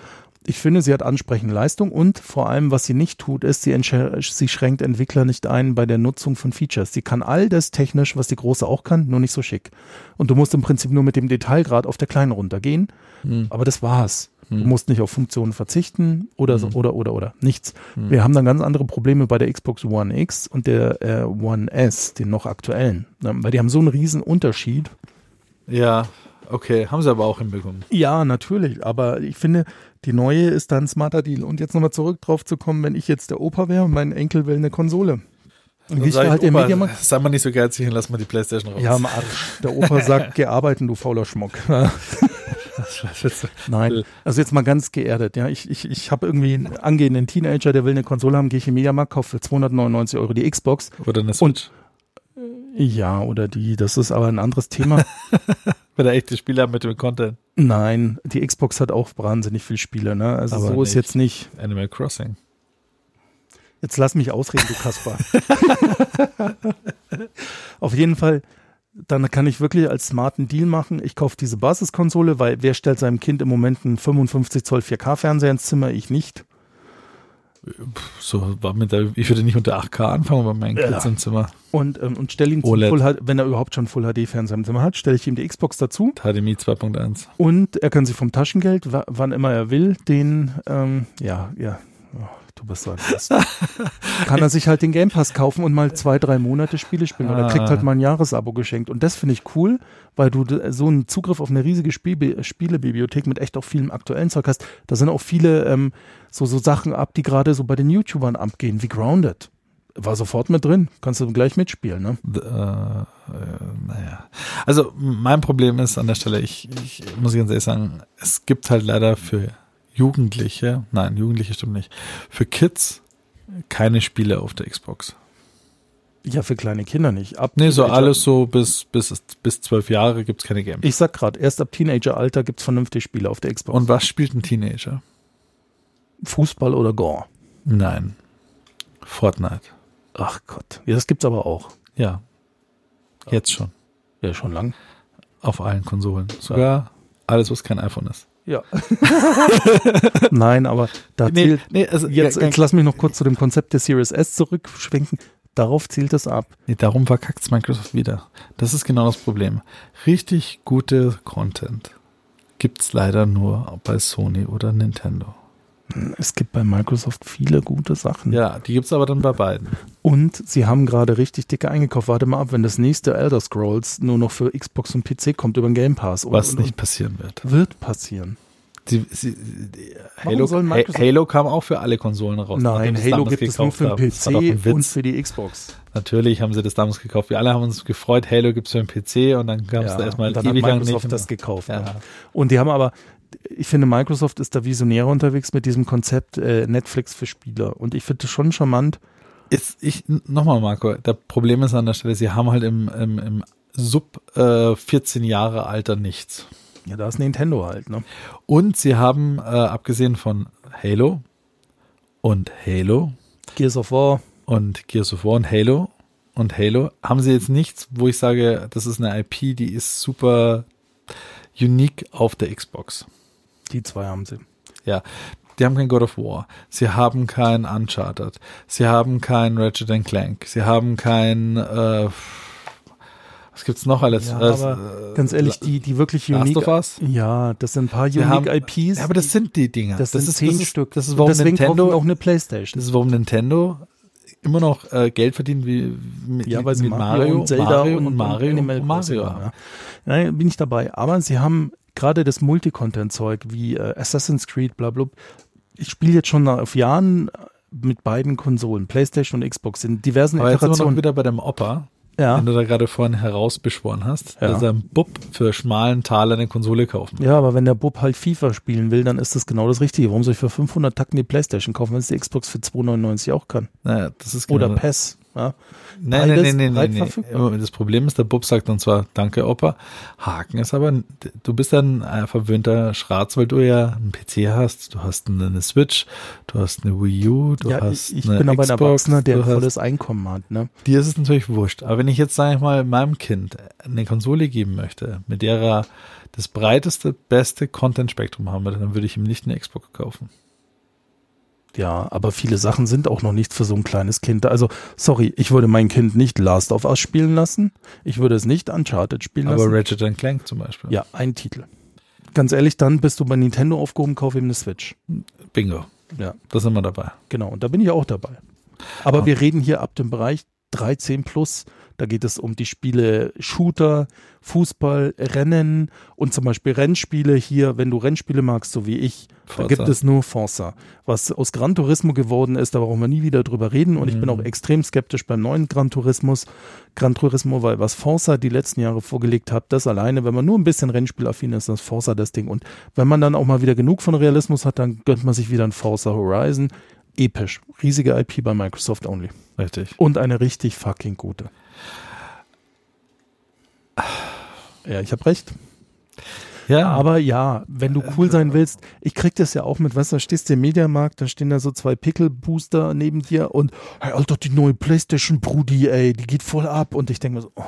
Ich finde, sie hat ansprechende Leistung und vor allem, was sie nicht tut, ist, sie, sie schränkt Entwickler nicht ein bei der Nutzung von Features. Sie kann all das technisch, was die große auch kann, nur nicht so schick. Und du musst im Prinzip nur mit dem Detailgrad auf der kleinen runtergehen. Hm. Aber das war's. Du Hm. musst nicht auf Funktionen verzichten oder so, Hm. oder oder oder nichts. Hm. Wir haben dann ganz andere Probleme bei der Xbox One X und der äh, One S, den noch aktuellen, ne? weil die haben so einen riesen Unterschied. Ja, okay, haben sie aber auch hinbekommen. Ja, natürlich, aber ich finde, die neue ist dann ein smarter Deal. Und jetzt nochmal zurück drauf zu kommen, wenn ich jetzt der Opa wäre und mein Enkel will eine Konsole. Du ich, halt im Opa, Mediamarkt. sei mal nicht so geizig und lass mal die Playstation raus. Ja, am Arsch. Der Opa sagt, geh arbeiten, du fauler Schmuck. Nein, also jetzt mal ganz geerdet. Ja, ich, ich, ich habe irgendwie einen angehenden Teenager, der will eine Konsole haben, gehe ich im Mediamarkt, kaufe für 299 Euro die Xbox. Oder eine Switch. Ja, oder die, das ist aber ein anderes Thema. Wenn er echte Spiele haben mit dem Content. Nein, die Xbox hat auch wahnsinnig viel Spiele, ne? Also Aber so ist nicht. jetzt nicht. Animal Crossing. Jetzt lass mich ausreden, du Kasper. Auf jeden Fall, dann kann ich wirklich als smarten Deal machen. Ich kaufe diese Basiskonsole, weil wer stellt seinem Kind im Moment einen 55 Zoll 4K-Fernseher ins Zimmer? Ich nicht. So war mit der, ich würde nicht unter 8K anfangen bei meinen Ja. Kids im Zimmer. Und, ähm, und stelle ihn zum OLED. Full HD, wenn er überhaupt schon Full HD-Fernseher im Zimmer hat, stelle ich ihm die Xbox dazu. HDMI 2.1. Und er kann sich vom Taschengeld, wa- wann immer er will, den, ähm, ja, ja, oh, du bist so ein kann er sich halt den Game Pass kaufen und mal zwei, drei Monate Spiele spielen. Oder er kriegt Ah. halt mal ein Jahresabo geschenkt. Und das finde ich cool, weil du so einen Zugriff auf eine riesige Spiel Spielebibliothek mit echt auch vielem aktuellen Zeug hast. Da sind auch viele ähm, so, so Sachen ab, die gerade so bei den YouTubern abgehen, wie Grounded. War sofort mit drin. Kannst du gleich mitspielen, ne? Äh, äh, naja. Also mein Problem ist an der Stelle, ich, ich muss ganz ehrlich sagen, es gibt halt leider für Jugendliche, nein, Jugendliche stimmt nicht, für Kids keine Spiele auf der Xbox. Ja, für kleine Kinder nicht. Ab Nee, so Teenager- alles so bis, bis, bis zwölf Jahre gibt's keine Games. Ich sag gerade, erst ab Teenageralter gibt's vernünftig Spiele auf der Xbox. Und was spielt ein Teenager? Fußball oder Gore? Nein. Fortnite. Ach Gott. Ja, das gibt's aber auch. Ja. Jetzt schon. Ja, schon lang. Auf allen Konsolen. Sogar alles, was kein iPhone ist. Ja. Nein, aber da Nee, zählt. nee, also Jetzt, ja, jetzt lass mich noch kurz zu dem Konzept der Series S zurückschwenken. Darauf zielt es ab. Nee, darum verkackt's Microsoft wieder. Das ist genau das Problem. Richtig gute Content gibt's leider nur bei Sony oder Nintendo. Es gibt bei Microsoft viele gute Sachen. Ja, die gibt's aber dann bei beiden. Und sie haben gerade richtig dicke eingekauft. Warte mal ab, wenn das nächste Elder Scrolls nur noch für Xbox und PC kommt über den Game Pass. Und, Was und, nicht passieren wird. wird passieren. Sie, Warum Halo, Microsoft- Halo kam auch für alle Konsolen raus. Nein, sie Halo gibt es nur für den PC und für die Xbox. Natürlich haben sie das damals gekauft. Wir alle haben uns gefreut, Halo gibt's für den PC und dann kam es Ja, da erstmal ewig lang Microsoft nicht. das gekauft. Ja. Und die haben aber, ich finde, Microsoft ist da visionärer unterwegs mit diesem Konzept äh, Netflix für Spieler. Und ich finde das schon charmant. Ist, ich, nochmal, Marco, das Problem ist an der Stelle, sie haben halt im, im, im Sub äh, 14 Jahre Alter nichts. Ja, da ist Nintendo halt, ne? Und sie haben, äh, abgesehen von Halo und Halo Gears of War. und Gears of War und Halo und Halo, haben sie jetzt nichts, wo ich sage, das ist eine IP, die ist super unique auf der Xbox. Die zwei haben sie. Ja, die haben kein God of War, sie haben kein Uncharted, sie haben kein Ratchet and Clank, sie haben kein, äh, was gibt's noch alles? Ja, Äh, Ganz ehrlich, die, die wirklich Last unique. of Us? Ja, das sind ein paar unique haben- IPs. Ja, aber das sind die Dinger. das, sind ist, zehn das ist, Stück. Das ist, warum Deswegen Nintendo, auch eine Playstation. das ist, warum Nintendo immer noch äh, Geld verdient wie mit, Ja, weil sie mit Mario, Mario, und Zelda Mario und, und Mario Animal und Mario. Ja. Nein, bin ich dabei. Aber sie haben gerade das Multicontent-Zeug wie äh, Assassin's Creed, bla bla. Ich spiele jetzt schon auf Jahren mit beiden Konsolen, Playstation und Xbox, in diversen Aber jetzt sind wir noch Iterationen. wieder bei dem Opa, Ja. den du da gerade vorhin herausbeschworen hast, Ja. dass er einen Bub für schmalen Taler eine Konsole kaufen. ja, aber wenn der Bub halt FIFA spielen will, dann ist das genau das Richtige. Warum soll ich für 500 Tacken die Playstation kaufen, wenn es die Xbox für 2,99 auch kann? Naja, das ist Oder genau, PES. Ja. Nein, nein, Beides nein, nein, nein, nein. Das Problem ist, der Bub sagt dann zwar, danke Opa, Haken ist aber, du bist ein äh, verwöhnter Schratz, weil du ja einen PC hast, du hast eine Switch, du hast eine Wii U, du ja, hast ich eine bin aber ein Erwachsener, der ein volles Einkommen hat. Ne? Dir ist es natürlich wurscht. Aber wenn ich jetzt, sage ich mal, meinem Kind eine Konsole geben möchte, mit der er das breiteste, beste Content-Spektrum haben würde, dann würde ich ihm nicht eine Xbox kaufen. Ja, aber viele Sachen sind auch noch nicht für so ein kleines Kind. Also, sorry, ich würde mein Kind nicht Last of Us spielen lassen. Ich würde es nicht Uncharted spielen Aber lassen. Ratchet Clank zum Beispiel. ja, ein Titel. Ganz ehrlich, dann bist du bei Nintendo aufgehoben, kauf ihm eine Switch. Bingo. Ja, Da sind wir dabei. genau. Und da bin ich auch dabei. Aber Ah. wir reden hier ab dem Bereich 13 plus. Da geht es um die Spiele Shooter, Fußball, Rennen und zum Beispiel Rennspiele hier, wenn du Rennspiele magst, so wie ich, da Forza. gibt es nur Forza. Was aus Gran Turismo geworden ist, da brauchen wir nie wieder drüber reden und ich bin Mhm. auch extrem skeptisch beim neuen Gran Turismus, Gran Turismo, weil was Forza die letzten Jahre vorgelegt hat, das alleine, wenn man nur ein bisschen Rennspielaffin ist, das Forza das Ding und wenn man dann auch mal wieder genug von Realismus hat, dann gönnt man sich wieder ein Forza Horizon. Episch. Riesige IP bei Microsoft only. Richtig. Und eine richtig fucking gute. Ja, ich habe recht. Ja, Aber ja, wenn du cool sein willst, ich krieg das ja auch mit, weißt du, da stehst du im Mediamarkt, da stehen da so zwei Pickel-Booster neben dir und, hey, Alter, die neue Playstation, Brudi, ey, die geht voll ab. Und ich denke mir so, oh,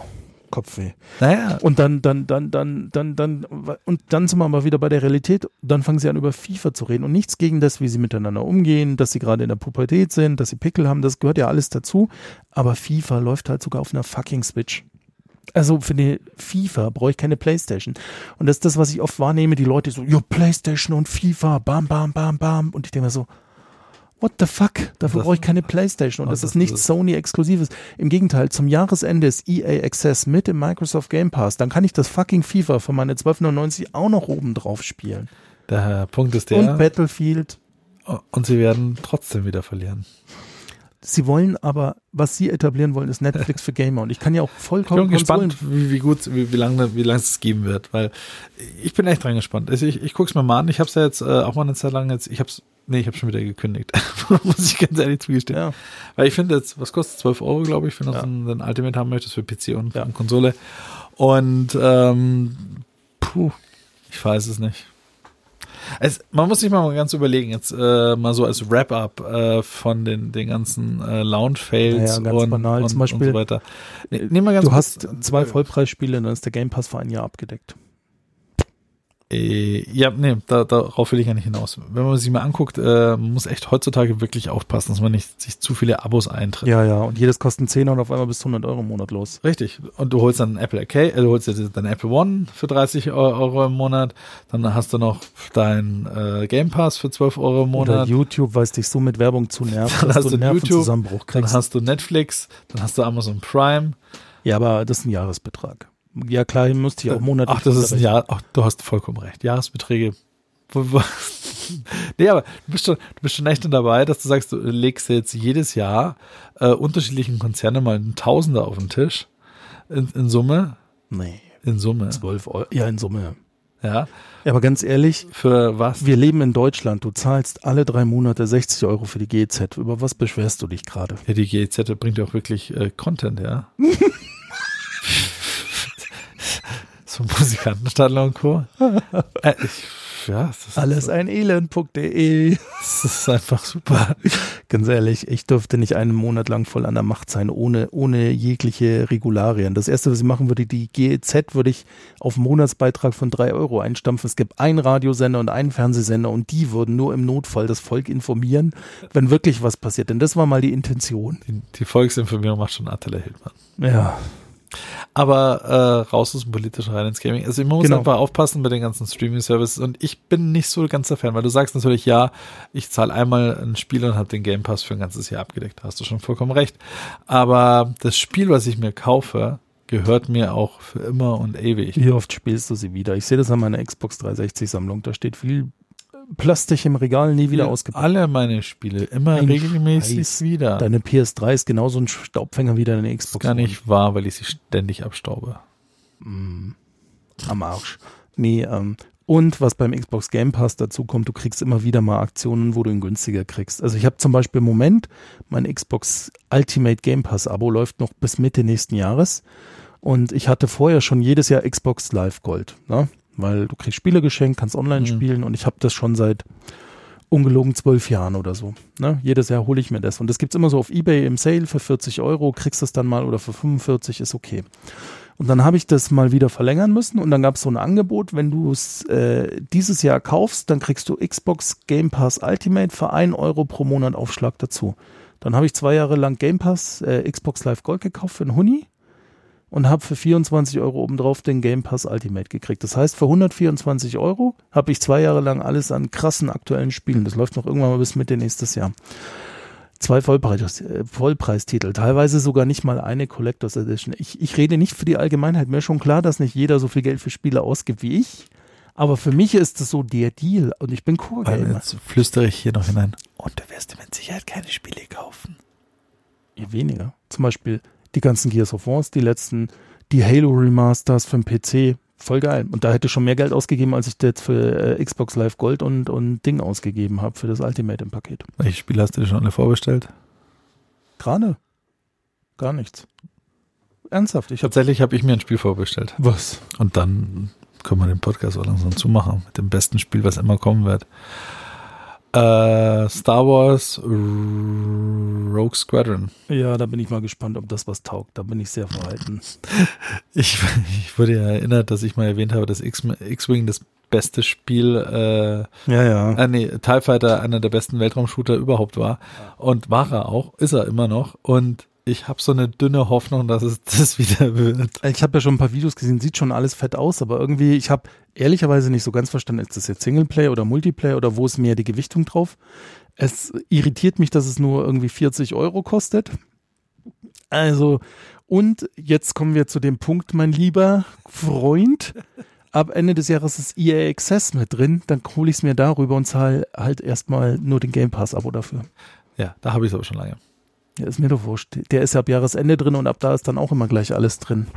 Kopfweh. naja, Und dann, dann, dann, dann, dann, dann, und dann sind wir mal wieder bei der Realität. Dann fangen sie an, über FIFA zu reden. Und nichts gegen das, wie sie miteinander umgehen, dass sie gerade in der Pubertät sind, dass sie Pickel haben, das gehört ja alles dazu. Aber FIFA läuft halt sogar auf einer fucking Switch. Also für die FIFA brauche ich keine Playstation. Und das ist das, was ich oft wahrnehme, die Leute so, ja, Playstation und FIFA, bam, bam, bam, bam. Und ich denke mir so, what the fuck? Dafür brauche ich keine Playstation. Und Oh, das das ist nichts Sony-Exklusives. Im Gegenteil, zum Jahresende ist EA Access mit im Microsoft Game Pass. Dann kann ich das fucking FIFA für meine 12,99 auch noch oben drauf spielen. der Punkt ist Und der, Battlefield. und sie werden trotzdem wieder verlieren. Sie wollen aber, was sie etablieren wollen, ist Netflix für Gamer. Und ich kann ja auch Ich vollkommen bin gespannt, wie, wie gut, wie, wie lange wie lange es geben wird, weil ich bin echt dran gespannt. Also ich, ich guck's mir mal an. Ich habe es ja jetzt äh, auch mal eine Zeit lang jetzt, ich hab's, nee, ich habe schon wieder gekündigt, muss ich ganz ehrlich zugestehen. Ja, Weil ich finde jetzt, was kostet 12 Euro, glaube ich, wenn du Ja. so ein, Ultimate haben möchtest für PC und, Ja. und Konsole. Und ähm, puh, ich weiß es nicht. Es, man muss sich mal ganz überlegen, jetzt äh, mal so als Wrap-up äh, von den, den ganzen äh, Launch-Fails Ja, ja, ganz und, banal. und, und so weiter. Ne, nehmen wir ganz du hast zwei Vollpreisspiele, dann ist der Game Pass für ein Jahr abgedeckt. Äh, ja, nee, da, darauf will ich ja nicht hinaus. Wenn man sich mal anguckt, äh, muss echt heutzutage wirklich aufpassen, dass man nicht sich zu viele Abos eintritt. Ja, ja, und jedes kostet 10 und auf einmal bis 100 Euro im Monat los. Richtig. Und du holst dann Apple Arcade, äh, du holst jetzt dein Apple One für 30 Euro im Monat, dann hast du noch dein äh, Game Pass für 12 Euro im Oder Monat, YouTube, weil es dich so mit Werbung zu nervt, Dann dass hast du einen YouTube, Nervenzusammenbruch dann kriegst. hast du Netflix, dann hast du Amazon Prime. Ja, aber das ist ein Jahresbetrag. Ja, klar, ihr müsst ja auch monatlich. Ach, das ist ein. Jahr, ach, du hast vollkommen recht. Jahresbeträge. Nee, aber du bist schon, du bist schon echt dabei, dass du sagst, du legst jetzt jedes Jahr äh, unterschiedlichen Konzerne mal einen Tausender auf den Tisch. In, in Summe. Nee, In Summe. 12 Euro. Ja, in Summe. Ja. Ja, aber ganz ehrlich, Für was? wir leben in Deutschland. Du zahlst alle drei Monate 60 Euro für die GEZ. Über was beschwerst du dich gerade? Ja, die GEZ bringt ja auch wirklich äh, Content, ja. so Musikantenstadler und Co. Äh, ich, ja, Alles ein Elend.de. das ist einfach super. Ganz ehrlich, ich dürfte nicht einen Monat lang voll an der Macht sein, ohne, ohne jegliche Regularien. Das erste, was ich machen würde, die GEZ würde ich auf einen Monatsbeitrag von drei Euro einstampfen. Es gibt einen Radiosender und einen Fernsehsender und die würden nur im Notfall das Volk informieren, wenn wirklich was passiert. Denn das war mal die Intention. Die, die Volksinformierung macht schon Attila Hildmann. Ja. Aber äh, raus aus dem politischen rein ins Gaming. Also man muss Genau. einfach aufpassen bei den ganzen Streaming-Services und ich bin nicht so ganz der Fan, weil du sagst natürlich, ja, ich zahle einmal ein Spiel und habe den Game Pass für ein ganzes Jahr abgedeckt. Da hast du schon vollkommen recht. Aber das Spiel, was ich mir kaufe, gehört mir auch für immer und ewig. Wie oft spielst du sie wieder? Ich sehe das an meiner Xbox 360 Sammlung. Da steht viel Plastik im Regal, nie wieder ausgepackt. Alle meine Spiele, immer Ein regelmäßig Scheiß. wieder. Deine PS3 ist genauso ein Staubfänger wie deine das ist Xbox. gar nicht wahr, weil ich sie ständig abstaube. am Arsch. Nee, ähm, Und was beim Xbox Game Pass dazu kommt, du kriegst immer wieder mal Aktionen, wo du ihn günstiger kriegst. Also ich habe zum Beispiel im Moment mein Xbox Ultimate Game Pass Abo läuft noch bis Mitte nächsten Jahres. Und ich hatte vorher schon jedes Jahr Xbox Live Gold, ne? Weil du kriegst Spiele geschenkt, kannst online Mhm. spielen und ich habe das schon seit ungelogen zwölf Jahren oder so. Ne? Jedes Jahr hole ich mir das. Und das gibt's immer so auf Ebay im Sale für 40 Euro, kriegst es dann mal oder für 45 ist okay. Und dann habe ich das mal wieder verlängern müssen und dann gab es so ein Angebot, wenn du es äh, dieses Jahr kaufst, dann kriegst du Xbox Game Pass Ultimate für 1 Euro pro Monat Aufschlag dazu. Dann habe ich zwei Jahre lang Game Pass äh, Xbox Live Gold gekauft für einen Huni und habe für 24 Euro obendrauf den Game Pass Ultimate gekriegt. Das heißt, für 124 Euro habe ich zwei Jahre lang alles an krassen aktuellen Spielen. Das läuft noch irgendwann mal bis Mitte nächstes Jahr. Zwei Vollpreis, äh, Vollpreistitel, teilweise sogar nicht mal eine Collectors Edition. Ich, ich rede nicht für die Allgemeinheit. Mir ist schon klar, dass nicht jeder so viel Geld für Spiele ausgibt wie ich. Aber für mich ist das so der Deal und ich bin Weil Core-Gamer. jetzt flüstere ich hier noch hinein. Und du wirst dir mit Sicherheit keine Spiele kaufen. Ja, weniger. Zum Beispiel die ganzen Gears of Wars, die letzten, die Halo Remasters für den PC. Voll geil. Und da hätte ich schon mehr Geld ausgegeben, als ich jetzt für äh, Xbox Live Gold und, und Ding ausgegeben habe für das Ultimate im Paket. Welche Spiele hast du dir schon alle vorbestellt? Gerade. Gar nichts. Ernsthaft, ich habe Tatsächlich habe ich mir ein Spiel vorbestellt. was? Und dann können wir den Podcast auch langsam zumachen. Mit dem besten Spiel, was immer kommen wird. Äh, Star Wars Rogue Squadron. Ja, da bin ich mal gespannt, ob das was taugt. Da bin ich sehr verhalten. Ich, ich wurde ja erinnert, dass ich mal erwähnt habe, dass X-Wing das beste Spiel, äh, Ja, ja. äh, nee, TIE Fighter einer der besten Weltraumshooter überhaupt war. Und war er auch, ist er immer noch. Und ich habe so eine dünne Hoffnung, dass es das wieder wird. Ich habe ja schon ein paar Videos gesehen, sieht schon alles fett aus, aber irgendwie, ich habe ehrlicherweise nicht so ganz verstanden, ist das jetzt Singleplayer oder Multiplayer oder wo ist mehr die Gewichtung drauf? Es irritiert mich, dass es nur irgendwie 40 Euro kostet. Also, und jetzt kommen wir zu dem Punkt, mein lieber Freund. Ab Ende des Jahres ist EA Access mit drin, dann hole ich es mir darüber und zahle halt erstmal nur den Game Pass-Abo dafür. Ja, da habe ich es aber schon lange. Ja, ist mir doch wurscht. Der ist ja ab Jahresende drin und ab da ist dann auch immer gleich alles drin.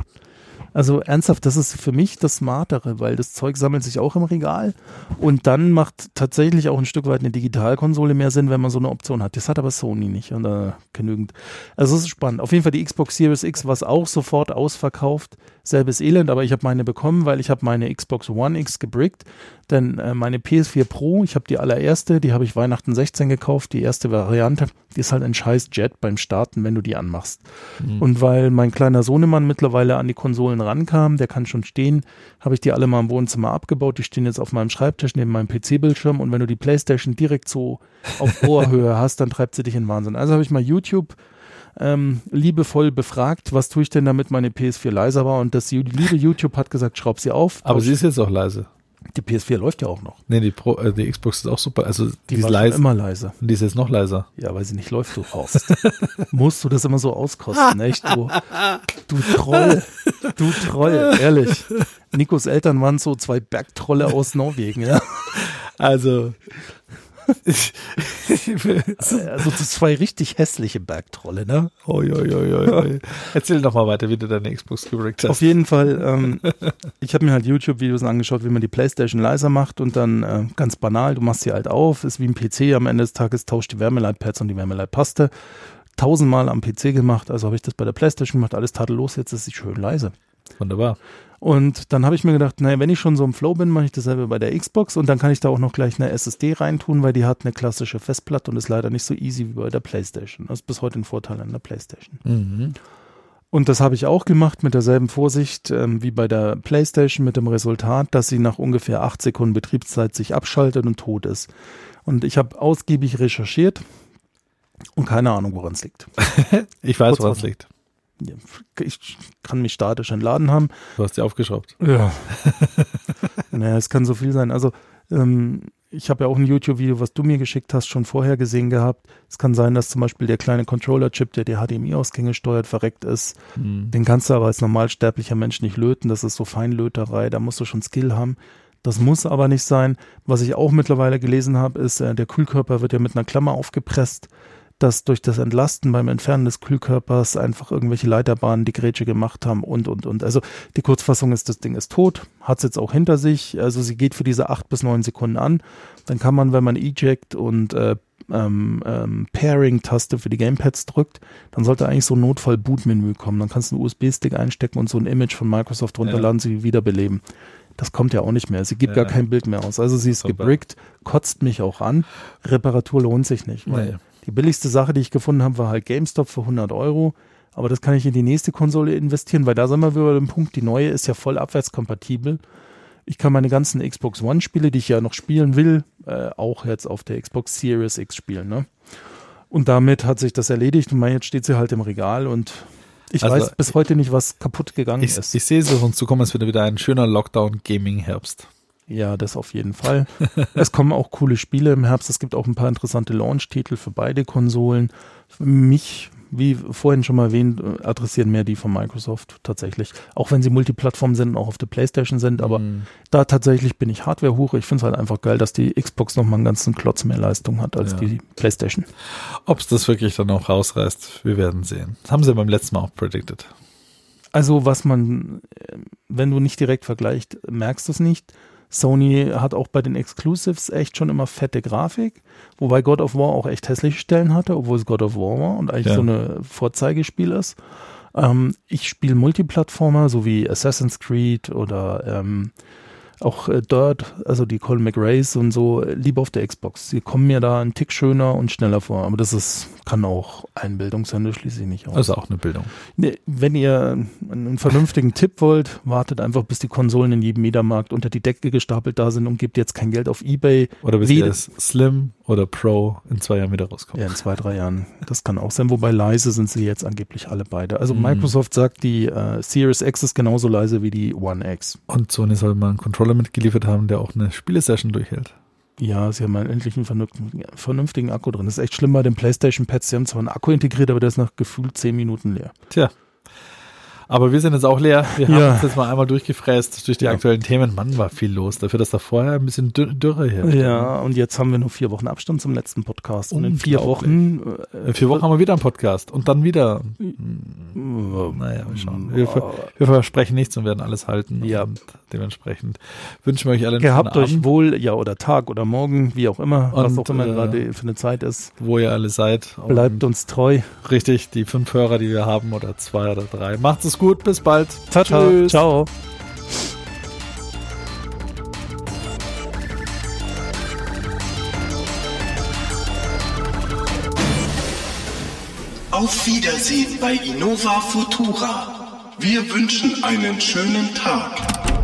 Also ernsthaft, das ist für mich das Smartere, weil das Zeug sammelt sich auch im Regal und dann macht tatsächlich auch ein Stück weit eine Digitalkonsole mehr Sinn, wenn man so eine Option hat. Das hat aber Sony nicht und äh, genügend. Also es ist spannend. Auf jeden Fall die Xbox Series X war es auch sofort ausverkauft. Selbes Elend, aber ich habe meine bekommen, weil ich habe meine Xbox One X gebrickt. Denn äh, meine PS4 Pro, ich habe die allererste, die habe ich Weihnachten 16 gekauft, die erste Variante, die ist halt ein scheiß Jet beim Starten, wenn du die anmachst. Und weil mein kleiner Sohnemann mittlerweile an die Konsolen rankam, der kann schon stehen, habe ich die alle mal im Wohnzimmer abgebaut. Die stehen jetzt auf meinem Schreibtisch neben meinem PC-Bildschirm und wenn du die Playstation direkt so auf Ohrhöhe hast, dann treibt sie dich in Wahnsinn. Also habe ich mal YouTube ähm, liebevoll befragt, was tue ich denn, damit meine PS4 leiser war und das liebe YouTube hat gesagt, schraub sie auf. Aber sie ist jetzt auch leise. die PS4 läuft ja auch noch. Nee, die, Pro, äh, die Xbox ist auch super. Also die, Die ist leise. immer leiser. Und die ist jetzt noch leiser. Ja, weil sie nicht läuft, du Horst. Musst du das immer so auskosten, echt? Du, du Troll. Du Troll, ehrlich. Nikos Eltern waren so zwei Bergtrolle aus Norwegen, ja. Also. Also so zwei richtig hässliche Bergtrolle, ne? Oi, oi, oi, oi. Erzähl doch mal weiter, wie du deine Xbox gebrickt hast. Auf jeden Fall, ähm, ich habe mir halt YouTube-Videos angeschaut, wie man die Playstation leiser macht und dann äh, ganz banal, du machst sie halt auf, ist wie ein PC, am Ende des Tages tauscht die Wärmeleitpads und die Wärmeleitpaste. Tausendmal am PC gemacht, also habe ich das bei der Playstation gemacht, alles tadellos, jetzt ist sie schön leise. Wunderbar. Und dann habe ich mir gedacht, naja, wenn ich schon so im Flow bin, mache ich dasselbe bei der Xbox und dann kann ich da auch noch gleich eine SSD reintun, weil die hat eine klassische Festplatte und ist leider nicht so easy wie bei der PlayStation. Das ist bis heute ein Vorteil an der PlayStation. Mhm. Und das habe ich auch gemacht mit derselben Vorsicht ähm, wie bei der PlayStation mit dem Resultat, dass sie nach ungefähr acht Sekunden Betriebszeit sich abschaltet und tot ist. Und ich habe ausgiebig recherchiert und keine Ahnung, woran es liegt. Ich weiß, woran es liegt. Ich kann mich statisch entladen haben. Du hast die aufgeschraubt. Ja. naja, es kann so viel sein. Also, ähm, ich habe ja auch ein YouTube-Video, was du mir geschickt hast, schon vorher gesehen gehabt. Es kann sein, dass zum Beispiel der kleine Controller-Chip, der die HDMI-Ausgänge steuert, verreckt ist. Mhm. Den kannst du aber als normalsterblicher Mensch nicht löten. Das ist so Feinlöterei. Da musst du schon Skill haben. Das muss aber nicht sein. Was ich auch mittlerweile gelesen habe, ist, äh, der Kühlkörper wird ja mit einer Klammer aufgepresst. Dass durch das Entlasten beim Entfernen des Kühlkörpers einfach irgendwelche Leiterbahnen die Grätsche gemacht haben und, und, und. Also die Kurzfassung ist, das Ding ist tot, hat es jetzt auch hinter sich. Also sie geht für diese acht bis neun Sekunden an. Dann kann man, wenn man Eject und äh, ähm, ähm, Pairing-Taste für die Gamepads drückt, dann sollte eigentlich so ein Notfall-Boot-Menü kommen. Dann kannst du einen USB-Stick einstecken und so ein Image von Microsoft runterladen, ja. sie wiederbeleben. Das kommt ja auch nicht mehr. Sie gibt ja. gar kein Bild mehr aus. Also sie ist Super. gebrickt, kotzt mich auch an. Reparatur lohnt sich nicht. Nee. Die billigste Sache, die ich gefunden habe, war halt GameStop für 100 Euro. Aber das kann ich in die nächste Konsole investieren, weil da sind wir wieder bei dem Punkt, die neue ist ja voll abwärtskompatibel. Ich kann meine ganzen Xbox One-Spiele, die ich ja noch spielen will, äh, auch jetzt auf der Xbox Series X spielen. Ne? Und damit hat sich das erledigt und jetzt steht sie halt im Regal und ich also, weiß bis heute nicht, was kaputt gegangen ich, ist. Ich sehe es auf uns zukommen, es wird wieder ein schöner Lockdown-Gaming-Herbst. Ja, das auf jeden Fall. es kommen auch coole Spiele im Herbst. Es gibt auch ein paar interessante Launch-Titel für beide Konsolen. Für mich wie vorhin schon mal erwähnt, äh, adressieren mehr die von Microsoft tatsächlich. Auch wenn sie Multiplattform sind und auch auf der Playstation sind, aber mm. da tatsächlich bin ich Hardware-Huch. Ich finde es halt einfach geil, dass die Xbox nochmal einen ganzen Klotz mehr Leistung hat als ja. die Playstation. Ob es das wirklich dann auch rausreißt, wir werden sehen. Das haben sie beim letzten Mal auch predicted. Also was man, äh, wenn du nicht direkt vergleicht, merkst du es nicht. Sony hat auch bei den Exclusives echt schon immer fette Grafik, wobei God of War auch echt hässliche Stellen hatte, obwohl es God of War war und eigentlich ja. so eine Vorzeigespiel ist. Ähm, ich spiele Multiplattformer, so wie Assassin's Creed oder ähm, auch äh, Dirt, also die Colin McRae's und so, lieber auf der Xbox. Sie kommen mir da einen Tick schöner und schneller vor. Aber das ist, kann auch Einbildung sein, das schließe ich nicht aus. Also auch eine Bildung. Nee, wenn ihr einen vernünftigen Tipp wollt, wartet einfach, bis die Konsolen in jedem Mediamarkt unter die Decke gestapelt da sind und gebt jetzt kein Geld auf Ebay. Oder bis ihr Slim oder Pro in zwei Jahren wieder rauskommt. Ja, in zwei, drei Jahren. Das kann auch sein. Wobei leise sind sie jetzt angeblich alle beide. Also mm. Microsoft sagt, die äh, Series X ist genauso leise wie die One X. Und Sony soll mal einen Controller mitgeliefert haben, der auch eine Spielesession durchhält. Ja, sie haben endlich einen vernünftigen, vernünftigen Akku drin. Das ist echt schlimm bei den PlayStation Pads. Sie haben zwar einen Akku integriert, aber der ist nach gefühlt zehn Minuten leer. Tja, aber wir sind jetzt auch leer. Wir ja. haben uns jetzt mal einmal durchgefräst durch die ja. aktuellen Themen. Mann, war viel los. Dafür, dass da vorher ein bisschen Dürre hier. Ja, und jetzt haben wir nur vier Wochen Abstand zum letzten Podcast. Und in vier Wochen. Äh, in vier Wochen haben wir wieder einen Podcast. Und dann wieder. Hm, naja, wir schauen. Wir, wir, versprechen nichts und werden alles halten. Ja. Und dementsprechend wünschen wir euch alle einen Gehabt euch Abend. wohl, ja, oder Tag oder Morgen, wie auch immer, und, was auch immer äh, gerade für eine Zeit ist. Wo ihr alle seid. Bleibt uns treu. Richtig, die fünf Hörer, die wir haben, oder zwei oder drei. Macht es gut, bis bald. Ciao, ciao. Tschüss. Ciao. Auf Wiedersehen bei Innova Futura. Wir wünschen einen schönen Tag.